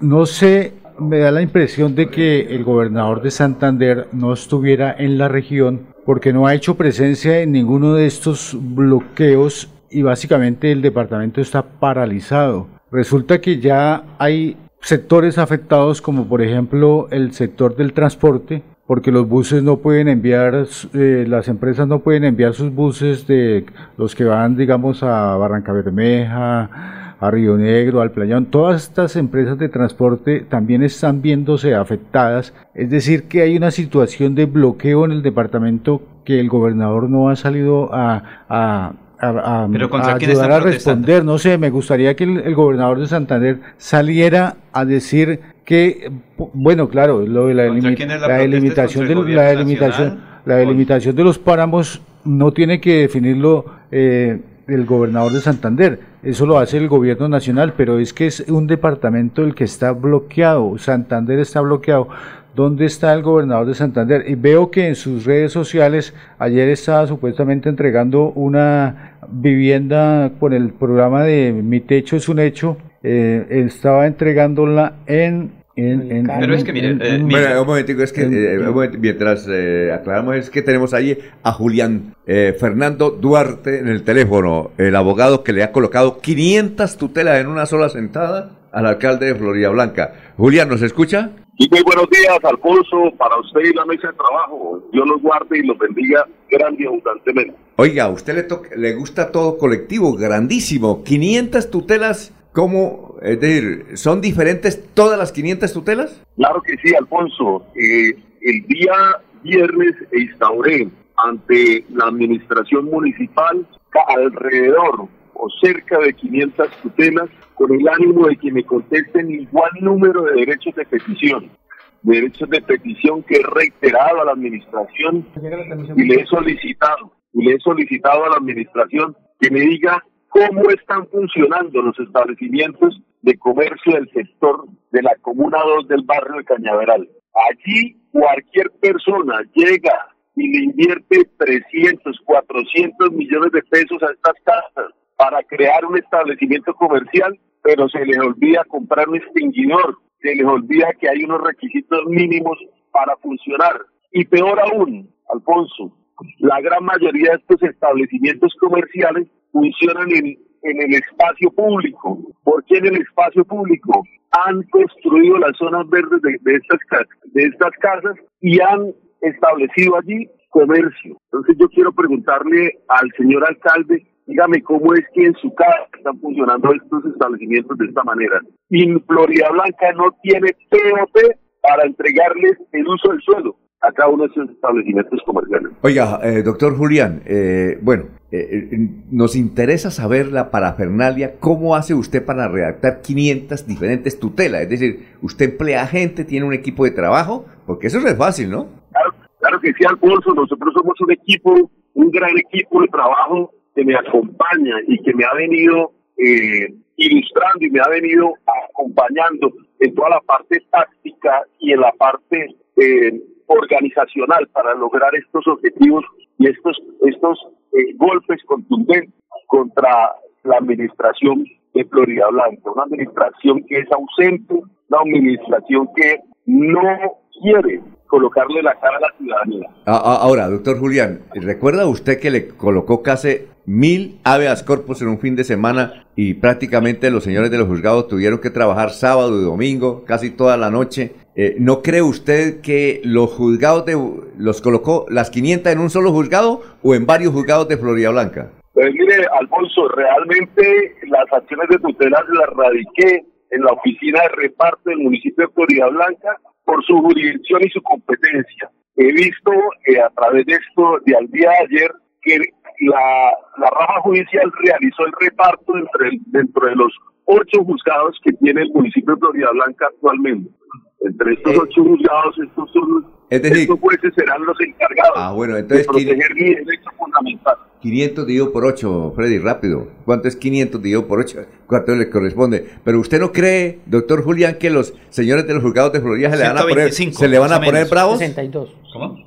no sé me da la impresión de que el gobernador de Santander no estuviera en la región porque no ha hecho presencia en ninguno de estos bloqueos y básicamente el departamento está paralizado. Resulta que ya hay sectores afectados como por ejemplo el sector del transporte porque los buses no pueden enviar, eh, las empresas no pueden enviar sus buses de los que van digamos a Barranca Bermeja, a Río Negro, al Playón, todas estas empresas de transporte también están viéndose afectadas. Es decir, que hay una situación de bloqueo en el departamento que el gobernador no ha salido a, a a, ayudar a responder. No sé, me gustaría que el, gobernador de Santander saliera a decir que, bueno, claro, lo de la, la, delimitación de la delimitación, la delimitación de los páramos no tiene que definirlo eh, el gobernador de Santander, eso lo hace el gobierno nacional, pero es que es un departamento el que está bloqueado, Santander está bloqueado. ¿Dónde está el gobernador de Santander? Y veo que en sus redes sociales ayer estaba supuestamente entregando una vivienda con el programa de Mi Techo es un Hecho. Eh, estaba entregándola en pero es que mire, eh, bueno, un momentico, es que eh, mientras eh, aclaramos, es que tenemos ahí a Julián Fernando Duarte en el teléfono, el abogado que le ha colocado 500 tutelas en una sola sentada al alcalde de Florida Blanca. Julián, ¿nos escucha? Y muy buenos días, Alfonso, para usted y la mesa de trabajo. Dios los guarde y los bendiga grande y abundantemente. Oiga, a usted le, le gusta todo colectivo, grandísimo. 500 tutelas ¿Cómo, es decir, son diferentes todas las 500 tutelas? Claro que sí, Alfonso. Eh, el día viernes instauré ante la administración municipal alrededor o cerca de 500 tutelas con el ánimo de que me contesten igual número de derechos de petición. Derechos de petición que he reiterado a la administración y le he solicitado, y le he solicitado a la administración que me diga cómo están funcionando los establecimientos de comercio del sector de la Comuna 2 del barrio de Cañaveral. Allí cualquier persona llega y le invierte 300, 400 millones de pesos a estas casas para crear un establecimiento comercial, pero se les olvida comprar un extinguidor, se les olvida que hay unos requisitos mínimos para funcionar. Y peor aún, Alfonso, la gran mayoría de estos establecimientos comerciales funcionan en, en el espacio público. ¿Por qué en el espacio público? Han construido las zonas verdes de, de, estas, de estas casas y han establecido allí comercio. Entonces yo quiero preguntarle al señor alcalde, dígame cómo es que en su casa están funcionando estos establecimientos de esta manera. Y Florida Blanca no tiene POP para entregarles el uso del suelo a cada uno de esos establecimientos comerciales. Oiga, eh, doctor Julián, eh, bueno, eh, nos interesa saber la parafernalia, cómo hace usted para redactar 500 diferentes tutelas, es decir, usted emplea gente, tiene un equipo de trabajo, porque eso no es fácil, ¿no? Claro, claro que sí, Alfonso, nosotros somos un equipo, un gran equipo de trabajo que me acompaña y que me ha venido ilustrando y me ha venido acompañando en toda la parte táctica y en la parte eh, organizacional para lograr estos objetivos y estos, estos eh, golpes contundentes contra la administración de Florida Blanca, una administración que es ausente, una administración que no quiere colocarle la cara a la ciudadanía. Ahora, doctor Julián, ¿recuerda usted que le colocó casi mil habeas corpus en un fin de semana y prácticamente los señores de los juzgados tuvieron que trabajar sábado y domingo, casi toda la noche? Eh, ¿No cree usted que los juzgados de, los colocó las 500 en un solo juzgado o en varios juzgados de Florida Blanca? Pues mire, Alfonso, realmente las acciones de tutela las radiqué en la oficina de reparto del municipio de Florida Blanca por su jurisdicción y su competencia. He visto eh, a través de esto, de al día de ayer, que la, la rama judicial realizó el reparto entre, dentro de los ocho juzgados que tiene el municipio de Florida Blanca actualmente. Entre estos eh, ocho juzgados, estos son es decir, estos jueces serán los encargados ah, bueno, entonces, de proteger mi derecho fundamental. 500 dividido por 8, Freddy, rápido. ¿Cuánto es 500 dividido por 8? ¿Cuánto le corresponde? Pero usted no cree, doctor Julián, que los señores de los juzgados de Florida se le van a poner, se le van a poner bravos? 62. ¿Cómo?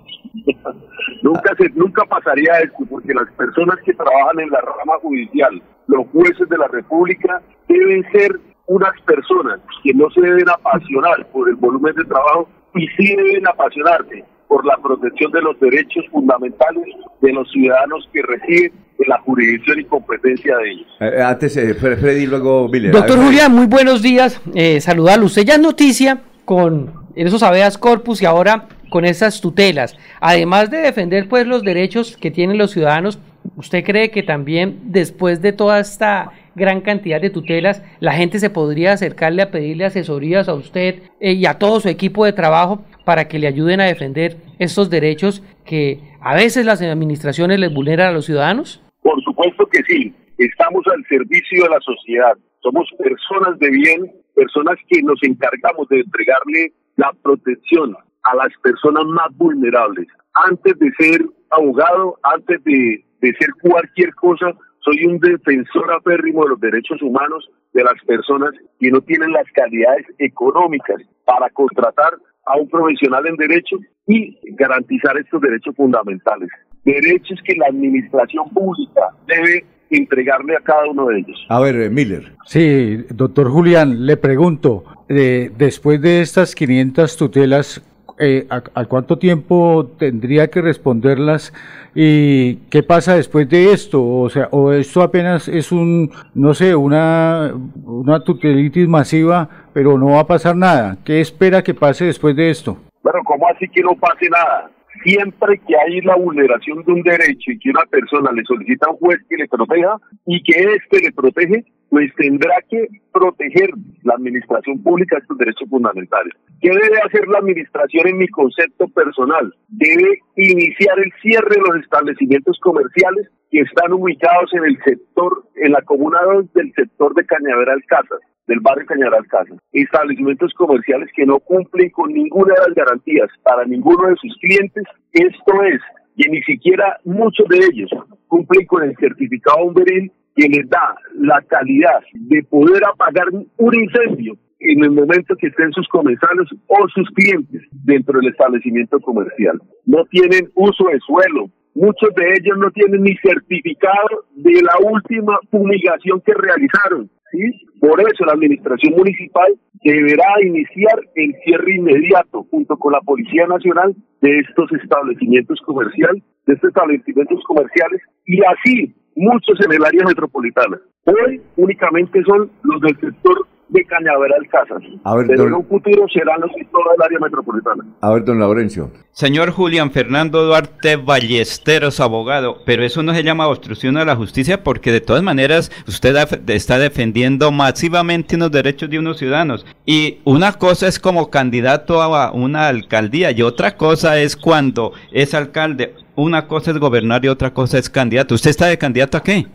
nunca, se, nunca pasaría esto, porque las personas que trabajan en la rama judicial, los jueces de la República, deben ser unas personas que no se deben apasionar por el volumen de trabajo y sí deben apasionarse por la protección de los derechos fundamentales de los ciudadanos que residen en la jurisdicción y competencia de ellos. Eh, antes, eh, Freddy, luego Miller. Doctor Julián, muy buenos días. Eh, saludarlo. Usted ya es noticia con esos habeas corpus y ahora con esas tutelas. Además de defender pues los derechos que tienen los ciudadanos, ¿usted cree que también después de toda esta gran cantidad de tutelas, la gente se podría acercarle a pedirle asesorías a usted eh, y a todo su equipo de trabajo para que le ayuden a defender estos derechos que a veces las administraciones les vulneran a los ciudadanos? Por supuesto que sí. Estamos al servicio de la sociedad. Somos personas de bien, personas que nos encargamos de entregarle la protección a las personas más vulnerables. Antes de ser abogado, antes de, de ser cualquier cosa, soy un defensor aférrimo de los derechos humanos de las personas que no tienen las calidades económicas para contratar a un profesional en derecho y garantizar estos derechos fundamentales. Derechos que la administración pública debe entregarle a cada uno de ellos. A ver, eh, Miller. Sí, doctor Julián, le pregunto, eh, después de estas 500 tutelas, eh, a, cuánto tiempo tendría que responderlas y qué pasa después de esto? O sea, o esto apenas es un, no sé, una, una tutelitis masiva, pero no va a pasar nada. ¿Qué espera que pase después de esto? Bueno, ¿cómo así que no pase nada? Siempre que hay la vulneración de un derecho y que una persona le solicita a un juez que le proteja y que éste le protege, pues tendrá que proteger la administración pública estos derechos fundamentales. ¿Qué debe hacer la administración en mi concepto personal? Debe iniciar el cierre de los establecimientos comerciales que están ubicados en el sector, en la comuna 2 del sector de Cañaveral Casas del barrio Cañaral Casa. Establecimientos comerciales que no cumplen con ninguna de las garantías para ninguno de sus clientes. Esto es, que ni siquiera muchos de ellos cumplen con el certificado bomberil que les da la calidad de poder apagar un incendio en el momento que estén sus comensales o sus clientes dentro del establecimiento comercial. No tienen uso de suelo, muchos de ellos no tienen ni certificado de la última fumigación que realizaron. ¿Sí? Por eso la administración municipal deberá iniciar el cierre inmediato junto con la Policía Nacional de estos establecimientos comerciales, de estos establecimientos comerciales y así muchos en el área metropolitana. Hoy únicamente son los del sector de Cañaveral Casas. A ver, Pero en un futuro serán los sector del área metropolitana. A ver, don Laurencio. Señor Julián Fernando Duarte Ballesteros, abogado, pero eso no se llama obstrucción a la justicia porque de todas maneras usted está defendiendo masivamente unos derechos de unos ciudadanos. Y una cosa es como candidato a una alcaldía y otra cosa es cuando es alcalde. Una cosa es gobernar y otra cosa es candidato. ¿Usted está de candidato a qué?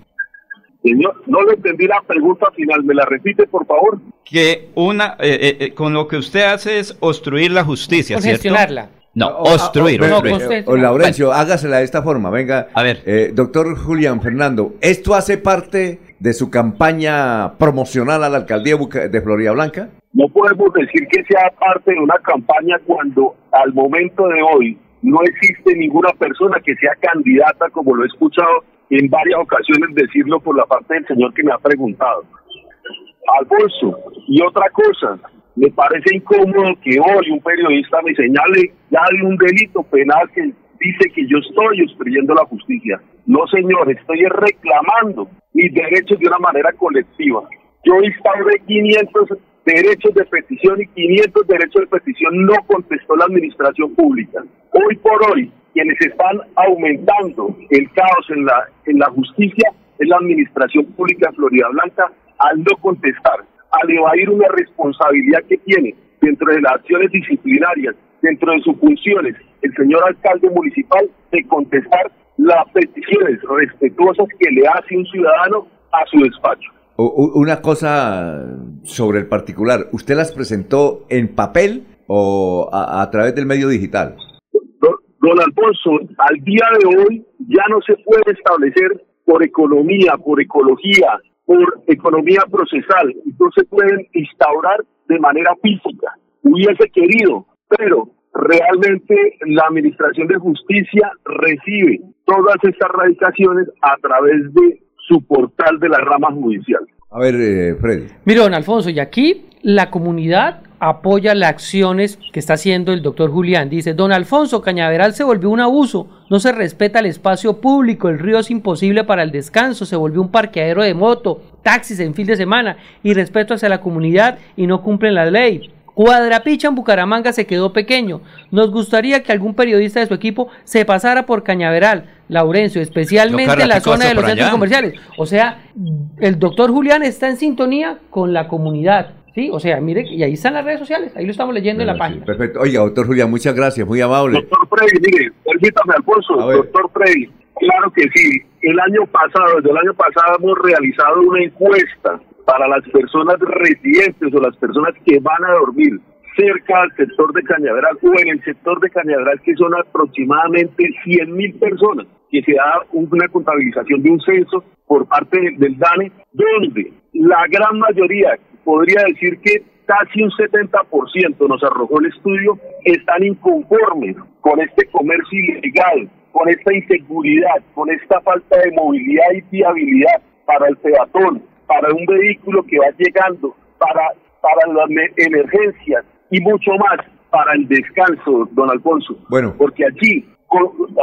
Señor, no le entendí la pregunta final, ¿me la repite, por favor? Que una, eh, eh, eh, con lo que usted hace es obstruir la justicia, Congestionarla. No, obstruir. O, obstruir. o, Laurencio, hágasela de esta forma, venga. A ver. doctor Julián Fernando, ¿esto hace parte de su campaña promocional a la alcaldía de Florida Blanca? No podemos decir que sea parte de una campaña cuando al momento de hoy no existe ninguna persona que sea candidata, como lo he escuchado en varias ocasiones decirlo por la parte del señor que me ha preguntado. Alfonso, y otra cosa, me parece incómodo que hoy un periodista me señale ya de un delito penal que dice que yo estoy obstruyendo la justicia. No, señor, estoy reclamando mis derechos de una manera colectiva. Yo instauré 500 derechos de petición y 500 derechos de petición no contestó la administración pública. Hoy por hoy, quienes están aumentando el caos en la, en la justicia es la administración pública de Florida Blanca al no contestar, al evadir una responsabilidad que tiene dentro de las acciones disciplinarias, dentro de sus funciones, el señor alcalde municipal de contestar las peticiones respetuosas que le hace un ciudadano a su despacho. Una cosa sobre el particular, ¿usted las presentó en papel o a través del medio digital? Don Alfonso, al día de hoy ya no se puede establecer por economía, por ecología, por economía procesal, no se pueden instaurar de manera física. Hubiese querido, pero realmente la Administración de Justicia recibe todas estas radicaciones a través de su portal de la rama judicial. A ver, eh, Freddy. Mire, don Alfonso, y aquí la comunidad apoya las acciones que está haciendo el doctor Julián. Dice, don Alfonso, Cañaveral se volvió un abuso, no se respeta el espacio público, el río es imposible para el descanso, se volvió un parqueadero de moto, taxis en fin de semana y respeto hacia la comunidad y no cumplen la ley. Cuadrapicha en Bucaramanga se quedó pequeño. Nos gustaría que algún periodista de su equipo se pasara por Cañaveral, Laurencio, especialmente en la zona de los centros comerciales. O sea, el doctor Julián está en sintonía con la comunidad. Sí, o sea, mire, y ahí están las redes sociales, ahí lo estamos leyendo en la página. Perfecto. Oiga, doctor Julián, muchas gracias, muy amable. Doctor Freddy, mire, permítame, Alfonso, doctor Freddy, claro que sí. El año pasado, desde el año pasado hemos realizado una encuesta para las personas residentes o las personas que van a dormir cerca del sector de Cañaveral o en el sector de Cañaveral, que son aproximadamente 100 mil personas, que se da una contabilización de un censo por parte del DANE, donde la gran mayoría, podría decir que casi un 70% nos arrojó el estudio, están inconformes con este comercio ilegal, con esta inseguridad, con esta falta de movilidad y viabilidad para el peatón, para un vehículo que va llegando, para, para las emergencias y mucho más para el descanso, don Alfonso. Bueno. Porque allí,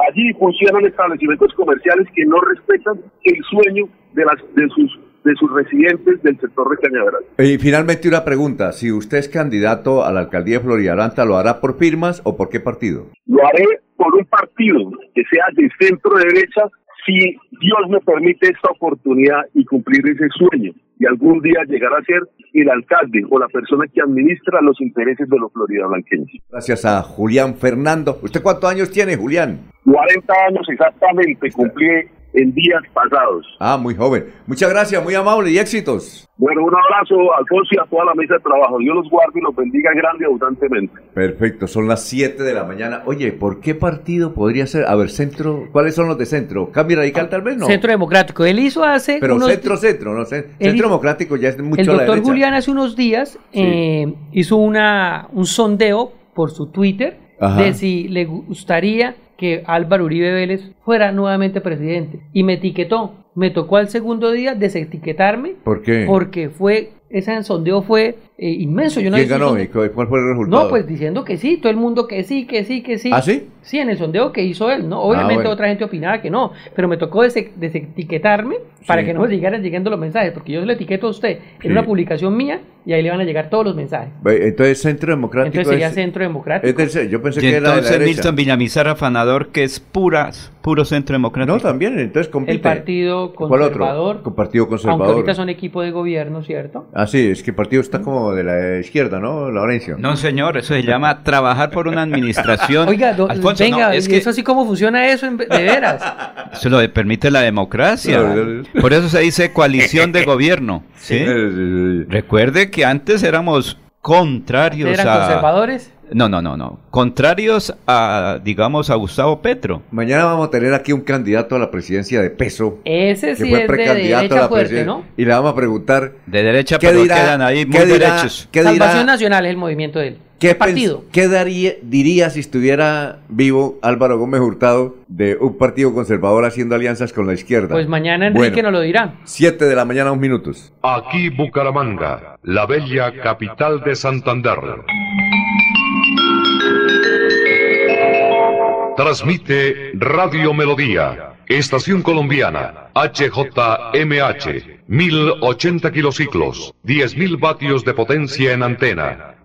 allí funcionan establecimientos comerciales que no respetan el sueño de, las, de sus de sus residentes del sector de Cañaveral. Y finalmente una pregunta, si usted es candidato a la alcaldía de Floridalanta, ¿lo hará por firmas o por qué partido? Lo haré por un partido que sea de centro derecha si Dios me permite esta oportunidad y cumplir ese sueño y algún día llegar a ser el alcalde o la persona que administra los intereses de los floridablanqueños. Gracias a Julián Fernando. ¿Usted cuántos años tiene, Julián? 40 años exactamente, cumplí en días pasados. Ah, muy joven. Muchas gracias, muy amable y éxitos. Bueno, un abrazo a Alfonso y a toda la mesa de trabajo. Dios los guarde y los bendiga grande y abundantemente. Perfecto, son las 7 de la mañana. Oye, ¿por qué partido podría ser? A ver, centro, ¿cuáles son los de centro? ¿Cambio radical tal vez no? Centro Democrático. Él hizo hace. Pero centro, centro, no sé. Centro Democrático ya es mucho El doctor la Julián hace unos días eh, hizo una, un sondeo por su Twitter Ajá. de si le gustaría que Álvaro Uribe Vélez fuera nuevamente presidente. Y me etiquetó. Me tocó al segundo día desetiquetarme. ¿Por qué? Porque fue, ese sondeo fue eh, inmenso. Yo no ¿Quién ganó? sondeo. ¿Y cu- ¿Cuál fue el resultado? No, pues diciendo que sí, todo el mundo que sí, que sí, que sí. ¿Ah, sí? Sí, en el sondeo que hizo él, ¿no? Obviamente bueno. otra gente opinaba que no, pero me tocó dese- desetiquetarme para Sí. que no me llegaran llegando los mensajes, porque yo le etiqueto a usted en Sí. una publicación mía y ahí le van a llegar todos los mensajes. Entonces, Centro Democrático Entonces sería es- Centro Democrático. es yo pensé Y que era de la. Milton Villamizar afanador, que es pura, puro centro democrático. No, también, entonces compite. El Partido ¿Cuál otro? Conservador. Con Partido Aunque Conservador. ahorita son equipo de gobierno, ¿cierto? Ah, sí, es que el partido está como de la izquierda, ¿no, Laurencio? No, señor, eso se llama trabajar por una administración. Oiga, do- Venga, no, es ¿y que eso así cómo funciona eso en- de veras? [LAUGHS] eso lo permite la democracia. [LAUGHS] Por eso se dice coalición de gobierno. ¿sí? Recuerde que antes éramos contrarios ¿Eran a... conservadores? No, no, no, no. Contrarios a, digamos, a Gustavo Petro. Mañana vamos a tener aquí un candidato a la presidencia de peso. Ese que sí fue es de precandidato a derecha la fuerte, presidencia. ¿no? Y le vamos a preguntar. De derecha, ¿Qué pero dirá- quedan ahí muy qué dirá- derechos. qué dirá- Salvación Nacional es el movimiento de él. ¿Qué, partido? ¿Qué daría, diría si estuviera vivo Álvaro Gómez Hurtado de un partido conservador haciendo alianzas con la izquierda? Pues mañana Enrique Bueno, nos lo dirá. 7 de la mañana, un minutos. Aquí Bucaramanga, la bella capital de Santander. Transmite Radio Melodía, Estación Colombiana, HJMH, 1080 kilociclos, 10.000 vatios de potencia en antena,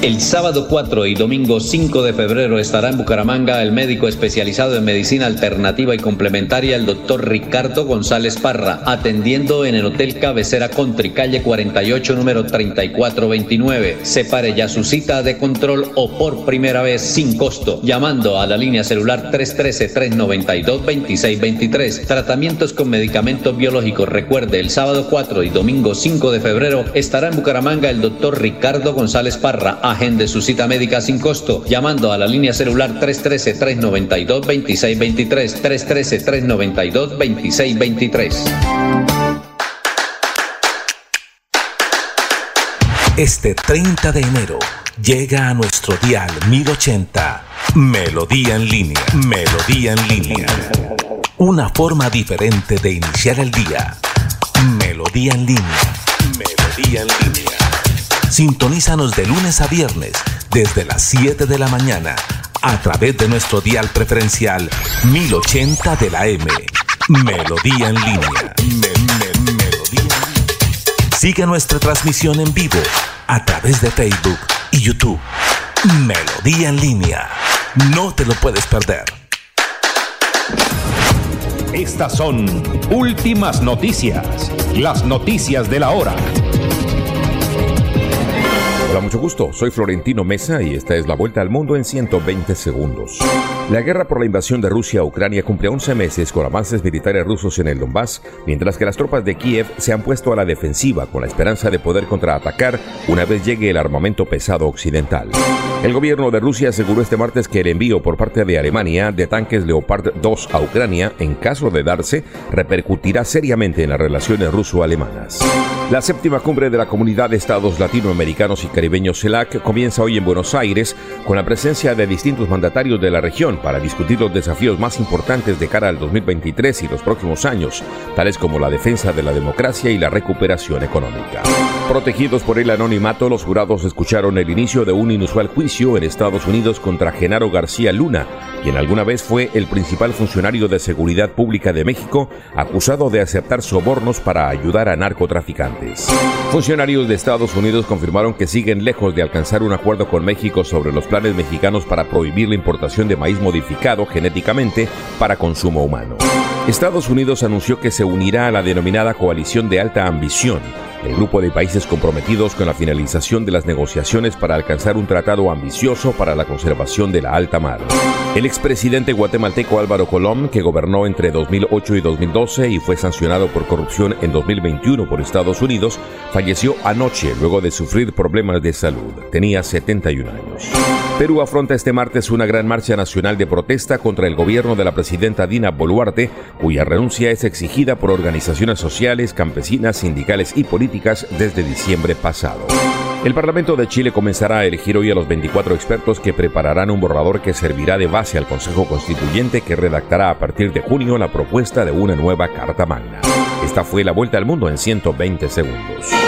El sábado 4 y domingo 5 de febrero estará en Bucaramanga el médico especializado en medicina alternativa y complementaria, el doctor Ricardo González Parra, atendiendo en el Hotel Cabecera Country, calle 48, número 3429. Separe ya su cita de control o por primera vez sin costo, llamando a la línea celular 313-392-2623. Tratamientos con medicamentos biológicos. Recuerde, el sábado 4 y domingo 5 de febrero estará en Bucaramanga el doctor Ricardo González Parra. Agende su cita médica sin costo, llamando a la línea celular 313-392-2623. 313-392-2623. Este 30 de enero llega a nuestro dial 1080 Melodía en línea. Melodía en línea. Una forma diferente de iniciar el día. Melodía en línea. Melodía en línea. Sintonízanos de lunes a viernes desde las 7 de la mañana a través de nuestro dial preferencial 1080 de la M. Melodía en línea. Sigue nuestra transmisión en vivo a través de Facebook y YouTube. Melodía en línea. No te lo puedes perder. Estas son últimas noticias, las noticias de la hora. Hola, mucho gusto. Soy Florentino Mesa y esta es la vuelta al mundo en 120 segundos. La guerra por la invasión de Rusia a Ucrania cumple 11 meses con avances militares rusos en el Donbass, mientras que las tropas de Kiev se han puesto a la defensiva con la esperanza de poder contraatacar una vez llegue el armamento pesado occidental. El gobierno de Rusia aseguró este martes que el envío por parte de Alemania de tanques Leopard 2 a Ucrania, en caso de darse, repercutirá seriamente en las relaciones ruso-alemanas. La séptima cumbre de la Comunidad de Estados Latinoamericanos y Caribeños CELAC comienza hoy en Buenos Aires con la presencia de distintos mandatarios de la región para discutir los desafíos más importantes de cara al 2023 y los próximos años, tales como la defensa de la democracia y la recuperación económica. Protegidos por el anonimato, los jurados escucharon el inicio de un inusual juicio en Estados Unidos contra Genaro García Luna, quien alguna vez fue el principal funcionario de seguridad pública de México, acusado de aceptar sobornos para ayudar a narcotraficantes. Funcionarios de Estados Unidos confirmaron que lejos de alcanzar un acuerdo con México sobre los planes mexicanos para prohibir la importación de maíz modificado genéticamente para consumo humano. Estados Unidos anunció que se unirá a la denominada Coalición de Alta Ambición, el grupo de países comprometidos con la finalización de las negociaciones para alcanzar un tratado ambicioso para la conservación de la alta mar. El expresidente guatemalteco Álvaro Colom, que gobernó entre 2008 y 2012 y fue sancionado por corrupción en 2021 por Estados Unidos, falleció anoche luego de sufrir problemas de salud. Tenía 71 años. Perú afronta este martes una gran marcha nacional de protesta contra el gobierno de la presidenta Dina Boluarte, cuya renuncia es exigida por organizaciones sociales, campesinas, sindicales y políticas desde diciembre pasado. El Parlamento de Chile comenzará a elegir hoy a los 24 expertos que prepararán un borrador que servirá de base al Consejo Constituyente que redactará a partir de junio la propuesta de una nueva Carta Magna. Esta fue la vuelta al mundo en 120 segundos.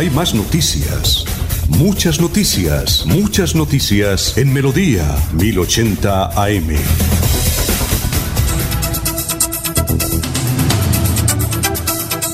Hay más noticias. Muchas noticias, muchas noticias en Melodía 1080 AM.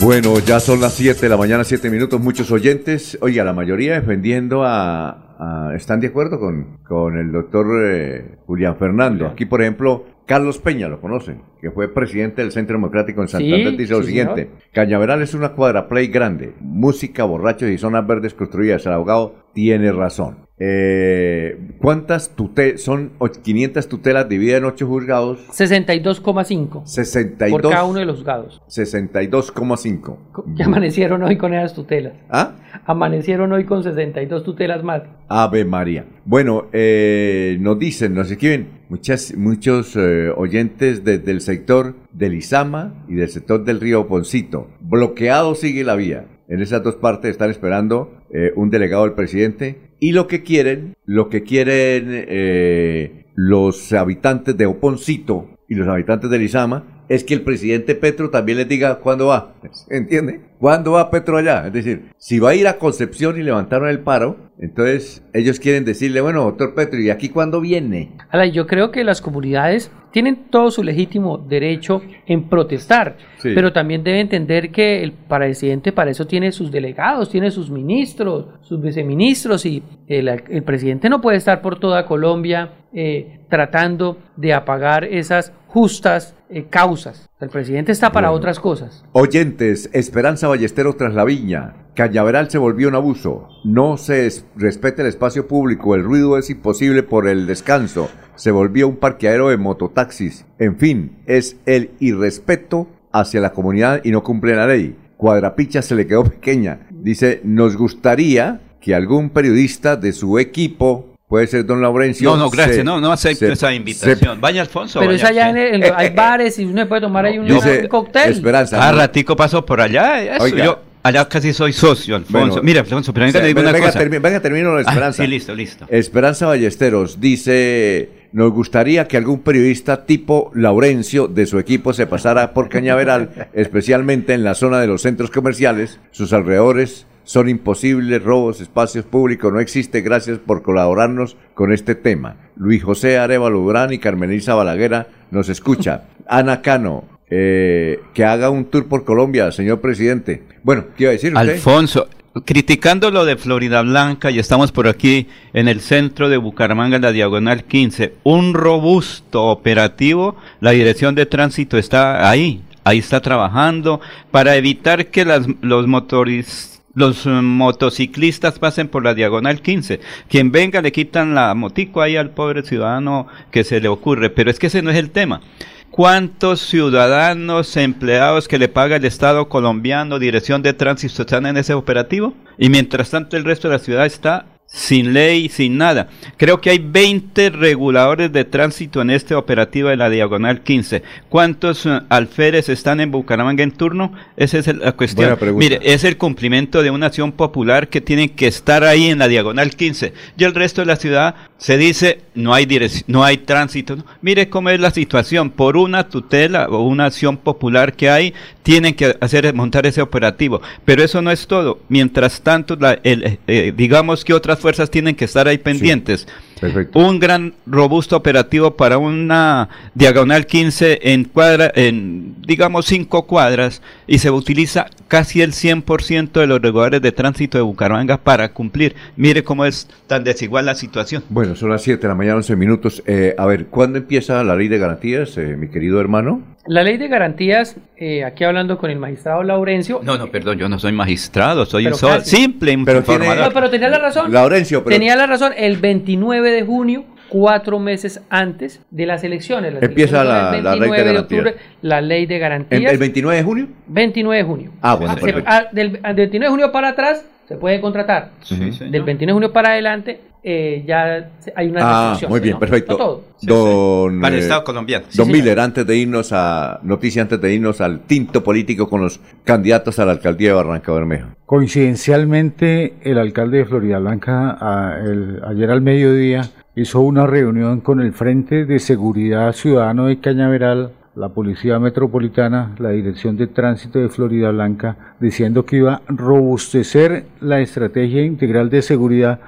Bueno, ya son las 7 de la mañana, 7 minutos, muchos oyentes. Oiga, la mayoría defendiendo a... a- ¿Están de acuerdo con, con el doctor eh, Julián Fernando? Aquí, por ejemplo, Carlos Peña, lo conocen, que fue presidente del Centro Democrático en Santander, Sí, dice lo sí, siguiente. Cañaveral es una cuadraplay grande, música, borrachos y zonas verdes construidas. El abogado tiene razón. Eh, ¿Cuántas tutelas? Son och- 500 tutelas divididas en 8 juzgados. 62,5 62. por cada uno de los juzgados. 62,5. Que amanecieron hoy con esas tutelas. ¿Ah? Amanecieron hoy con 62 tutelas más. Ave María. Bueno, eh, nos dicen, nos escriben muchas, muchos eh, oyentes desde el sector del Izama y del sector del río Poncito. Bloqueado sigue la vía. En esas dos partes están esperando eh, un delegado del presidente y lo que quieren, lo que quieren eh, los habitantes de Oponcito y los habitantes del Izama es que el presidente Petro también les diga cuándo va. ¿Entiende? ¿Cuándo va Petro allá? Es decir, si va a ir a Concepción y levantaron el paro, entonces ellos quieren decirle, bueno, doctor Petro, ¿y aquí cuándo viene? Ala, yo creo que las comunidades tienen todo su legítimo derecho en protestar, Sí. pero también debe entender que el presidente para eso tiene sus delegados, tiene sus ministros, sus viceministros y el, el presidente no puede estar por toda Colombia eh, tratando de apagar esas justas eh, causas. El presidente está para Bueno. otras cosas. Oyentes, Esperanza Ballesteros tras la viña. Cañaveral se volvió un abuso. No se es- respeta el espacio público. El ruido es imposible por el descanso. Se volvió un parqueadero de mototaxis. En fin, es el irrespeto hacia la comunidad y no cumple la ley. Cuadrapicha se le quedó pequeña. Dice, nos gustaría que algún periodista de su equipo Puede ser don Laurencio. No, no, gracias, se- no, no acepto se- esa invitación. Vaya Alfonso. Pero vaya es allá en el- en- hay bares y uno puede tomar ahí un, Dice, un cóctel. Esperanza. Ah, ¿no? ratico paso por allá. eso, Oiga. yo allá casi soy socio, Alfonso. Bueno, Mira, Alfonso, pero venga, digo venga, una venga, cosa. termi- venga, termino la Ah, esperanza. sí, listo, listo. Esperanza Ballesteros dice, nos gustaría que algún periodista tipo Laurencio de su equipo se pasara por Cañaveral, [LAUGHS] especialmente en la zona de los centros comerciales, sus alrededores. Son imposibles robos, espacios públicos, no existe. Gracias por colaborarnos con este tema. Luis José Arevalo Durán y Carmelisa Balaguera nos escucha. [LAUGHS] Ana Cano, eh, que haga un tour por Colombia, señor presidente. Bueno, ¿qué iba a decir usted? Alfonso, criticando lo de Florida Blanca, y estamos por aquí en el centro de Bucaramanga, en la diagonal 15, un robusto operativo, la dirección de tránsito está ahí, ahí está trabajando para evitar que las, los motoris- los eh, motociclistas pasen por la diagonal 15. Quien venga le quitan la motico ahí al pobre ciudadano que se le ocurre, pero es que ese no es el tema. ¿Cuántos ciudadanos empleados que le paga el Estado colombiano, Dirección de Tránsito, están en ese operativo? Y mientras tanto el resto de la ciudad está sin ley, sin nada. Creo que hay 20 reguladores de tránsito en este operativo de la Diagonal 15. ¿Cuántos eh, alférez están en Bucaramanga en turno? Esa es la cuestión. Mire, es el cumplimiento de una acción popular que tienen que estar ahí en la Diagonal 15. Y el resto de la ciudad se dice no hay no hay tránsito. ¿no? Mire cómo es la situación. Por una tutela o una acción popular que hay, tienen que hacer montar ese operativo. Pero eso no es todo. Mientras tanto, la- el, eh, digamos que otras fuerzas tienen que estar ahí pendientes. Perfecto. Un gran robusto operativo para una diagonal 15 en cuadra, en digamos 5 cuadras y se utiliza casi el 100% de los reguladores de tránsito de Bucaramanga para cumplir. Mire cómo es tan desigual la situación. Bueno, son las 7 de la mañana, 11 minutos. Eh, a ver, ¿cuándo empieza la ley de garantías, eh, mi querido hermano? La ley de garantías, eh, aquí hablando con el magistrado Laurencio. No, no, perdón, yo no soy magistrado, soy Pero un so- casi. simple Pero tiene- informador. No, pero tenía la razón. Laurencio, pero Tenía la razón. El 29 de junio, cuatro meses antes de las elecciones. Las Empieza elecciones la- la ley de 29 garantías. octubre, la ley de ¿En- garantías. ¿El 29 de junio? 29 de junio. Ah, bueno, perfecto. ah, del, del 29 de junio para atrás se puede contratar. Sí, señor. Del 29 de junio para adelante eh, ya hay una Ah, muy bien, ¿no? perfecto. No todo. Don, Para el eh, Estado colombiano. Sí, don. Miller, antes de irnos a noticia, antes de irnos al tinto político con los candidatos a la alcaldía de Barranca Bermeja. Coincidencialmente, el alcalde de Florida Blanca a- el- ayer al mediodía hizo una reunión con el Frente de Seguridad Ciudadano de Cañaveral, la Policía Metropolitana, la Dirección de Tránsito de Florida Blanca, diciendo que iba a robustecer la estrategia integral de seguridad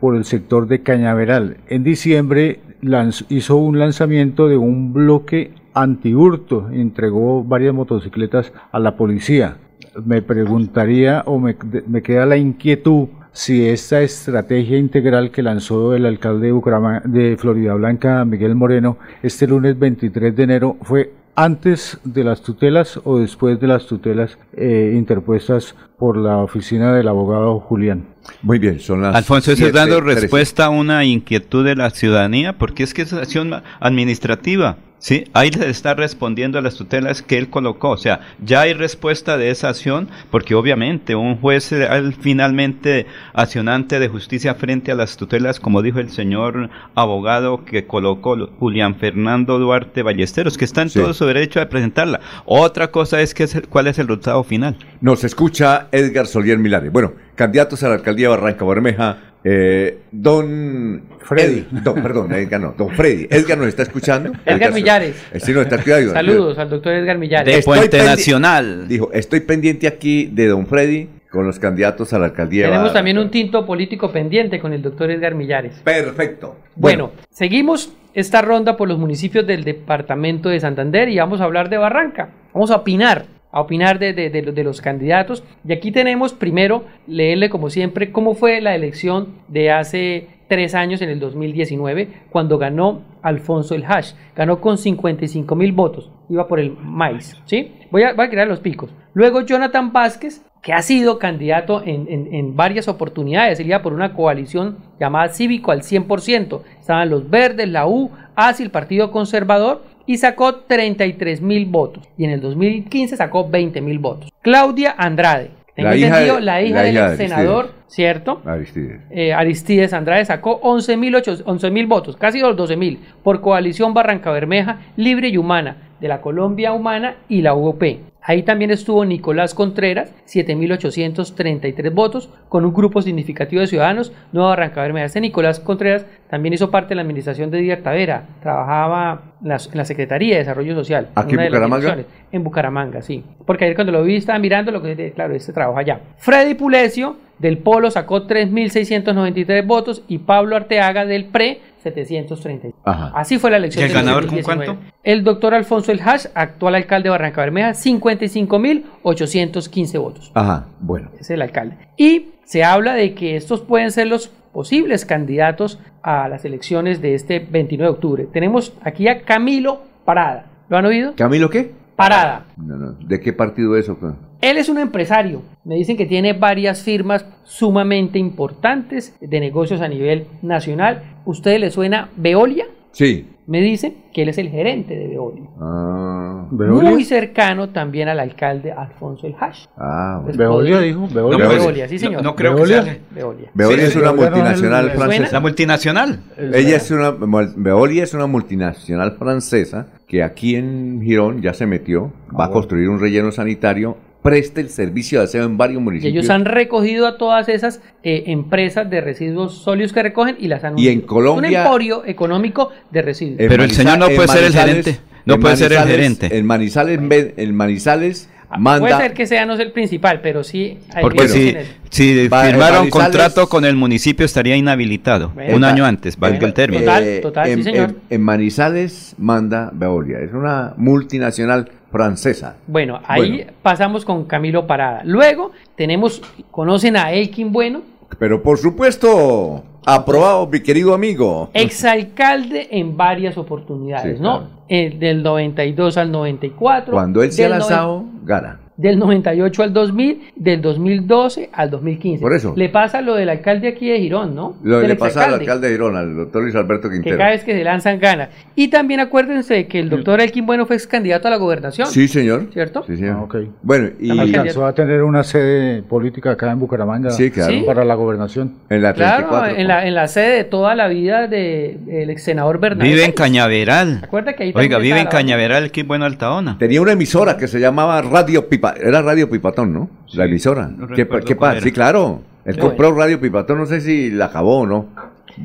por el sector de Cañaveral. En diciembre hizo un lanzamiento de un bloque antihurto, entregó varias motocicletas a la policía. Me preguntaría o me queda la inquietud si esta estrategia integral que lanzó el alcalde de, Bucaramanga- de Florida Blanca, Miguel Moreno, este lunes 23 de enero fue antes de las tutelas o después de las tutelas eh, interpuestas por la oficina del abogado Julián. Muy bien, son las. Alfonso, eso es siete, dando respuesta a una inquietud de la ciudadanía, porque es que es acción administrativa. Sí, ahí le está respondiendo a las tutelas que él colocó. O sea, ya hay respuesta de esa acción, porque obviamente un juez el finalmente accionante de justicia frente a las tutelas, como dijo el señor abogado que colocó Julián Fernando Duarte Ballesteros, que está en Sí. todo su derecho a presentarla. Otra cosa es que es el- cuál es el resultado final. Nos escucha Edgar Solier Milares. Bueno, candidatos a la alcaldía de Barranca Bermeja. Eh, don Freddy, don, perdón, Edgar no, don Freddy. Edgar nos está escuchando. [LAUGHS] Edgar Millares. Eh, Sí, nos está escuchando. Saludos al doctor Edgar Millares. De Puente Nacional. Dijo, estoy pendiente aquí de don Freddy con los candidatos a la alcaldía. Tenemos también un tinto político pendiente con el doctor Edgar Millares. Perfecto. Bueno, seguimos esta ronda por los municipios del departamento de Santander y vamos a hablar de Barranca. Vamos a opinar, a opinar de, de- de- de los candidatos. Y aquí tenemos primero leerle como siempre cómo fue la elección de hace tres años en el 2019 cuando ganó Alfonso el Hash. Ganó con 55 mil votos. Iba por el maíz. ¿sí? Voy, a, voy a crear los picos. Luego Jonathan Vázquez que ha sido candidato en, en- en varias oportunidades. Él iba por una coalición llamada Cívico al 100%. Estaban los Verdes, la U, ASI, el Partido Conservador, y sacó 33 mil votos. Y en el 2015 sacó 20 mil votos. Claudia Andrade. Tengo La hija entendido, de- la hija la del hija senador, Aristides. ¿cierto? Aristides. Eh, Aristides Andrade sacó 11.000 mil votos, casi los 12.000, por coalición Barranca Bermeja, Libre y Humana, de la Colombia Humana y la UOP. Ahí también estuvo Nicolás Contreras, 7.833 votos, con un grupo significativo de ciudadanos, Nueva Barranca Bermeja. Este Nicolás Contreras también hizo parte de la administración de Díaz Tavera, trabajaba en la, en la Secretaría de Desarrollo Social. ¿Aquí en una de las Bucaramanga? En Bucaramanga, sí. Porque ayer cuando lo vi estaba mirando lo que, claro, este trabajo allá. Freddy Pulecio del Polo sacó 3.693 votos y Pablo Arteaga del PRE 730. Ajá. Así fue la elección. ¿Y el del ganador con 2019. cuánto? El doctor Alfonso El Hash, actual alcalde de Barranca Bermeja, 55.815 votos. Ajá, bueno. Es el alcalde. Y se habla de que estos pueden ser los posibles candidatos a las elecciones de este 29 de octubre. Tenemos aquí a Camilo Parada. ¿Lo han oído? ¿Camilo qué? Parada. No, no. ¿De qué partido es eso? Él es un empresario. Me dicen que tiene varias firmas sumamente importantes de negocios a nivel nacional. ¿Usted le suena Veolia? Sí. Me dicen que él es el gerente de Veolia. Ah, Muy cercano también al alcalde Alfonso El Hash. Ah, Veolia dijo, No, Veolia. Veolia, sí señor. No, no creo ¿Veolia? que sea. Veolia. Veolia Sí, es una Veolia no es el- multinacional ¿le francesa. La multinacional. Ella es una, Veolia es una multinacional francesa que aquí en Girón ya se metió, va a construir un relleno sanitario, presta el servicio de aseo en varios Y municipios. ellos han recogido a todas esas eh, empresas de residuos sólidos que recogen y las han Y en. Colombia- Un emporio económico de residuos. Pero el señor no puede ser el gerente. No puede ser el Manizales- gerente. En Manizales, ve- en Manizales Ah, manda... Puede ser que sea no es el principal, pero sí hay Porque si, si firmaron Manizales- contrato con el municipio estaría inhabilitado. Bueno, un año antes, valga bueno, el término. total, total, sí, en, señor. en- en Manizales manda Veolia, es una multinacional francesa. Bueno, ahí Bueno. pasamos con Camilo Parada. Luego tenemos, ¿conocen a Elkin Bueno? Pero por supuesto, aprobado, mi querido amigo. Exalcalde en varias oportunidades, Sí, ¿no? claro. Eh, del 92 al 94. Cuando él se ha lanzado, gana. Del 98 al 2000, del 2012 al 2015. Por eso. Le pasa lo del alcalde aquí de Girón, ¿no? Lo Del le pasa al alcalde de Girona, al doctor Luis Alberto Que Quintero. cada vez que se lanzan gana. Y también acuérdense que el doctor Elkin Bueno fue ex candidato a la gobernación. Sí, señor. ¿Cierto? Sí, señor. Ah. Bueno, y Alcanzó a tener una sede política acá en Bucaramanga Sí, claro. Sí. para la gobernación. en la Claro, 34. en la, en la sede de toda la vida del ex senador Bernabé. Vive en. Cañaveral. Acuerda que ahí Oiga, vive en Cañaveral, qué bueno Altaona. Tenía una emisora que se llamaba Radio Pipa, era Radio Pipatón, ¿no? la emisora. no ¿Qué, pasa? Sí, claro. Él compró Radio Pipatón, no sé si la acabó o no.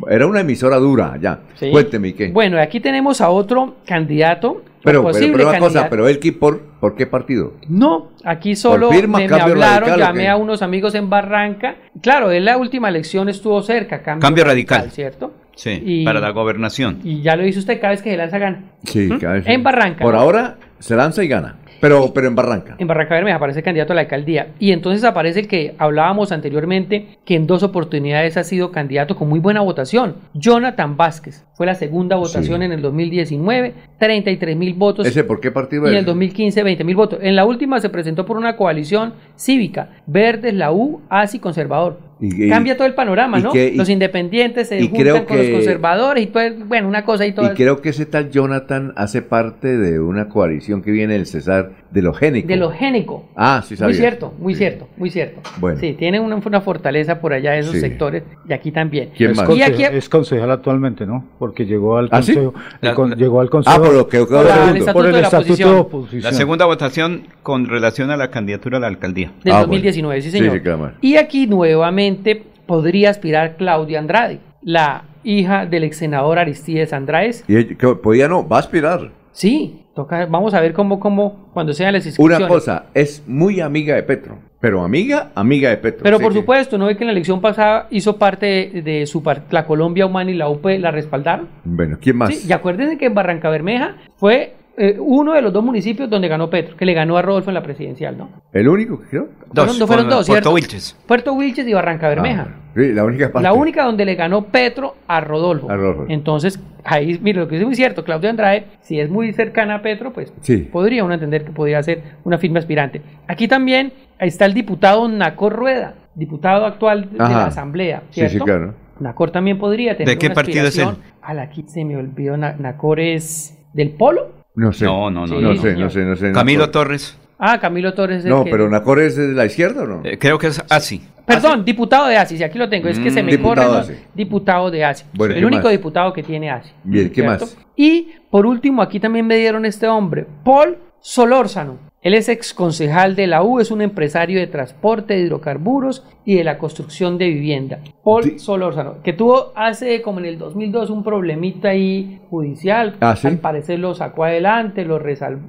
Era una emisora dura, ya. Sí. Cuénteme, ¿qué? Bueno, aquí tenemos a otro candidato. pero, pero, posible pero una cosa, pero él, ¿qué- ¿por, ¿por qué partido? No, aquí solo firma, me, me hablaron, radical, ¿o llamé a unos amigos en Barranca. Claro, en la última elección estuvo cerca, cambio, Cambio radical. ¿cierto? Sí, Y- para la gobernación. Y ya lo dice usted cada vez que se lanza gana. Sí, cada vez- En Barranca. Por ¿no? ahora se lanza y gana. Pero, pero en Barranca. En Barranca Bermeja aparece candidato a la alcaldía. Y entonces aparece el que hablábamos anteriormente, que en dos oportunidades ha sido candidato con muy buena votación. Jonathan Vázquez. Fue la segunda votación Sí. en el 2019, 33 mil votos. ¿Ese por qué partido Y en el 2015, 20 mil votos. En la última se presentó por una coalición cívica, Verdes, la U, ASI, Conservador. Y- y- Cambia todo el panorama, y ¿no? que- y- los independientes se y juntan creo con los conservadores y todo, bueno, una cosa y todo. Y creo que ese tal Jonathan hace parte de una coalición que viene del César de los génicos. De lo génico. Ah, sí sabía. Muy cierto, muy Sí. cierto, muy cierto. Bueno. Sí, tienen una, una fortaleza por allá esos Sí. sectores y aquí también. ¿Quién es, más? Y conse- aquí- es concejal actualmente, ¿no? Porque llegó al ¿Ah, consejo. el La- con- la- llegó al consejo. Ah, por lo que Por la- el por el de la estatuto oposición. de La segunda votación con relación a la candidatura a la alcaldía. Del Ah, 2019, sí Sí, señor. sí, claro. Y aquí nuevamente podría aspirar Claudia Andrade, la hija del ex senador Aristides Andrades. Y ella- que podía no, va a aspirar. Sí, toca, vamos a ver cómo, cómo cuando sean las inscripciones. Una cosa, es muy amiga de Petro. Pero amiga, amiga de Petro. Pero por que- supuesto, ¿no ve que en la elección pasada hizo parte de, de su la Colombia Humana y la UP la respaldaron? Bueno, ¿quién más? Sí, y acuérdense que en Barranca Bermeja fue eh, uno de los dos municipios donde ganó Petro, que le ganó a Rodolfo en la presidencial, ¿no? El único creo. Fueron- no fueron dos, Puerto ¿cierto? Wilches. Puerto Wilches y Barranca Bermeja. Ah, sí, la única parte. La única donde le ganó Petro a Rodolfo. A Rodolfo. Entonces, ahí, mire, lo que es muy cierto, Claudio Andrade, si es muy cercana a Petro, pues Sí. podría uno entender que podría ser una firme aspirante. Aquí también está el diputado Nacor Rueda, diputado actual de Ajá. la Asamblea, Sí, ¿cierto? sí, claro. Nacor también podría tener ¿De qué una partido es él? A la aquí se me olvidó, Na- Nacor es del Polo. No sé. No, no, no. Sí, No sé, no sé, no sé. Camilo. Torres. Ah, Camilo Torres. es No, que- pero Nacor es de la izquierda o no? Eh, creo que es así. Perdón, diputado de ASI, si aquí lo tengo, es que Mm, se me diputado corre. ASI. no, Diputado de ASI. Bueno, el ¿qué único más? diputado que tiene ASI. Bien, ¿qué ¿cierto? más? Y por último, aquí también me dieron este hombre, Paul Solórzano. Él es ex concejal de la U, es un empresario de transporte de hidrocarburos y de la construcción de vivienda. Paul Solórzano, que tuvo hace como en el 2002 un problemita ahí judicial. Ah, ¿sí? Al parecer lo sacó adelante, lo,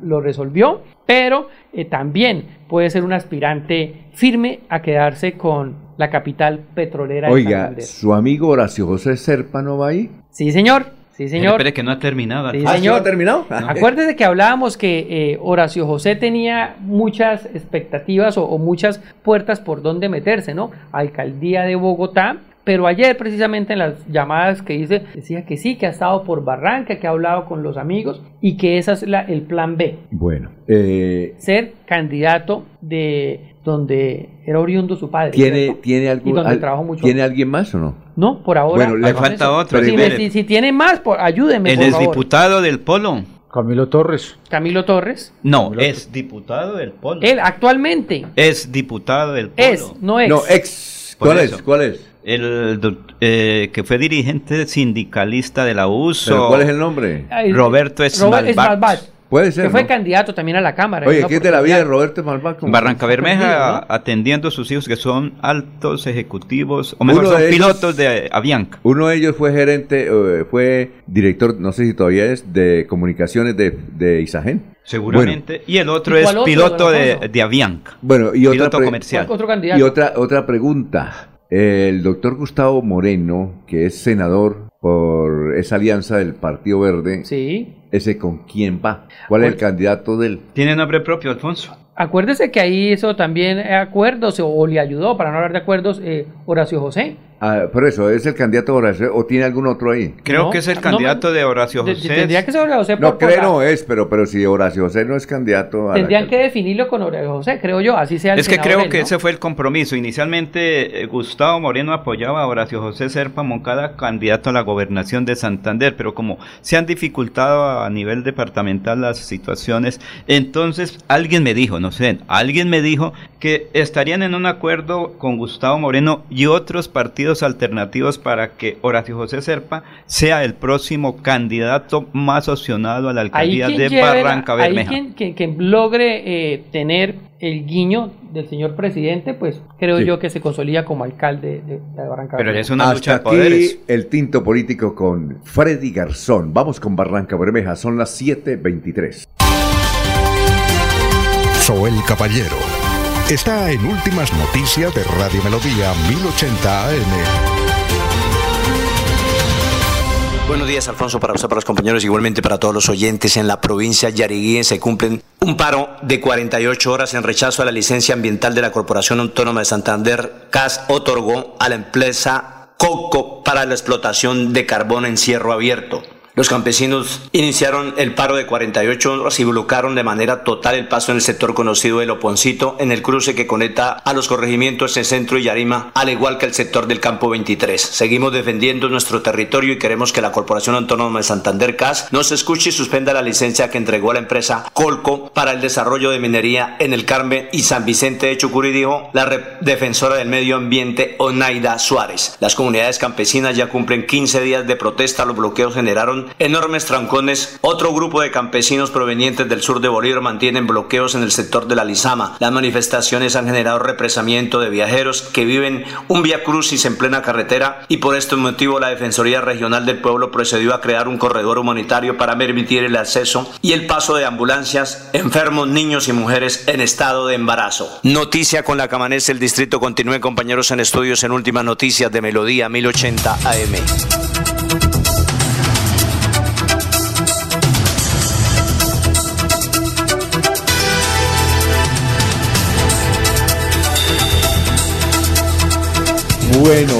lo resolvió, pero eh, también puede ser un aspirante firme a quedarse con la capital petrolera de Oiga. ¿su amigo Horacio José Serpa no va ahí? Sí, señor. Sí, señor. Espere que no ha terminado. Sí, señor. terminado? Acuérdese que hablábamos que eh, Horacio José tenía muchas expectativas o, o muchas puertas por donde meterse, ¿no? Alcaldía de Bogotá. Pero ayer, precisamente en las llamadas que hice, decía que sí, que ha estado por Barranca, que ha hablado con los amigos y que ese es la- el plan B. Bueno, eh, Ser candidato de donde era oriundo su padre. ¿tiene, ¿cierto? ¿tiene, Y algún, donde al- trabajó mucho. ¿tiene alguien más o no? No, por ahora. Bueno, le falta eso. otro, Si, me- espere. si- si tiene más, por, ayúdeme, Él por es favor. diputado del Polo. Camilo Torres. Camilo Torres. No, es diputado del Polo. Él actualmente Es diputado del Polo. es, no es. No, ex. ¿Cuál es? ¿Cuál es? El eh, que fue dirigente sindicalista de la USO. ¿Pero ¿Cuál es el nombre? Roberto Robert Esmalbat. Puede ser. que fue ¿no? candidato también a la Cámara. Oye, ¿qué es de la vida de. Roberto Malvac? Barranca Bermeja atendiendo a sus hijos que son altos ejecutivos, o mejor Uno son de ellos- pilotos de Avianca. Uno de ellos fue gerente, eh, fue director, no sé si todavía es, de comunicaciones de, de Isagen. Seguramente. y el otro ¿Y es otro, piloto de, de Avianca. Bueno, y otra, piloto comercial. Otro candidato. y otra, otra pregunta. El doctor Gustavo Moreno, que es senador por esa alianza del Partido Verde, Sí. ¿ese con quién va? ¿Cuál es el candidato de él? Tiene nombre propio, Alfonso. Acuérdese que ahí hizo también acuerdos o, o le ayudó, para no hablar de acuerdos, eh, Horacio José. Ah, por eso, ¿es el candidato Horacio o tiene algún otro ahí? Creo No, que es el no, candidato de Horacio De- José. tendría que ser Horacio José. No, creo no es, pero, pero si Horacio José no es candidato a Tendrían que definirlo con Horacio José, creo yo, así sea el Es que creo él, que ¿no? ese fue el compromiso. Inicialmente eh, Gustavo Moreno apoyaba a Horacio José Serpa Moncada, candidato a la gobernación de Santander, pero como se han dificultado a nivel departamental las situaciones, entonces alguien me dijo, no sé, alguien me dijo que estarían en un acuerdo con Gustavo Moreno y otros partidos alternativos para que Horacio José Serpa sea el próximo candidato más opcionado a la Ahí alcaldía de lleve Barranca ahí Bermeja. quien, quien- quien logre eh, tener el guiño del señor presidente, pues creo Sí. yo que se consolida como alcalde de, de Barranca Pero Bermeja. es una Hasta lucha de aquí poderes. el tinto político con Freddy Garzón. Vamos con Barranca Bermeja, son las 7.23. Soel Caballero está en Últimas Noticias de Radio Melodía 1080 AM. Buenos días, Alfonso, para usted, para los compañeros, igualmente para todos los oyentes. En la provincia Yariguí se cumplen un paro de 48 horas en rechazo a la licencia ambiental de la Corporación Autónoma de Santander. CAS otorgó a la empresa Coco para la explotación de carbón en cierro abierto. Los campesinos iniciaron el paro de 48 horas y bloquearon de manera total el paso en el sector conocido de Loponcito, en el cruce que conecta a los corregimientos en Centro y Yarima, al igual que el sector del Campo 23. Seguimos defendiendo nuestro territorio y queremos que la Corporación Autónoma de Santander CAS nos escuche y suspenda la licencia que entregó a la empresa Colco para el desarrollo de minería en el Carmen y San Vicente de Chucurí, dijo la defensora del medio ambiente Onaida Suárez. Las comunidades campesinas ya cumplen 15 días de protesta, los bloqueos generaron enormes trancones. Otro grupo de campesinos provenientes del sur de Bolívar mantienen bloqueos en el sector de la Lizama. Las manifestaciones han generado represamiento de viajeros que viven un vía crucis en plena carretera y por este motivo la Defensoría Regional del Pueblo procedió a crear un corredor humanitario para permitir el acceso y el paso de ambulancias, enfermos, niños y mujeres en estado de embarazo. Noticia con la que amanece el distrito. Continúen compañeros en estudios en últimas noticias de Melodía 1080 AM. Bueno,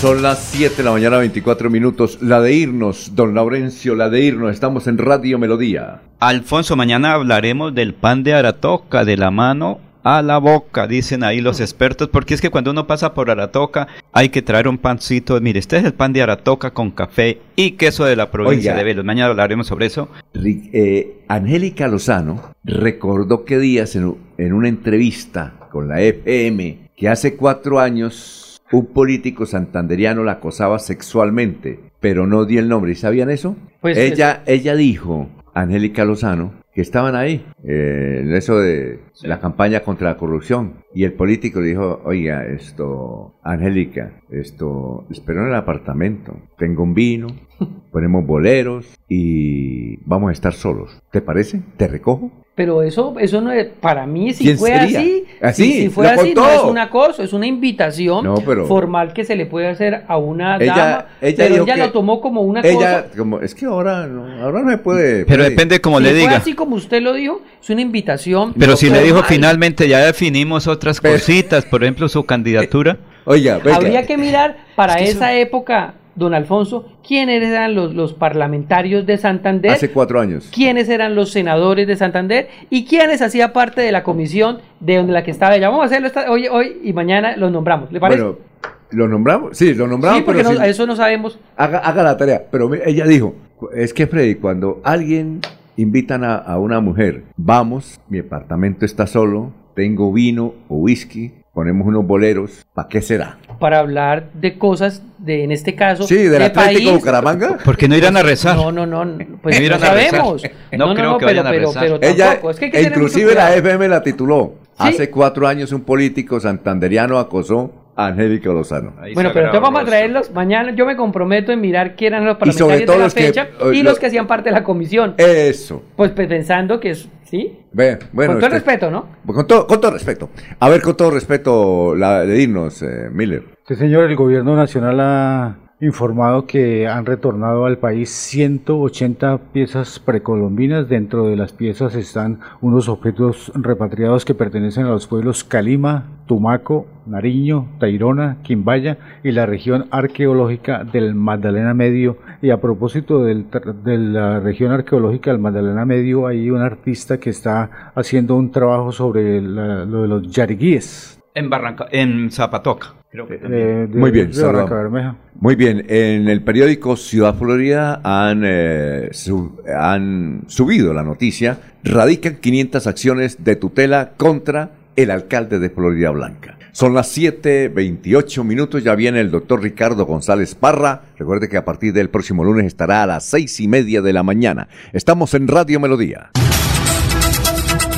son las 7 de la mañana, 24 minutos. La de irnos, don Laurencio, la de irnos. Estamos en Radio Melodía. Alfonso, mañana hablaremos del pan de Aratoca de la mano a la boca, dicen ahí los expertos, porque es que cuando uno pasa por Aratoca hay que traer un pancito. Mire, este es el pan de Aratoca con café y queso de la provincia Oiga. de Vélez. Mañana hablaremos sobre eso. Eh, Angélica Lozano recordó que días en, una entrevista con la FM que hace cuatro años un político santanderiano la acosaba sexualmente, pero no dio el nombre. ¿Y sabían eso? Pues ella, ella dijo, Angélica Lozano, que estaban ahí, eh, en eso de la campaña contra la corrupción. Y el político dijo, oiga, esto, Angélica, esto, espero en el apartamento, tengo un vino, [LAUGHS] ponemos boleros y vamos a estar solos. ¿Te parece? ¿Te recojo? Pero eso, eso no es, para mí, si ¿Quién fue sería? así, Así, si, si fue así, no es un acoso, es una invitación No, pero- formal que se le puede hacer a una Ella- dama, ella pero ella lo tomó como una Ella, cosa. como, es que ahora no, ahora no se puede. Pero puede- depende como Si le fue diga. así como usted lo dijo, es una invitación. Pero si le dijo finalmente ya definimos otras cositas, por ejemplo su candidatura. [LAUGHS] Oiga, Habría que mirar para Es que esa época, don Alfonso, quiénes eran los, los parlamentarios de Santander, Hace cuatro años. quiénes eran los senadores de Santander y quiénes hacía parte de la comisión de donde la que estaba ella. Vamos a hacerlo esta- hoy, hoy y mañana los nombramos. ¿Le parece? Bueno, ¿lo nombramos? Sí, lo nombramos, sí, porque pero no- eso no sabemos. haga, haga la tarea. Pero ella dijo, es que Freddy, cuando alguien invitan a, a una mujer, vamos, mi apartamento está solo, tengo vino o whisky, ponemos unos boleros, ¿para qué será? Para hablar de cosas, de en este caso, Sí, del de Atlético país. Porque ¿Por qué no irán a rezar? No, no, no, pues No no, sabemos. [LAUGHS] No creo que vayan a pero, rezar. pero Ella, tampoco. Es que inclusive la. FM la tituló. Hace cuatro años un político santanderiano acosó Angélica Lozano. Bueno, pero entonces vamos a traerlos mañana. Yo me comprometo en mirar quién eran los Y sobre parlamentarios todo de la los fecha eh, y lo- los que hacían parte de la comisión. Eso. Pues, pues, pensando que es, ¿sí? Ve, bueno, Con todo este- respeto, ¿no? Con todo, con todo respeto. A ver, con todo respeto, la, de irnos, eh, Miller. Sí, señor, el gobierno nacional ha informado que han retornado al país 180 piezas precolombinas. Dentro de las piezas están unos objetos repatriados que pertenecen a los pueblos Calima, Tumaco, Nariño, Tairona, Quimbaya y la región arqueológica del Magdalena Medio. Y a propósito del de la región arqueológica del Magdalena Medio, hay un artista que está haciendo un trabajo sobre la- lo de los yariguíes. En Barranca, en Zapatoca. Creo que. Eh, de- Muy bien, de. Barranca Bermeja. Muy bien, en el periódico Ciudad Florida han, eh, han subido la noticia, radican 500 acciones de tutela contra el alcalde de Florida Blanca. Son las 7.28 minutos, ya viene el doctor Ricardo González Parra. Recuerde que a partir del próximo lunes estará a las seis y media de la mañana. Estamos en Radio Melodía.